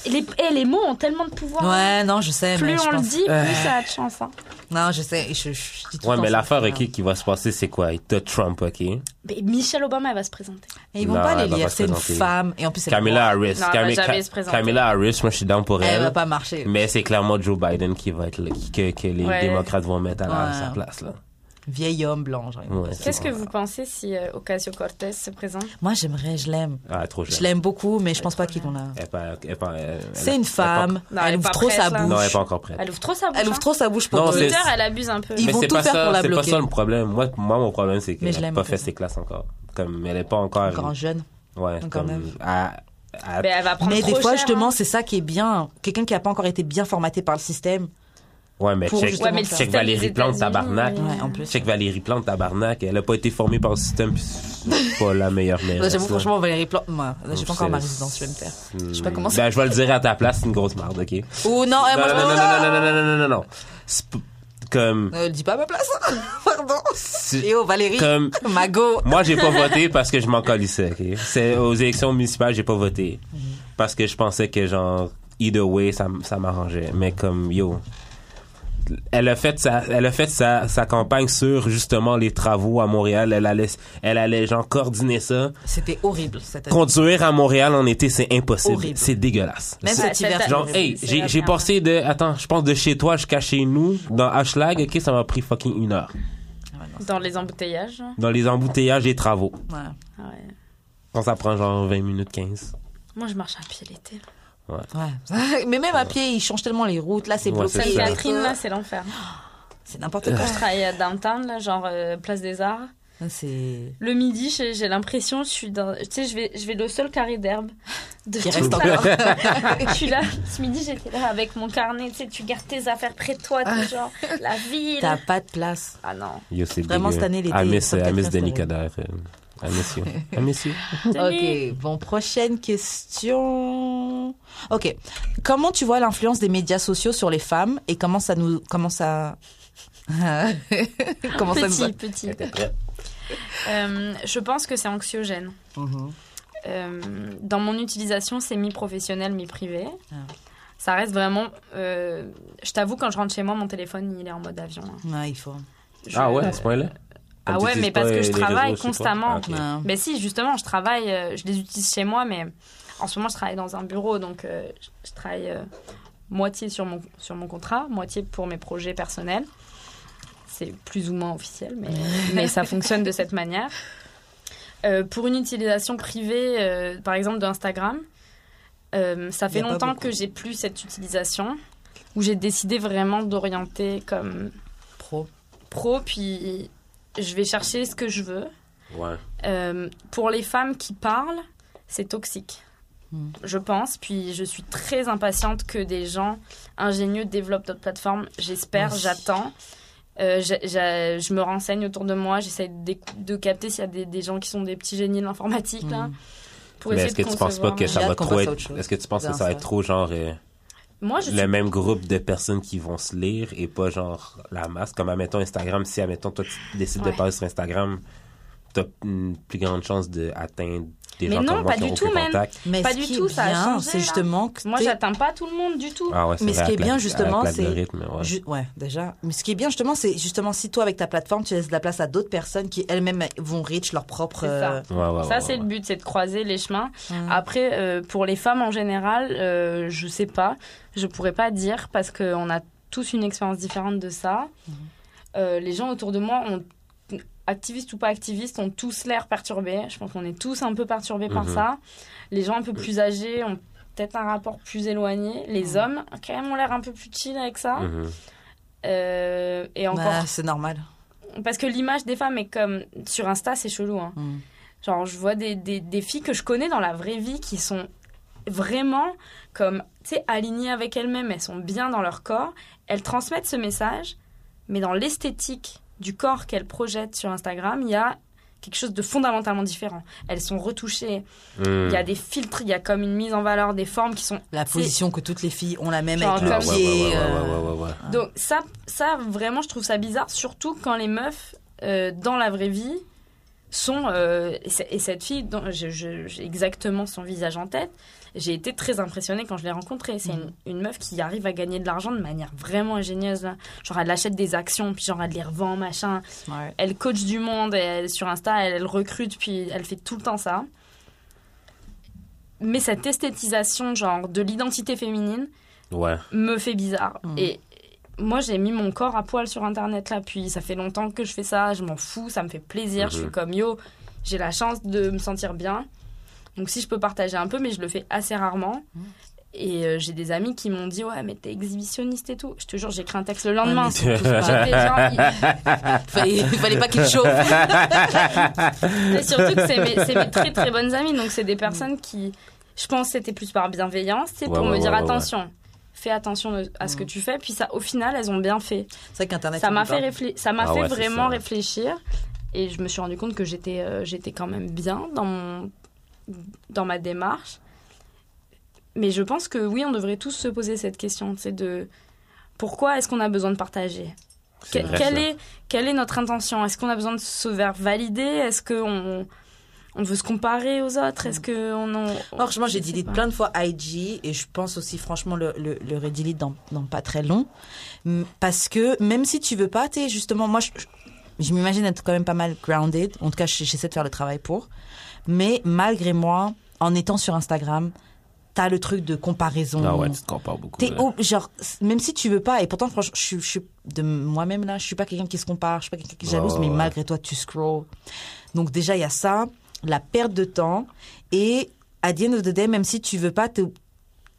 Les, eh, les mots ont tellement de pouvoir. Ouais, non, je sais. mais Plus je on le pense- dit, plus ça a de chance. hein. Non, je sais. Je, je, je dis tout Ouais, mais l'affaire, qui va se passer, c'est quoi? T'as Trump, ok? Mais Michelle Obama, elle va se présenter. Et ils vont Non, pas l'élire. C'est une femme. Et en plus, noire. Harris. Non, elle va Cami- jamais Ca- se présenter. Camilla Harris, moi, je suis down pour Elle elle. va pas marcher. Mais c'est clairement Joe Biden qui va être là, que, que les Ouais. démocrates vont mettre à, sa place, là. Vieil homme blanc. Ouais. Qu'est-ce que vous pensez si euh, Ocasio-Cortez se présente? Moi, j'aimerais, je l'aime. Ah, trop Je jeune. l'aime beaucoup, mais je pense pas qu'ils vont la. Elle est pas- elle est pas- elle- elle- C'est une femme. Non, elle ouvre trop prête, sa là. bouche. Non, elle est pas encore prête. Elle ouvre trop sa bouche. Elle ouvre hein. trop sa bouche pour Twitter, elle abuse un peu. Ils mais vont c'est tout pas faire ça, pour la c'est pas bloquer. ça le problème. Moi, moi mon problème, c'est qu'elle je n'a pas en fait ses classes encore. Comme, elle est pas encore. Encore un jeune. Ouais, encore Mais elle va prendre Mais des fois, cher, justement, hein. c'est ça qui est bien. Quelqu'un qui a pas encore été bien formaté par le système. Ouais, mais check, Ouais, mais check Valérie Plante, tabarnak. ouais. En plus. Check Valérie Plante, tabarnak. Elle a pas été formée par le système, puis c'est pas la meilleure là. franchement, Valérie Plante, moi, j'ai pas encore ma résidence, je vais me faire. Hmm. sais pas comment ça- Ben, je vais le dire à ta place, c'est une grosse marde, ok? Non, eh, Non, non, je non, non, non, non, non, non, non, non, non. Comme, Euh, dis pas à ma place. Pardon. c'est- Et oh, Valérie. comme, Mago. moi, j'ai pas voté parce que je m'en colissais, ok? C'est, aux élections municipales, j'ai pas voté. Parce que je pensais que, genre, either way, ça, ça m'arrangeait. Mais comme, yo. Elle a fait sa, elle a fait sa, sa campagne sur, justement, les travaux à Montréal. Elle allait, elle allait, genre, coordonner ça. C'était horrible cette. Conduire à Montréal en été, c'est impossible. C'est dégueulasse. Même cet hiver, Genre, hey, j'ai, passé de, attends, je pense de chez toi jusqu'à chez nous, dans Hochelag, ok, ça m'a pris fucking une heure. Ah Dans les embouteillages. Dans les embouteillages et travaux. ouais. Ah ouais. Quand ça prend genre 20 minutes 15. Moi, je marche à pied l'été. Ouais. Mais même à pied, ils changent tellement les routes. Là, c'est Ouais, bloqué. Sainte-Catherine, là, c'est l'enfer. C'est n'importe quoi. Je travaille à downtown, là, genre euh, Place des Arts. C'est. Le midi, j'ai l'impression, je suis dans. Tu sais, je vais, je vais le seul carré d'herbe. De Qui reste la- encore. je suis là, ce midi, j'étais là avec mon carnet. Tu sais, tu gardes tes affaires près de toi, t'es genre, la ville. T'as pas de place. Ah non. Yo, Vraiment, cette année, l'été, I miss, ça I miss you. I miss you. Ok, bon, prochaine question. Ok, comment tu vois l'influence des médias sociaux sur les femmes et comment ça nous, comment ça, comment ça nous. petit, petit. Euh, je pense que c'est anxiogène. Mhm. Euh, dans mon utilisation, c'est mi-professionnel, mi-privé. Ah. Ça reste vraiment. euh, je t'avoue, quand je rentre chez moi, mon téléphone, il est en mode avion. hein. Ouais, il faut. Je- Ah ouais, à ce point-là? Ah ouais, mais parce que je travaille constamment. Ah. Ben si, justement, je travaille, euh, je les utilise chez moi, mais en ce moment, je travaille dans un bureau, donc euh, je, travaille euh, moitié sur mon, sur mon contrat, moitié pour mes projets personnels. C'est plus ou moins officiel, mais, mais ça fonctionne de cette manière. Euh, pour une utilisation privée, euh, par exemple d'Instagram, euh, ça fait longtemps que j'ai plus cette utilisation, où j'ai décidé vraiment d'orienter comme Pro. pro, puis je vais chercher ce que je veux. Ouais. Euh, pour les femmes qui parlent, c'est toxique. Mm. Je pense, puis je suis très impatiente que des gens ingénieux développent d'autres plateformes. J'espère, j'attends. Euh, je me renseigne autour de moi, j'essaie de, capter s'il y a des, des gens qui sont des petits génies de l'informatique, là, Mm. pour Mais essayer est-ce que de tu penses pas que ça va trop être, est-ce que tu penses que ça va être trop genre, euh, Moi, je le suis... même groupe de personnes qui vont se lire et pas genre la masse? Comme, admettons, Instagram, si, admettons, toi, tu décides Ouais. de passer sur Instagram, t'as une plus grande chance d'atteindre des Mais gens non, pas du tout, contact. Mais Pas ce du qui tout, est ça a bien, changé, c'est là. justement que Moi, j'atteins pas tout le monde du tout. Ah ouais, Mais ce qui est bien, justement, c'est- ouais. Ju- ouais, déjà. Mais ce qui est bien, justement, c'est justement si toi, avec ta plateforme, tu laisses de la place à d'autres personnes qui elles-mêmes vont reach leur propre. Ça. Ouais, ouais, Ça, ouais, c'est ouais. le but, c'est de croiser les chemins. Ouais. Après, euh, pour les femmes en général, euh, je sais pas. Je pourrais pas dire parce qu'on a tous une expérience différente de ça. Mhm. Euh, les gens autour de moi, ont, activistes ou pas activistes, ont tous l'air perturbés. Je pense qu'on est tous un peu perturbés par Mhm. ça. Les gens un peu plus âgés ont peut-être un rapport plus éloigné. Les Mhm. hommes, quand même, ont l'air un peu plus chill avec ça. Mhm. Euh, et encore, bah, c'est normal. parce que l'image des femmes est comme sur Insta, c'est chelou. Hein. Genre, je vois des, des, des filles que je connais dans la vraie vie qui sont vraiment comme, tu sais, alignées avec elles-mêmes. Elles sont bien dans leur corps. Elles transmettent ce message, mais dans l'esthétique du corps qu'elles projettent sur Instagram, il y a quelque chose de fondamentalement différent. Elles sont retouchées. Mhm. Il y a des filtres, il y a comme une mise en valeur des formes qui sont La position que toutes les filles ont la même Genre avec le pied. Donc ça, ça vraiment, je trouve ça bizarre, surtout quand les meufs euh, dans la vraie vie sont euh, et, cette fille, dont j'ai exactement son visage en tête. J'ai été très impressionnée quand je l'ai rencontrée. C'est une, une meuf qui arrive à gagner de l'argent de manière vraiment ingénieuse. là. Genre elle achète des actions, puis genre elle les revend, machin. ouais. Elle coach du monde, et elle, sur Insta, elle, elle recrute, puis elle fait tout le temps ça. Mais cette esthétisation, genre, de l'identité féminine, Ouais. me fait bizarre. Mm. Et moi, j'ai mis mon corps à poil sur Internet là, puis ça fait longtemps que je fais ça, je m'en fous, ça me fait plaisir. Je Mhm. suis comme yo, j'ai la chance de me sentir bien. Donc si je peux partager un peu, mais je le fais assez rarement. Mhm. Et euh, j'ai des amis qui m'ont dit ouais mais t'es exhibitionniste et tout. Je te jure j'ai écrit un texte le lendemain. pareils. J'étais genre, Il fallait, il fallait pas qu'il chauffe. Mais surtout que c'est mes, très très bonnes amies, donc c'est des personnes qui, je pense, c'était plus par bienveillance, c'est Ouais, pour ouais, me dire ouais, attention, fais attention à ce que tu fais. Puis ça, au final, elles ont bien fait. C'est vrai qu'Internet. Ça m'a fait réfléchir, ça m'a Ah fait ouais, vraiment ça. réfléchir, et je me suis rendu compte que j'étais, euh, j'étais quand même bien dans mon, dans ma démarche. Mais je pense que oui, on devrait tous se poser cette question, c'est de pourquoi est-ce qu'on a besoin de partager? C'est que- vrai, quelle, ça. est, quelle est notre intention? Est-ce qu'on a besoin de se faire valider? Est-ce qu'on on veut se comparer aux autres Est-ce qu'on en... Franchement, j'ai pas. plein de fois IG et je pense aussi, franchement, le, le, le redelete dans, dans pas très long. M- Parce que même si tu veux pas, tu sais, justement, moi, je, je- m'imagine être quand même pas mal grounded. En tout cas, j'essaie de faire le travail pour. Mais malgré moi, en étant sur Instagram, t'as le truc de comparaison. Ah ouais, tu te compares beaucoup. T'es ob- genre même si tu veux pas et pourtant franchement je suis, de moi-même là je suis pas quelqu'un qui se compare je suis pas quelqu'un qui est jalouse Ouais, mais ouais. malgré toi tu scrolls donc déjà il y a ça la perte de temps et à the end of the day même si tu veux pas te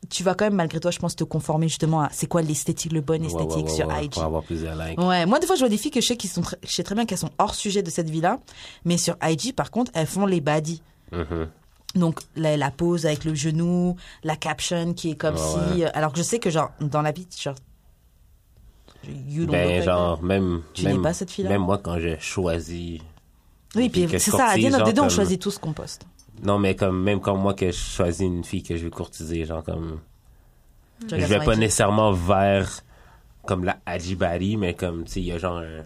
tu vas quand même malgré toi je pense te conformer justement à c'est quoi l'esthétique le bon esthétique ouais, ouais, sur ouais, IG Pour avoir plusieurs likes. Ouais, moi des fois je vois des filles que je sais qui sont très- je sais très bien qu'elles sont hors sujet de cette vie-là, mais sur IG par contre elles font les baddies. Mhm. Donc la, la pose avec le genou, la caption qui est comme si, alors que je sais que genre dans la vie genre you don't look Ben, genre, même. Tu même, n'es pas cette fille-là? Même moi, quand j'ai choisi. Oui, puis c'est ça. À genre, day, on choisit tout ce qu'on poste. Non, mais comme, même comme moi, que je choisis une fille que je veux courtiser, genre, comme. Tu Je vais pas nécessairement vers. Comme la Ajibari, mais comme, tu sais, il y a genre un,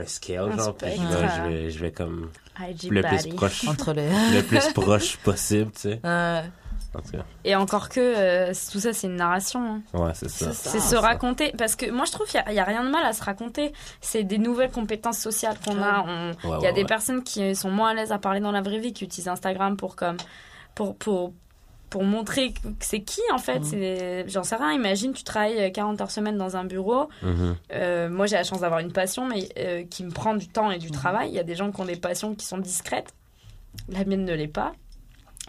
un scale, Un genre, puis je vais, je vais, je vais comme. IG Le plus proche. entre les. le plus proche possible, tu sais. Euh, En tout cas. Et encore que euh, tout ça, c'est une narration. hein. Ouais, c'est ça. C'est C'est se raconter. Parce que moi, je trouve qu'il n'y a, rien de mal à se raconter. C'est des nouvelles compétences sociales qu'on a. Il Ouais, y a ouais, des ouais. personnes qui sont moins à l'aise à parler dans la vraie vie, qui utilisent Instagram pour comme pour pour pour montrer que c'est qui en fait. C'est j'en sais rien. Imagine tu travailles 40 heures semaine dans un bureau. Mhm. Euh, moi, j'ai la chance d'avoir une passion, mais euh, qui me prend du temps et du travail. Il y a des gens qui ont des passions qui sont discrètes. La mienne ne l'est pas.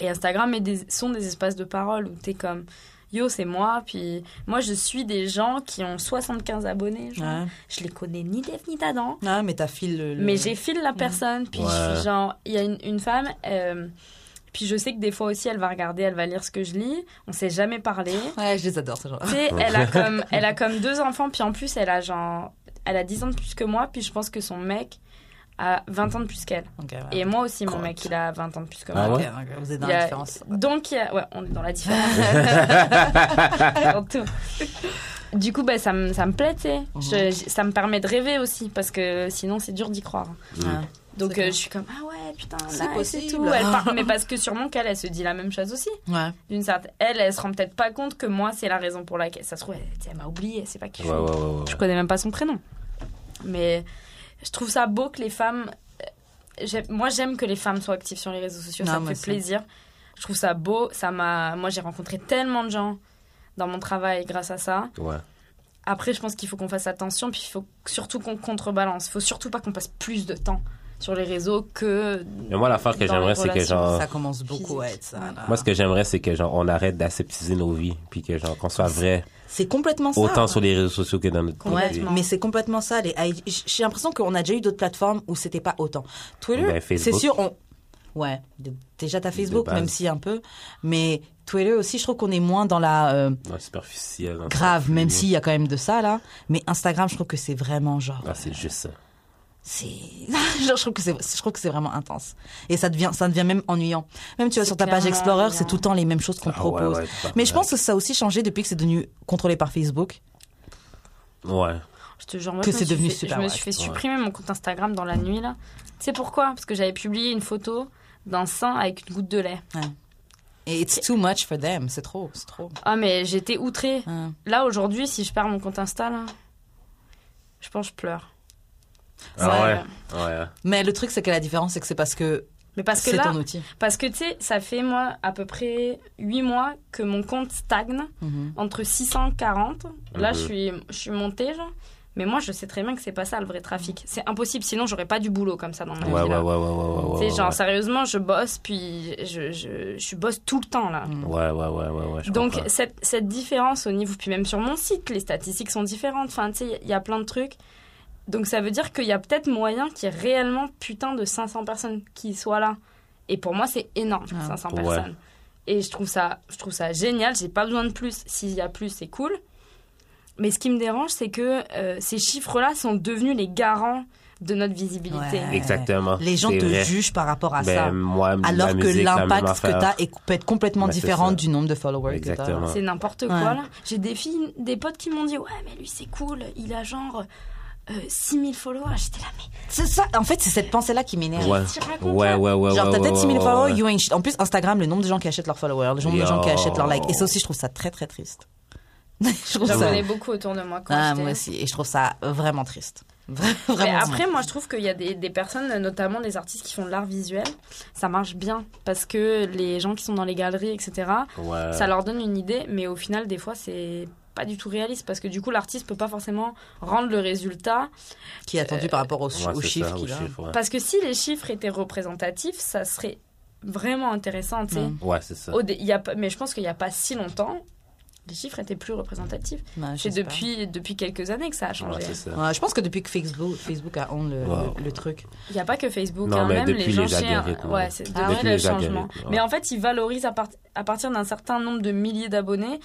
Et Instagram est des, sont des espaces de parole où t'es comme yo, c'est moi. Puis moi, je suis des gens qui ont 75 abonnés. genre. ouais. Je les connais ni d'Eve ni d'Adam. Ah, mais t'as fil le. le- Mais j'ai file la personne, puis je suis genre, il y a une, une femme, euh, puis je sais que des fois aussi elle va regarder, elle va lire ce que je lis, on s'est jamais parlé. Ouais, je les adore, ce genre. tu sais, elle a comme, elle a comme deux enfants, puis en plus elle a genre, elle a 10 ans de plus que moi, puis je pense que son mec a 20 ans de plus qu'elle. Ouais. Et moi aussi, mon mec, il a 20 ans de plus que Ah moi. Ouais? vous êtes dans la a- différence. Donc, il y a- ouais, on est dans la différence. Du coup, bah, ça, me, ça me plaît, tu sais. Mhm. Ça me permet de rêver aussi, parce que sinon, c'est dur d'y croire. Mm. Ouais. Donc euh, je suis comme ah ouais putain, C'est possible. tout. Elle part- mais parce que sûrement qu'elle, elle se dit la même chose aussi. Ouais. D'une certaine, elle, elle se rend peut-être pas compte que moi, c'est la raison pour laquelle. Ça se trouve, elle, elle m'a oublié, c'est pas qui Ouais, je suis. ouais, ouais, ouais. Je connais même pas son prénom. Mais je trouve ça beau que les femmes. euh, Moi, j'aime que les femmes soient actives sur les réseaux sociaux. Non, ça me fait aussi. plaisir. Je trouve ça beau. Ça m'a. Moi, j'ai rencontré tellement de gens dans mon travail grâce à ça. Ouais. Après, je pense qu'il faut qu'on fasse attention. Puis il faut surtout qu'on contrebalance. Il faut surtout pas qu'on passe plus de temps sur les réseaux que. Mais moi, l'affaire que j'aimerais, c'est que genre. Ça commence beaucoup à être ça. Là. Moi, ce que j'aimerais, c'est que genre, on arrête d'aseptiser nos vies, puis que genre, qu'on soit vrai, C'est complètement ça. autant sur les réseaux sociaux que dans notre Ouais, mais c'est complètement ça. Les, j'ai l'impression qu'on a déjà eu d'autres plateformes où c'était pas autant. Twitter, Ben, c'est sûr, on. Ouais, déjà t'as Facebook, même si un peu. Mais Twitter aussi, je trouve qu'on est moins dans la euh, Dans le superficiel. dans le grave, même s'il y a quand même de ça là. Mais Instagram, je trouve que c'est vraiment genre. Ah, c'est juste ça. C'est, genre, je trouve que c'est, je trouve que c'est vraiment intense. Et ça devient, ça devient même ennuyant. Même tu vois sur ta page Explorer, c'est tout le temps les mêmes choses qu'on Ah, propose. ouais, Mais je pense que ça a aussi changé depuis que c'est devenu contrôlé par Facebook. Ouais. Je te jure, moi, Que je me c'est suis devenu fait- super Je me suis fait Ouais. supprimer mon compte Instagram dans la nuit, là. Tu sais pourquoi? Parce que j'avais publié une photo d'un sein avec une goutte de lait. Et it's too much for them. C'est trop, c'est trop. Ah, mais j'étais outrée. Là, aujourd'hui, si je perds mon compte Insta, là, je pense que je pleure. Ah Ouais. ouais. Ouais. Mais le truc, c'est que la différence, c'est que c'est parce que Mais parce que c'est là, ton outil. parce que tu sais, ça fait moi à peu près 8 mois que mon compte stagne Mhm. entre 640. Là, Mhm. je suis, je suis montée, genre. Mais moi, je sais très bien que c'est pas ça le vrai trafic. C'est impossible, sinon j'aurais pas du boulot comme ça dans ma Ouais, vie. ouais, là. ouais, ouais, ouais, ouais, Tu sais, ouais, genre, ouais. sérieusement, je bosse, puis je, je, je bosse tout le temps, là. Ouais, ouais, ouais, ouais, ouais, je Donc, cette, cette différence au niveau, puis même sur mon site, les statistiques sont différentes. Enfin, tu sais, il y a plein de trucs. Donc, ça veut dire qu'il y a peut-être moyen qu'il y ait réellement putain de 500 personnes qui soient là. Et pour moi, c'est énorme, Ah. 500 Ouais. personnes. Et je trouve ça, je trouve ça génial. J'ai pas besoin de plus. S'il y a plus, c'est cool. Mais ce qui me dérange, c'est que euh, ces chiffres-là sont devenus les garants de notre visibilité. Ouais. Exactement. Les gens te vrai. jugent par rapport à Ben, ça. moi, Alors que musique, l'impact que affaire. t'as est- peut être complètement Ben, différent du nombre de followers Exactement. que. C'est n'importe Ouais. quoi là. J'ai des filles, des potes qui m'ont dit ouais mais lui c'est cool, il a genre euh, 6000 followers. J'étais là mais C'est ça. En fait, c'est cette pensée-là qui m'énerve. Ouais. Ouais, ouais, ouais. Genre, t'as peut-être ouais, 6000 ouais, followers, ouais. you ain't shit. En plus, Instagram, le nombre de gens qui achètent leurs followers, le nombre de gens qui achètent leurs likes. Et ça aussi, je trouve ça très, très triste. je trouve J'en ça. connais beaucoup autour de moi quand Ah, j'étais- moi aussi. Et je trouve ça vraiment triste. Vraiment. Mais vraiment après, moi, je trouve qu'il y a des, des personnes, notamment des artistes qui font de l'art visuel, ça marche bien parce que les gens qui sont dans les galeries, etc., Ouais. ça leur donne une idée, mais au final, des fois, c'est pas du tout réaliste parce que du coup, l'artiste peut pas forcément rendre le résultat qui est attendu par rapport aux, Ouais, aux c'est chiffres ça, aux qu'il a. chiffres, ouais. parce que si les chiffres étaient représentatifs, ça serait vraiment intéressant, tu sais. Mm. Ouais, c'est ça. Au dé- il y a pas- mais je pense qu'il n'y a pas si longtemps, les chiffres étaient plus représentatifs. Ouais, C'est depuis, depuis quelques années que ça a changé. Ouais, c'est ça. Ouais, je pense que depuis que Facebook, Facebook a own le, Wow. le, le truc. Il n'y a pas que Facebook, Non, hein, mais même depuis les gens les chez- algorithmes, Ouais, ouais. c'est Ah depuis le les changement. Mais en fait, ils valorisent à, part- à partir d'un certain nombre de milliers d'abonnés,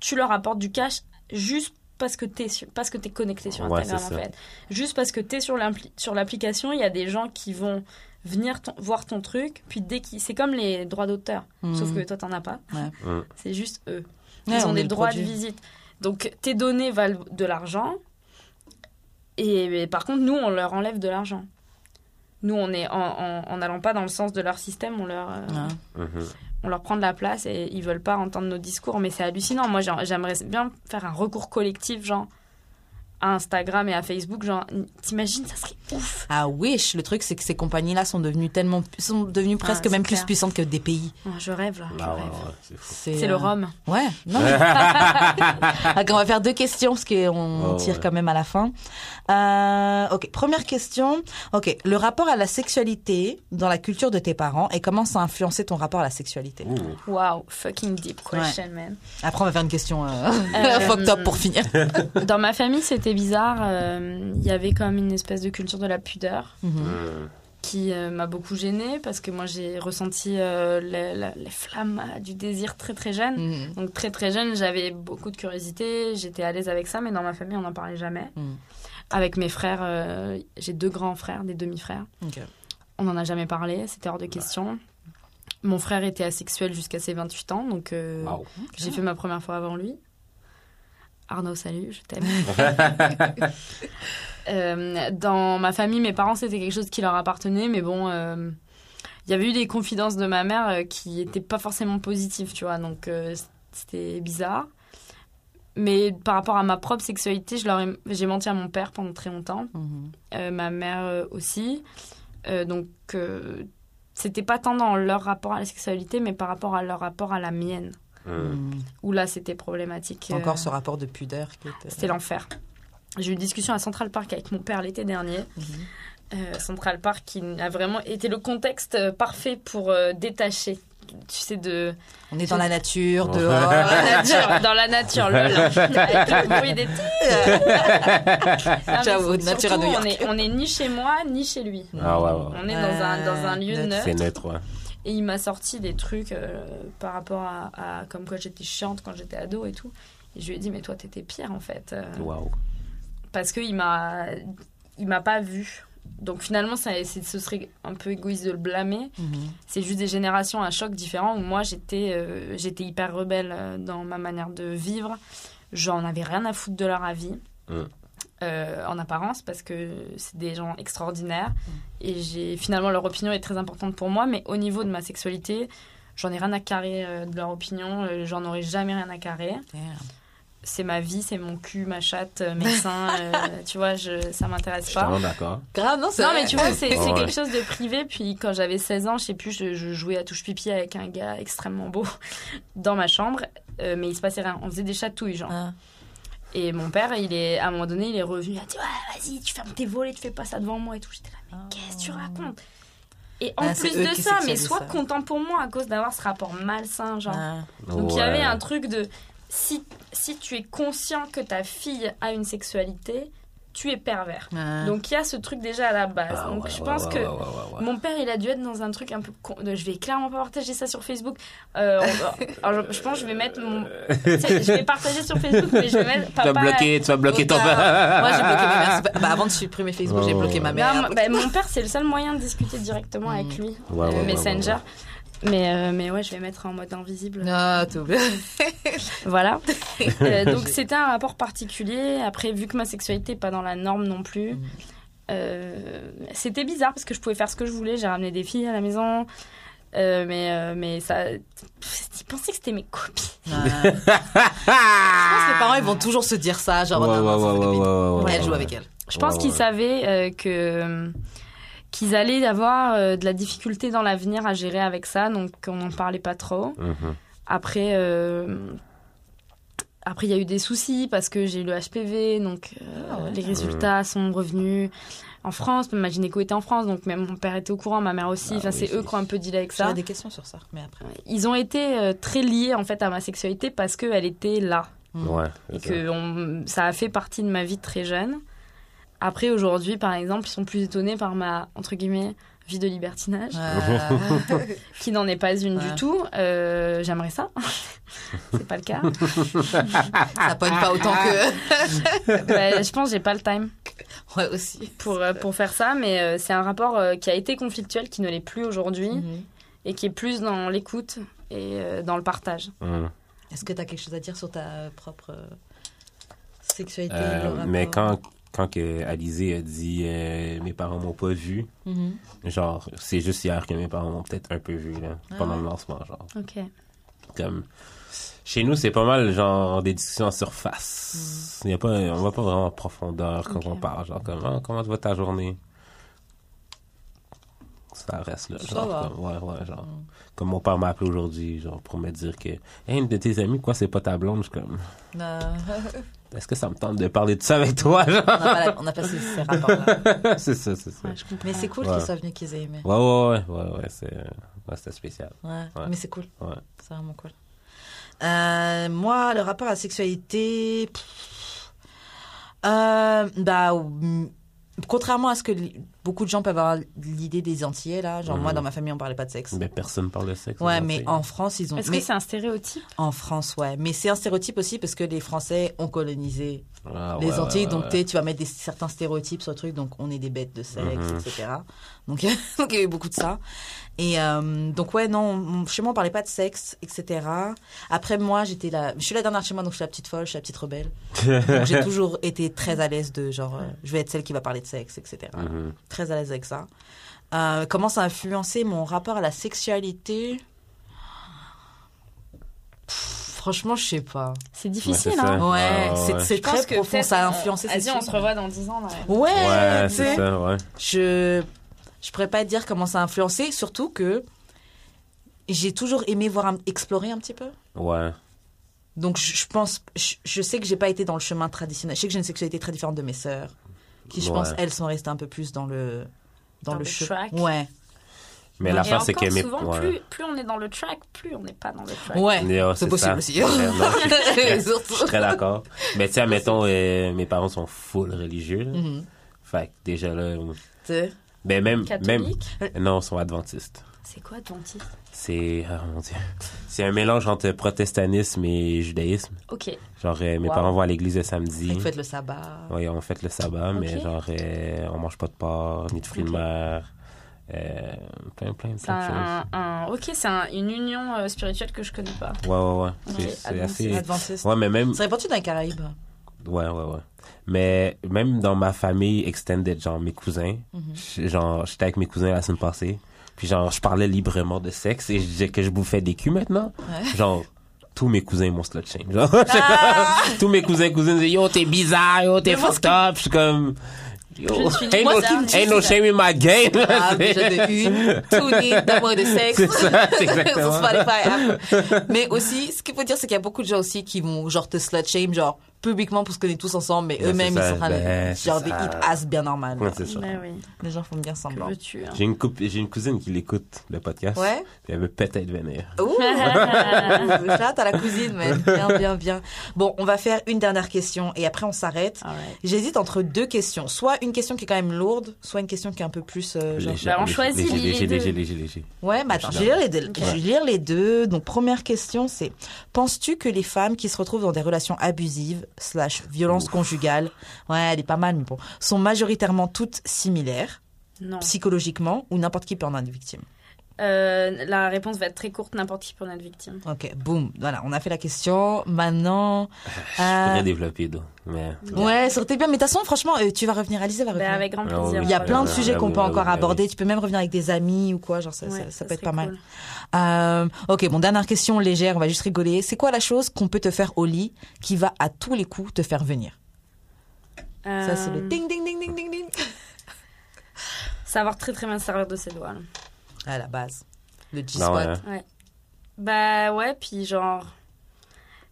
tu leur apportes du cash juste parce que t'es parce que t'es connecté sur Instagram en fait. Juste parce que t'es sur l'appli- sur l'application, il y a des gens qui vont venir ton- voir ton truc, puis dès qu'ils c'est comme les droits d'auteur, Mhm. sauf que toi t'en as pas. Ouais. C'est juste eux. Ouais, Ils on ont des droits produit. de visite. Donc tes données valent de l'argent. Et, mais par contre, nous, on leur enlève de l'argent. Nous, on est en, en, en allant pas dans le sens de leur système, on leur, euh, Ouais. On leur prend de la place et ils veulent pas entendre nos discours. Mais c'est hallucinant. Moi, j'ai- j'aimerais bien faire un recours collectif, genre à Instagram et à Facebook. Genre, t'imagines, ça serait ouf. Ah wish, le truc c'est que ces compagnies-là sont devenues tellement, sont devenues presque c'est même plus puissantes que des pays. Oh, je rêve là. Je Ah ouais, rêve. ouais, c'est. C'est euh, le rhum. Ouais. Non. mais- Ok, on va faire deux questions parce qu'on Oh, tire ouais. quand même à la fin. Euh, ok, première question. Ok, le rapport à la sexualité dans la culture de tes parents et comment ça a influencé ton rapport à la sexualité? Wow, fucking deep question, man. Après, on va faire une question euh, Euh, fucked up pour finir. Dans ma famille, c'était bizarre. euh, Il y avait comme une espèce de culture de la pudeur Mhm. Mm. qui euh, m'a beaucoup gênée parce que moi, j'ai ressenti euh, les, la- les flammes euh, du désir très très jeune. Mhm. Donc très très jeune, j'avais beaucoup de curiosité, j'étais à l'aise avec ça, mais dans ma famille, on n'en parlait jamais. Mhm. Avec mes frères, euh, j'ai deux grands frères, des demi-frères. On n'en a jamais parlé, c'était hors de question. Mon frère était asexuel jusqu'à ses 28 ans, donc euh, Wow. j'ai fait ma première fois avant lui. Arnaud, salut, je t'aime. Euh, dans ma famille, mes parents, c'était quelque chose qui leur appartenait, mais bon, il y avait eu des confidences de ma mère qui étaient pas forcément positives, tu vois. Donc c'était bizarre. Mais par rapport à ma propre sexualité, je leur ai- j'ai menti à mon père pendant très longtemps, Mhm. euh, ma mère euh, aussi. Euh, donc euh, c'était pas tant dans leur rapport à la sexualité, mais par rapport à leur rapport à la mienne. Mm. Mhm. Où là, c'était problématique. Encore Euh, ce rapport de pudeur qui était. C'était l'enfer. J'ai eu une discussion à Central Park avec mon père l'été dernier. Mhm. Euh, Central Park qui a vraiment été le contexte parfait pour euh, détacher. Tu sais, de. On est dans la nature, dehors. Dans la nature, dans la nature. Avec le bruit des J'avoue, surtout, nature à New York. On est, on est ni chez moi, ni chez lui. Ah ouais, ouais. On est dans un, dans un lieu neutre. C'est neutre, ouais. Et il m'a sorti des trucs euh, par rapport à, à comme quoi j'étais chiante quand j'étais ado et tout. Et je lui ai dit, mais toi, t'étais pire en fait. Euh, Waouh. parce qu'il m'a il m'a pas vu donc finalement ça, ce serait un peu égoïste de le blâmer. Mhm. c'est juste des générations à choc différents où moi j'étais euh, j'étais hyper rebelle euh, dans ma manière de vivre. J'en avais rien à foutre de leur avis euh, en apparence parce que c'est des gens extraordinaires. Et j'ai finalement leur opinion est très importante pour moi mais au niveau de ma sexualité j'en ai rien à carrer euh, de leur opinion j'en aurais jamais rien à carrer. Damn. C'est ma vie, c'est mon cul, ma chatte, euh, mes seins, euh, tu vois, je, ça m'intéresse pas. d'accord. Grave, non, c'est Non, mais tu vois, c'est Ouais. quelque chose de privé. Puis quand j'avais 16 ans, je sais plus, je, je jouais à touche pipi avec un gars extrêmement beau dans ma chambre, euh, mais il se passait rien. On faisait des chatouilles, genre. Ah. Et mon père, il est, à un moment donné, il est revenu, il a dit Ouais, vas-y, tu fermes tes volets, tu fais pas ça devant moi et tout. J'étais là, mais qu'est-ce que tu racontes? Et en Ah, plus de ça, mais sois ça. content pour moi à cause d'avoir ce rapport malsain, genre. Ah. Donc il y avait Ouais. un truc de si, si tu es conscient que ta fille a une sexualité, tu es pervers. Ah. Donc il y a ce truc déjà à la base. Ah, Donc ouais, je ouais, pense ouais, que ouais, ouais, ouais, ouais. mon père il a dû être dans un truc un peu con- de- je vais clairement pas partager ça sur Facebook. Euh, on- alors, je, je pense que je vais mettre mon je vais partager sur Facebook mais je vais mettre Tu vas bloquer, tu vas bloquer ton Autant- Moi, j'ai bloqué ma mère. Bah, avant de supprimer Facebook, j'ai ouais, bloqué ma mère. Non, bah, mon père c'est le seul moyen de discuter directement Mm. avec lui Ouais, euh, ouais, ouais, Messenger. Ouais, Mais, euh, mais ouais, je vais mettre en mode invisible. Ah, tout bien. Voilà. Euh, donc c'était un rapport particulier. Après, vu que ma sexualité n'est pas dans la norme non plus, Mhm. euh, c'était bizarre parce que je pouvais faire ce que je voulais. J'ai ramené des filles à la maison. Euh, mais, euh, mais ça. Ils pensaient que c'était mes copines. Ah. Je pense que les parents, ils vont toujours se dire ça. Genre, Ouais, non, non, ouais, ouais, ouais, ouais, Elle ouais, joue ouais. avec elle. Je pense Ouais, qu'ils ouais. savaient euh, que qu'ils allaient avoir euh, de la difficulté dans l'avenir à gérer avec ça, donc on n'en parlait pas trop. Mhm. Après, euh, après il y a eu des soucis parce que j'ai eu le HPV, donc euh, Ah ouais. les résultats sont revenus en France. Ma gynéco était en France, donc même mon père était au courant, ma mère aussi. Ah enfin, oui, c'est eux qui ont un peu dealé avec ça. J'aurais des questions sur ça, mais après. Ils ont été euh, très liés en fait à ma sexualité parce qu'elle était là Ouais. et que on- ça a fait partie de ma vie très jeune. Après, aujourd'hui, par exemple, ils sont plus étonnés par ma, entre guillemets, vie de libertinage, Euh, qui n'en est pas une Ouais. du tout. Euh, J'aimerais ça. C'est pas le cas. ça pogne pas autant que. Bah, je pense que j'ai pas le time Ouais, aussi. pour, euh, pour faire ça, mais euh, c'est un rapport euh, qui a été conflictuel, qui ne l'est plus aujourd'hui, Mhm. et qui est plus dans l'écoute et euh, dans le partage. Mhm. Est-ce que tu as quelque chose à dire sur ta propre sexualité Euh, mais quand, quand que Alizé a dit euh, mes parents m'ont pas vu, Mhm. genre, c'est juste hier que mes parents m'ont peut-être un peu vu, là, Ah pendant ouais. le lancement, genre. Ok. Comme, chez nous, c'est pas mal, genre, des discussions en surface. Il y a pas, on va pas vraiment en profondeur quand on parle, genre, comme, Ah, comment va ta journée? Ça reste là, genre, va. comme, ouais, ouais, genre. Mm. Comme mon père m'a appelé aujourd'hui, genre, pour me dire que, hey, une de tes amies, quoi, c'est pas ta blonde? Je suis comme, Euh, est-ce que ça me tente de parler de ça avec toi, genre? on n'a pas, la- on n'a pas ces, rapports-là. c'est ça, c'est ça. Ouais, je comprends. Mais c'est cool Ouais. qu'ils soient venus, qu'ils aient aimé. Ouais, ouais, ouais, ouais, ouais, c'est, ouais, c'était spécial. Ouais, Ouais. mais c'est cool. Ouais. C'est vraiment cool. Euh, moi, le rapport à la sexualité, pff, euh, bah, contrairement à ce que beaucoup de gens peuvent avoir l'idée des Antillais là, genre moi dans ma famille on parlait pas de sexe. Mais personne parle de sexe. Ouais, mais en France ils ont. Est-ce mais que c'est un stéréotype? En France, ouais, mais c'est un stéréotype aussi parce que les Français ont colonisé Ah, les ouais, Antilles, ouais, donc ouais. tu vas mettre des, certains stéréotypes sur le truc, donc on est des bêtes de sexe, Mhm. etc. Donc, donc il y a eu beaucoup de ça. Et euh, donc ouais, non, chez moi on parlait pas de sexe, etc. Après moi j'étais la, je suis la dernière chez moi, donc je suis la petite folle, je suis la petite rebelle. donc j'ai toujours été très à l'aise de genre, euh, je vais être celle qui va parler de sexe, etc. Mhm. Très à l'aise avec ça. Euh, comment ça a influencé mon rapport à la sexualité? Pff, Franchement, je sais pas. C'est difficile, Ouais, c'est hein. Ouais, Ah, c'est ouais. c'est très que profond. Ça a euh, influencé Vas-y, ces on se revoit dans 10 ans. là. Ouais, c'est ça, ouais. Je je pourrais pas dire comment ça a influencé, surtout que j'ai toujours aimé voir un- explorer un petit peu. Ouais. Donc je, je pense, je, je sais que j'ai pas été dans le chemin traditionnel. Je sais que j'ai une sexualité très différente de mes sœurs, qui je Ouais. pense elles sont restées un peu plus dans le dans, Dans le, track. Ouais, Mais Et l'affaire, c'est encore, que mes. souvent, ouais. plus, plus on est dans le track, plus on n'est pas dans le track. ouais, oh, c'est possible ça. aussi. Ouais, non, je, suis très d'accord. Mais tu sais, admettons, euh, mes parents sont full religieux. Mhm. Fait que déjà là. Tu sais. Ben même. même non, ils sont adventistes. C'est quoi dentiste C'est. Oh mon dieu. C'est un mélange entre protestantisme et judaïsme. Ok. Genre, euh, mes Wow. parents vont à l'église le samedi. Vous faites le sabbat. Oui, on fait le sabbat, mais genre, euh, on mange pas de porc, ni de fruits de mer. euh, plein, plein, plein de choses. un, un- ok, c'est un- une union euh, spirituelle que je connais pas. Ouais, ouais, ouais. Ok, C'est- assez. Adventiste. Ouais, mais même. C'est répandu dans les Caraïbes. Ouais, ouais, ouais. Mais même dans ma famille extended, genre mes cousins, Mhm. genre j'étais avec mes cousins la semaine passée, puis genre je parlais librement de sexe et je disais que je bouffais des culs maintenant. Ouais. Genre tous mes cousins m'ont slut shame. Genre, Ah! tous mes cousins cousines disaient yo t'es bizarre, yo t'es fucked up. Je suis comme yo ain't no, ain't shame in my game. Ah, déjà de une, tout d'amour de sexe. C'est ça, c'est Sur exactement. Spotify, app. Mais aussi, ce qu'il faut dire, c'est qu'il y a beaucoup de gens aussi qui vont genre te slut shame, genre publiquement pour se connaître tous ensemble, mais Ouais, eux-mêmes ils sont en train de ben, genre des hit ass bien normal. Ouais, c'est ça. Ben oui. Les gens font bien semblant. hein? J'ai une, coupe- j'ai une cousine qui l'écoute, le podcast. Ouais. Elle veut peut-être venir. Ouh, chat à la cousine, mais bien, bien, bien. Bon, on va faire une dernière question et après on s'arrête. J'hésite entre deux questions. Soit une question qui est quand même lourde, soit une question qui est un peu plus. euh, genre- Léger, Bah, on choisit léger, les léger, deux. léger, léger, léger. Ouais, mais attends, je vais lire les deux. Je vais lire les deux. Donc, première question, c'est penses-tu que les femmes qui se retrouvent dans des relations abusives slash violences conjugales, ouais, elle est pas mal, mais bon, sont majoritairement toutes similaires Non. psychologiquement ou n'importe qui peut en être victime Euh, la réponse va être très courte, n'importe qui peut en être victime. Ok, boum, voilà, on a fait la question. Maintenant, Je euh, pourrais développer d'eau, mais... ouais, ça aurait été bien. Mais de toute façon, franchement, euh, tu vas revenir. Alizé va Ben, revenir. avec grand Ah plaisir. Il y a plein de ouais, sujets qu'on peut encore aborder. Tu peux même revenir avec des amis ou quoi, genre ça, Ouais, ça, ça peut être pas mal. Euh, ok, bon, dernière question légère, on va juste rigoler. C'est quoi la chose qu'on peut te faire au lit qui va à tous les coups te faire venir? Ça, c'est le Euh, ding, ding, ding, ding, ding, ding. Savoir très très bien se servir de ses doigts. là. À la base. Le Non, G-spot. ouais. Bah ouais, puis genre,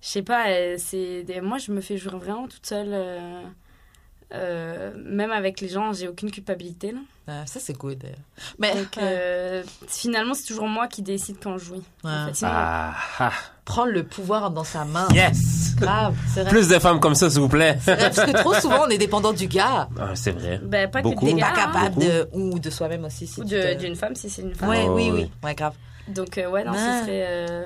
je sais pas, euh, c'est des... moi je me fais jouer vraiment toute seule. euh, euh, même avec les gens, j'ai aucune culpabilité. Là. Ah, ça, c'est good. d'ailleurs. Mais Donc euh, finalement, c'est toujours moi qui décide quand je jouis. en Ouais. fait. Sinon- Ah, ah, prendre le pouvoir dans sa main. yes! Grave, vrai. Plus de femmes comme ça, s'il vous plaît. Vrai, parce que trop souvent, on est dépendant du gars. Ah, c'est vrai. Ben, pas Beaucoup. que des gars, pas hein. capable de. Ou de soi-même aussi. Si ou te- d'une femme si c'est une femme. Ouais, Oh, oui, ouais. oui. Ouais, grave. Donc euh, ouais, non, Ah. ce serait...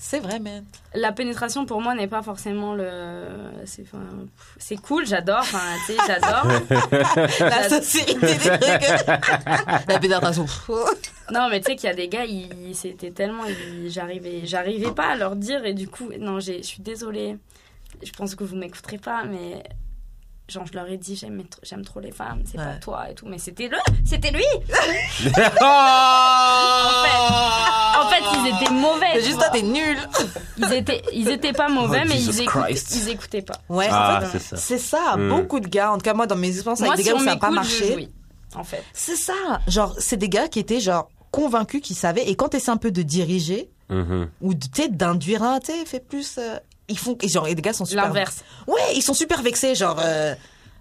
C'est vrai, man. La pénétration pour moi n'est pas forcément le. C'est enfin, c'est cool, j'adore. Enfin, tu sais, j'adore. La sincérité des trucs. La pénétration. Non, mais tu sais qu'il y a des gars, ils, c'était tellement, ils- j'arrivais, j'arrivais pas à leur dire et du coup, non, j'ai, je suis désolée. Je pense que vous m'écouterez pas, mais genre je leur ai dit j'aime, j'aime trop les femmes, c'est pas toi et tout, mais c'était le, c'était lui. oh! En fait, ils étaient mauvais. C'est tu juste toi, t'es nul. Ils étaient, ils étaient pas mauvais, Oh, mais Jesus ils, écoutaient, ils écoutaient pas. Ouais, Ah, en fait, c'est ça. c'est ça. Mm. Beaucoup de gars, en tout cas, moi, dans mes expériences Moi, avec des si gars où ça n'a pas marché. jouis, en fait. C'est ça. Genre, c'est des gars qui étaient, genre, convaincus qu'ils savaient. Et quand t'essaies un peu de diriger, ou de, tu sais, d'induire un, tu sais, fait plus. euh, ils font. et genre, les gars sont super. L'inverse. Ouais, ils sont super vexés, genre. euh,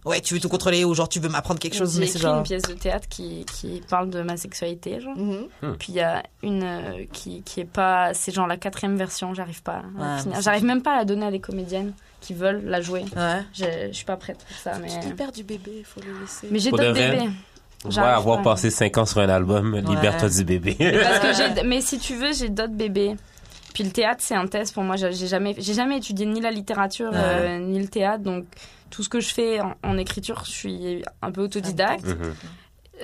ouais, tu veux tout contrôler, ou genre, tu veux m'apprendre quelque chose, J'ai mais écrit c'est genre. une pièce de théâtre qui, qui parle de ma sexualité, genre. Mhm. Puis il y a une euh, qui, qui est pas. C'est genre la quatrième version, j'arrive pas à la Ouais, J'arrive même pas à la donner à des comédiennes qui veulent la jouer. Ouais. Je je suis pas prête pour ça, mais. Tu perds du bébé, faut le laisser. Mais j'ai d'autres bébés. Ouais, avoir pas. passé 5 ans sur un album, libère-toi du bébé. Parce que j'ai. Mais si tu veux, j'ai d'autres bébés. Puis le théâtre, c'est un test pour moi. J'ai jamais, j'ai jamais étudié ni la littérature Ouais. euh, ni le théâtre, donc tout ce que je fais en, en écriture, je suis un peu autodidacte.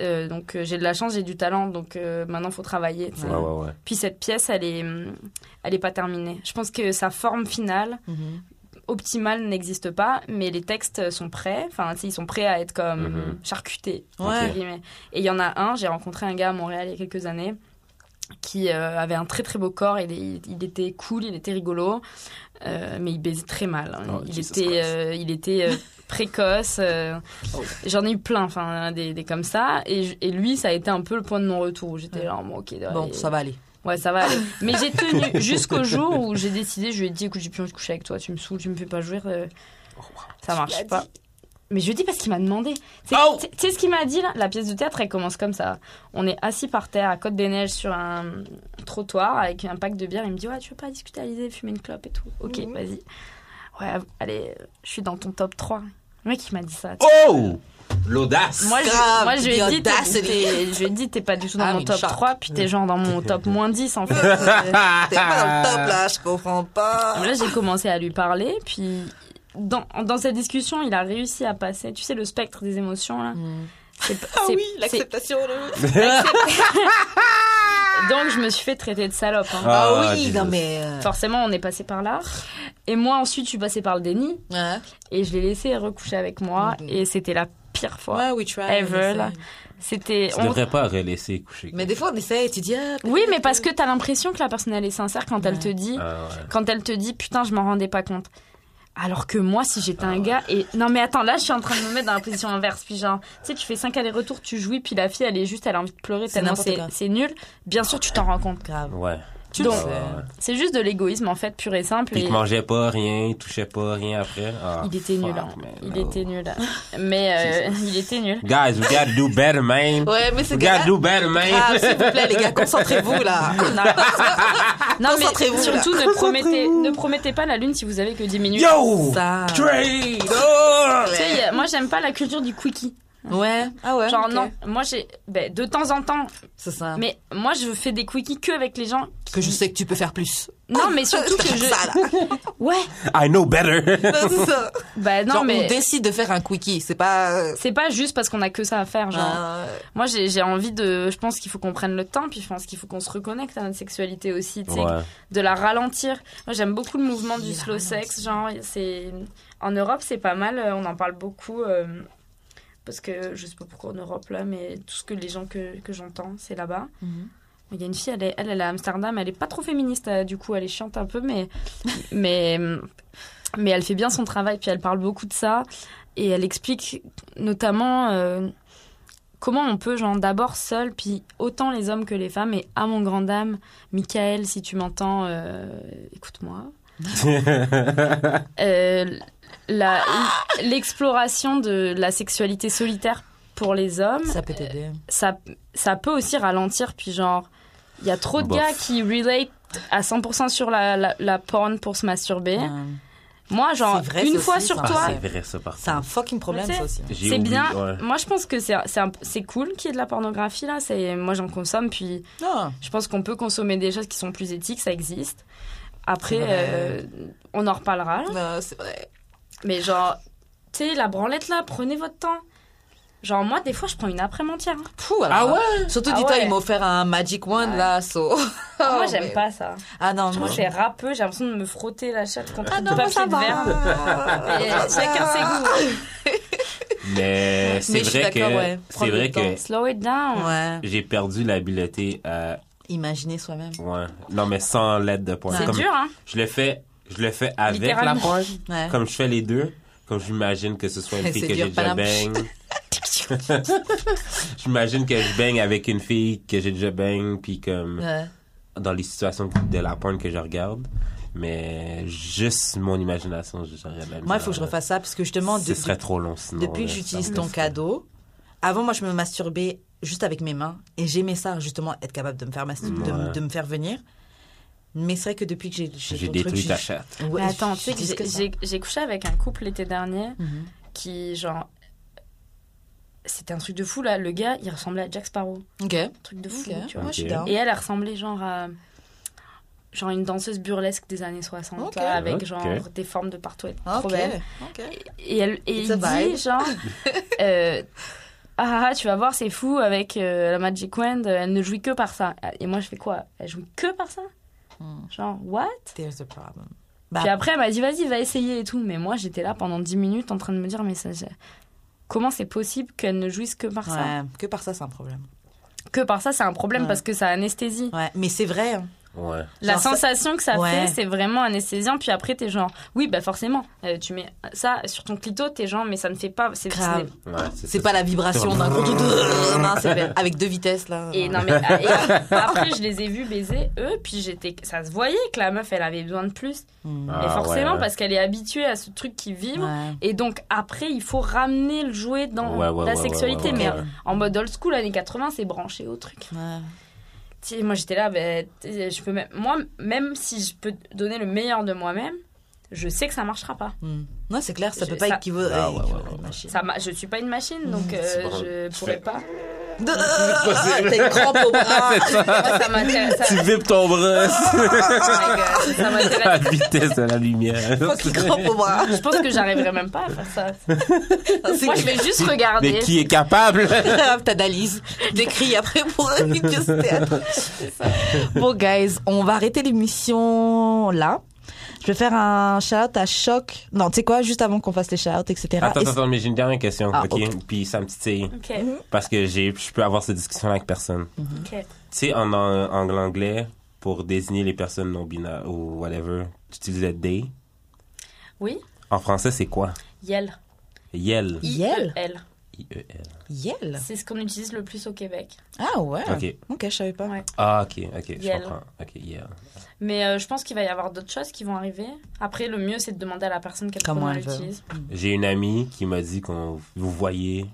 Euh, donc euh, j'ai de la chance, j'ai du talent, donc euh, maintenant faut travailler. tu sais. Ouais, ouais, ouais. Puis cette pièce, elle est, elle est pas terminée. Je pense que sa forme finale, Mhm. optimal n'existe pas, mais les textes sont prêts. Enfin, ils sont prêts à être comme Mhm. charcutés. Ouais. Et il y en a un, j'ai rencontré un gars à Montréal il y a quelques années qui euh, avait un très très beau corps, il, il était cool, il était rigolo, euh, mais il baisait très mal. hein. Oh, il, Jesus était, euh, il était euh, précoce. euh, J'en ai eu plein, enfin des, des comme ça. Et, lui, ça a été un peu le point de non-retour. où J'étais genre, bon, ok, Bon, ouais, ça va aller. Ouais, ça va aller. Mais j'ai tenu jusqu'au jour où j'ai décidé, je lui ai dit, écoute, j'ai plus envie de coucher avec toi, tu me saoules, tu me fais pas jouir, euh, ça marche pas. Mais je dit parce qu'il m'a demandé. Tu sais- Oh tu sais ce qu'il m'a dit là? La pièce de théâtre, elle commence comme ça. On est assis par terre à Côte des Neiges sur un trottoir avec un pack de bière. Il me dit Ouais, tu veux pas discuter à l'idée, fumer une clope et tout Ok, Mhm. vas-y. Ouais, allez, je suis dans ton top 3. Le mec, il m'a dit ça. Oh! L'audace! Moi, je, moi, je lui ai dit, t'es- audacity. t'es- je lui ai dit, t'es pas du tout dans I'm mon in top shock. 3, puis t'es genre dans mon top moins 10 en fait. T'es pas dans le top là, je comprends pas. Là, j'ai commencé à lui parler, puis dans, dans cette discussion, il a réussi à passer, tu sais, le spectre des émotions là. C'est pas- Ah c'est- oui, c'est- l'acceptation. le- Donc, je me suis fait traiter de salope. hein. Ah, Ah oui, non mais. euh, Forcément, on est passé par là. Et moi, ensuite, je suis passée par le déni, Ouais, et je l'ai laissé recoucher avec moi, Mhm. et c'était la pire fois. ouais, we try. Ever, là. C'était. Tu on- devrais pas relaisser coucher. Mais des fois, on essaie et tu dis. Ah, Oui, mais parce que t'as l'impression que la personne elle est sincère quand elle te dit, Ah, ouais. quand elle te dit, putain, je m'en rendais pas compte. Alors que moi, si j'étais un gars et non mais attends, là, je suis en train de me mettre dans la position inverse, puis genre, tu sais, tu fais cinq allers-retours, tu jouis, puis la fille, elle est juste, elle a envie de pleurer C'est tellement n'importe c'est quoi. c'est nul. Bien sûr, tu t'en rends compte. grave. Ouais. Tu Donc, le sais. Ouais. C'est juste de l'égoïsme en fait, pur et simple. Puis et il mangeait pas rien, il touchait pas rien après. Ah, il était nul, hein. Il Oh. était nul. Mais euh, il était nul. Guys, we gotta do better, man. Ouais, mais c'est We gotta do better, man. Ah, s'il vous plaît, les gars, concentrez-vous là. Non, non mais Concentrez-vous, surtout ne promettez, ne promettez pas la lune si vous avez que 10 minutes. Yo! Ça. Trade! Oh! Moi j'aime pas la culture du quickie. Ouais. Ah ouais. Genre non, moi j'ai ben, de temps en temps, C'est ça. mais moi je fais des quickies que avec les gens que je sais que tu peux faire plus. Non, mais surtout que je ça. Ouais. I know better. Non, ça. Bah non Genre, on mais décide de faire un quickie. C'est pas. euh, c'est pas juste parce qu'on a que ça à faire genre. euh, Moi j'ai j'ai envie de je pense qu'il faut qu'on prenne le temps puis je pense qu'il faut qu'on se reconnecte à notre sexualité aussi, tu sais, Ouais. de la ralentir. Moi j'aime beaucoup le mouvement du slow ralentir. sex, genre c'est en Europe, c'est pas mal, euh, on en parle beaucoup euh, parce que je sais pas pourquoi en Europe là, mais tout ce que les gens que, que j'entends, c'est là-bas. Mhm. Il y a une fille, elle est, elle, elle est à Amsterdam, elle est pas trop féministe, euh, du coup, elle est chiante un peu, mais, mais, mais elle fait bien son travail, puis elle parle beaucoup de ça, et elle explique notamment euh, comment on peut, genre, d'abord seul, puis autant les hommes que les femmes, et à mon grand dame, Michael, si tu m'entends, euh, écoute-moi. Euh, L'exploration de la sexualité solitaire pour les hommes, Ça peut t'aider. ça, ça peut aussi ralentir. Puis genre, il y a trop de Bof. gars qui relate à 100% sur la, la, la porn pour se masturber. Ouais. Moi, genre, vrai, une fois aussi, sur ça. Ah, toi, c'est vrai, ça, par C'est un fucking problème, ça aussi. J'ai c'est oublié, bien. ouais. Moi, je pense que c'est c'est un- c'est cool qu'il y ait de la pornographie là. C'est moi, j'en consomme. Puis Non. je pense qu'on peut consommer des choses qui sont plus éthiques. Ça existe. Après, euh, on en reparlera. Non, c'est vrai. Mais genre, tu sais, la branlette là, prenez votre temps. Genre, moi, des fois, je prends une après-midi entière. hein. Ah ouais? Surtout, Ah dis-toi, ouais. il m'a offert un Magic Wand, Ouais. là, so. moi, Oh, j'aime mais- pas ça. Ah non, Je moi, trouve que c'est râpeux. J'ai l'impression de me frotter la chatte contre Ah non, papier ça de verre. Chacun ses goûts. Mais c'est Mais suis vrai que ouais. c'est vrai que Slow it down. Ouais. j'ai perdu l'habileté à Imaginer soi-même. ouais. Non mais sans l'aide de pointe. C'est Comme dur, hein. Je le fais, je le fais avec la. Ouais. Comme je fais les deux, comme j'imagine que ce soit une fille que j'ai déjà bang. j'imagine que je baigne avec une fille que j'ai déjà bang puis comme Ouais. dans les situations de la pointe que je regarde. Mais juste mon imagination, j'aurais la Moi, il faut que je refasse ça parce que justement, Ce de- serait trop long sinon. depuis que j'utilise ton cadeau, avant, moi, je me masturbais juste avec mes mains et j'aimais ça, justement, être capable de me faire, de me faire venir. Mais c'est vrai que depuis que j'ai j'ai détruit ta chatte. Ouais, Mais attends, tu sais que j'ai- couché avec un couple l'été dernier Mhm. qui, genre. C'était un truc de fou, là. Le gars, il ressemblait à Jack Sparrow. Ok. Un truc de fou, Ok. tu vois. Moi, je suis Ok. down. Et elle, elle ressemblait genre à. Genre une danseuse burlesque des années 60, Ok. là, avec genre des formes de partout. Elle trop belle. Ok. Et, elle, et It's il dit, genre, euh, ah, ah, tu vas voir, c'est fou, avec euh, la Magic Wand, elle ne jouit que par ça. Et moi, je fais quoi? Elle jouit que par ça? Hmm. Genre, what? There's a problem. Bah, Puis après, elle m'a dit, vas-y, va essayer et tout. Mais moi, j'étais là pendant 10 minutes en train de me dire, mais ça, ça- comment c'est possible qu'elle ne jouisse que par ça? Ouais, que par ça, c'est un problème. Que par ça, c'est un problème Ouais. parce que ça anesthésie. Ouais, mais c'est vrai. hein. Ouais. La Genre sensation que ça Ouais. fait, c'est vraiment anesthésiant. Puis après, t'es genre, oui, bah forcément, euh, tu mets ça sur ton clito, t'es genre, mais ça ne fait pas. C'est Grave. Ouais, C'est pas la vibration d'un gros vrai. Avec deux vitesses, là. Et non mais et après je les ai vus baiser eux puis j'étais ça se voyait que la meuf elle avait besoin de plus Hmm. Ah, et forcément ouais. parce qu'elle est habituée à ce truc qui vibre Ouais. et donc après il faut ramener le jouet dans Ouais, ouais, la ouais, sexualité ouais, ouais, mais ouais. en mode old school années 80 c'est branché au truc moi j'étais là ben, je peux même moi même si je peux donner le meilleur de moi-même je sais que ça marchara pas. Hmm. Non, c'est clair, ça Je- peut pas ça- équivaut- Ah, ouais, ouais, équivaudre ça je suis pas une machine donc euh, C'est bon. je pourrais fais- pas De- Ah, T'as une crampe au bras. Moi, ça m'intéresse ça, Tu vibres ton bras Oh my God, ça à la vitesse de la lumière. Faut qu'il crampe au bras. Je pense que j'arriverais même pas à faire ça. C'est Moi, je vais juste regarder. Mais qui est capable? Grave, t'analyses, t'écris après pour une pièce de théâtre. Bon, guys, on va arrêter l'émission là. Je vais faire un shout à Choc. Non, tu sais quoi, juste avant qu'on fasse les shout etc. Attends, Et- attends, mais j'ai une dernière question, Ah, ok? ok. Puis ça me titille. Ok, Parce que j'ai, je peux avoir cette discussion avec personne. ok. Tu sais, en, anglais, pour désigner les personnes non binaires ou whatever, tu utilisais they? Oui, En français, c'est quoi? Yel. Yel. Yel? I-E-L. I-E-L. Yel? C'est ce qu'on utilise le plus au Québec. Ah ouais? Ok. Ok, je savais pas. Ouais. Ah, ok, ok, je Yel. comprends. Ok, yel. Mais euh, je pense qu'il va y avoir d'autres choses qui vont arriver. Après, le mieux, c'est de demander à la personne quelle Comment pronom elle utilise. J'ai une amie qui m'a dit qu'on vous voyez,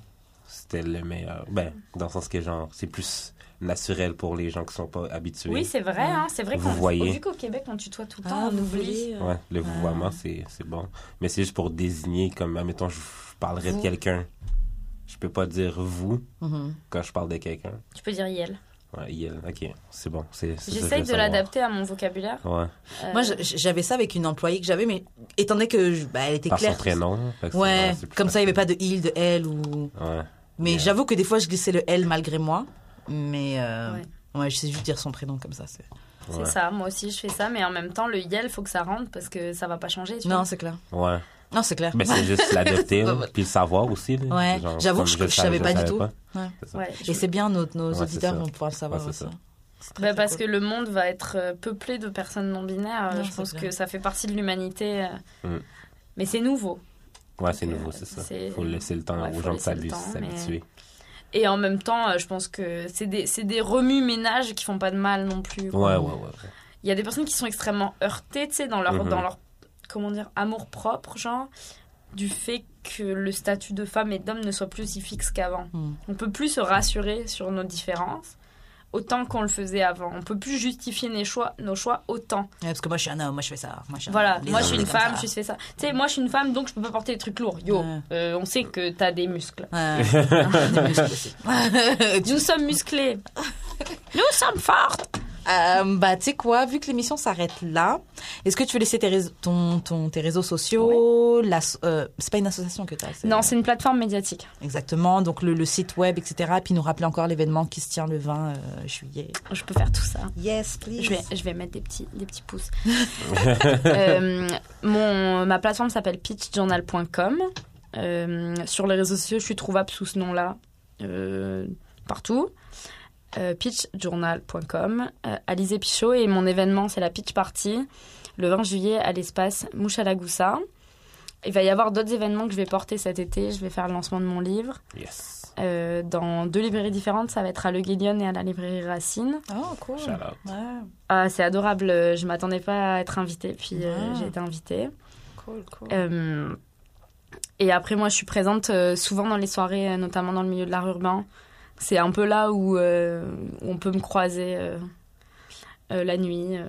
c'était le meilleur. Ben, dans le sens que genre, c'est plus naturel pour les gens qui sont pas habitués. Oui, c'est vrai. Hein, c'est vrai Vous qu'on voyez. vu qu'au Québec, on tutoie tout le Ah, temps, on vous oublie. euh, Ouais, le vouvoiement, c'est, c'est bon. Mais c'est juste pour désigner, comme, admettons, je parlerai de quelqu'un. Je peux pas dire vous mhm. quand je parle de quelqu'un. Tu peux dire Yel. Ouais, yel, ok, c'est bon. J'essaye de l'adapter à mon vocabulaire. Ouais, Euh, Moi, j'avais ça avec une employée que j'avais, mais étant donné que je- bah, elle était par son claire. prénom. que c'est- Ouais, comme ça, il n'y avait pas de il, de elle ou. Ouais. Mais Yeah. j'avoue que des fois, je glissais le elle malgré moi. Mais euh, Ouais. ouais. je sais juste dire son prénom comme ça. c'est- C'est ouais. ça, moi aussi je fais ça, mais en même temps, le Yel, faut que ça rentre parce que ça va pas changer. tu Non, c'est clair. Ouais. Non, c'est clair. Mais c'est juste l'adopter, puis le savoir aussi. là. Ouais, Genre, j'avoue que je- je savais- savais pas du tout. pas. Ouais. C'est ça. Ouais, Et c'est bien, nos, nos auditeurs vont pouvoir le savoir Ouais, c'est aussi. ça. C'est très, Bah, très parce cool. que le monde va être euh, peuplé de personnes non binaires. euh, Non, je c'est pense clair. que ça fait partie de l'humanité. euh. Mm. Mais c'est nouveau. Ouais, c'est nouveau, c'est ça. c'est- Faut laisser le temps aux gens de s'habituer. Et en même temps, je pense que c'est des, c'est des remue-ménages qui font pas de mal non plus. Ouais, ouais, ouais. Il y a des personnes qui sont extrêmement heurtées, tu sais, dans leur, Mhm. dans leur, comment dire, amour propre, genre, du fait que le statut de femme et d'homme ne soit plus aussi fixe qu'avant. Mhm. On peut plus se rassurer sur nos différences autant qu'on le faisait avant. On peut plus justifier nos choix, nos choix autant. Ouais, parce que moi, je suis un homme, moi, je fais ça. Moi, je suis Voilà, moi je suis une femme, je fais ça. Tu sais, moi je suis une femme, donc je peux pas porter des trucs lourds. Yo, Ouais. euh, on sait que t'as des muscles. Ouais. Des muscles. Nous sommes musclés. Nous sommes fortes. Euh, bah, tu sais quoi, vu que l'émission s'arrête là, est-ce que tu veux laisser tes, réseaux, ton, ton- tes réseaux sociaux la, euh, C'est pas une association que tu as Non, c'est une plateforme médiatique. Exactement, donc le, le site web, etc. Et puis nous rappeler encore l'événement qui se tient le 20 euh, juillet. Je peux faire tout ça. Yes, please. Je vais, je vais mettre des petits, des petits pouces. Euh, mon, ma plateforme s'appelle pitchjournal.com. Sur les réseaux sociaux, je suis trouvable sous ce nom-là partout. Euh, pitchjournal.com. Euh, Alizé Pichot et mon événement, c'est la Pitch Party le 20 juillet à l'espace Mouche à la Goussa. Il va y avoir d'autres événements que je vais porter cet été. Je vais faire le lancement de mon livre Yes. euh, dans deux librairies différentes. Ça va être à Le Guélion et à la librairie Racine. Oh, cool. Shout out. Ouais, Ah, c'est adorable. Je m'attendais pas à être invitée, puis euh, j'ai été invitée. cool, cool. Euh, et après, moi, je suis présente euh, souvent dans les soirées, notamment dans le milieu de l'art urbain. C'est un peu là où, euh, on peut me croiser euh, euh, la nuit. euh.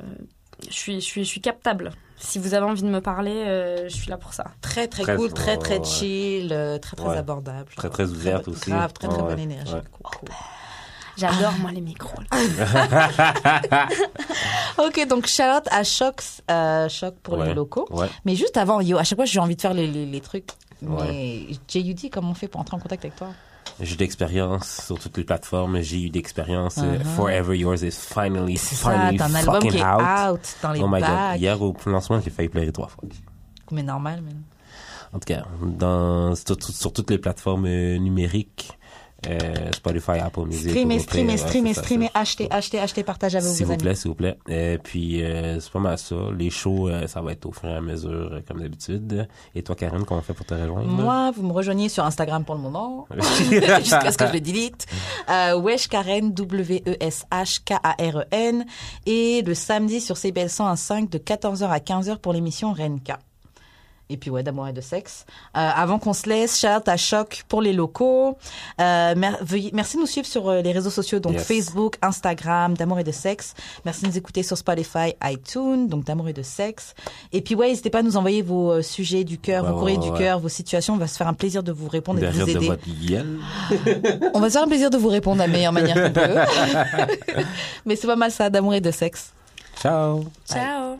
je, suis, je, suis, je suis captable. Si vous avez envie de me parler, euh, je suis là pour ça. Très, très, Très- cool, très, ouais, très ouais. chill, euh, très, très Ouais. abordable. Très, très ouverte aussi. Grave, très, très Ouais, bonne ouais. énergie. Ouais. Cool, cool. J'adore, moi, les micros. là. Ok, donc Charlotte à Choc, euh, Choc pour Ouais. les locaux. Ouais. Mais juste avant, yo, à chaque fois, j'ai envie de faire les, les, les trucs. Ouais. Mais JUD, comment on fait pour entrer en contact avec toi? J'ai d'expérience sur toutes les plateformes. J'ai eu d'expérience. euh, Uh-huh. Forever Yours is finally, ça, finally album fucking qui est out. out, dans les oh my god. Hier au lancement, j'ai failli pleurer trois fois. Mais normal, man. En tout cas, dans, sur, sur toutes les plateformes euh, numériques, euh, Spotify, Apple Music. C'est ça, streamer, ça. acheter, acheter, acheter, partagez avec S'il vos vous amis. plaît, s'il vous plaît. Et puis, euh, c'est pas mal ça. Les shows, euh, ça va être au fur et à mesure, euh, comme d'habitude. Et toi, Karen, comment on fait pour te rejoindre? Moi, vous me rejoignez sur Instagram pour le moment, jusqu'à ce que je le delete. Euh, Wesh Karen, W-E-S-H-K-A-R-E-N. Et le samedi sur CBL 101.5 de 14h à 15h pour l'émission Renka. Et puis ouais, d'amour et de sexe. Euh, avant qu'on se laisse, shout à Choc pour les locaux. Euh, mer- veuillez- merci de nous suivre sur euh, les réseaux sociaux, donc Yes. Facebook, Instagram, d'amour et de sexe. Merci de nous écouter sur Spotify, iTunes, donc d'amour et de sexe. Et puis ouais, n'hésitez pas à nous envoyer vos euh, sujets du cœur, Ouais, vos courriers ouais, du ouais. cœur, vos situations. On va se faire un plaisir de vous répondre et de vous de aider. On va se faire un plaisir de vous répondre de la meilleure manière qu'on peut. Mais c'est pas mal ça, d'amour et de sexe. Ciao! Ciao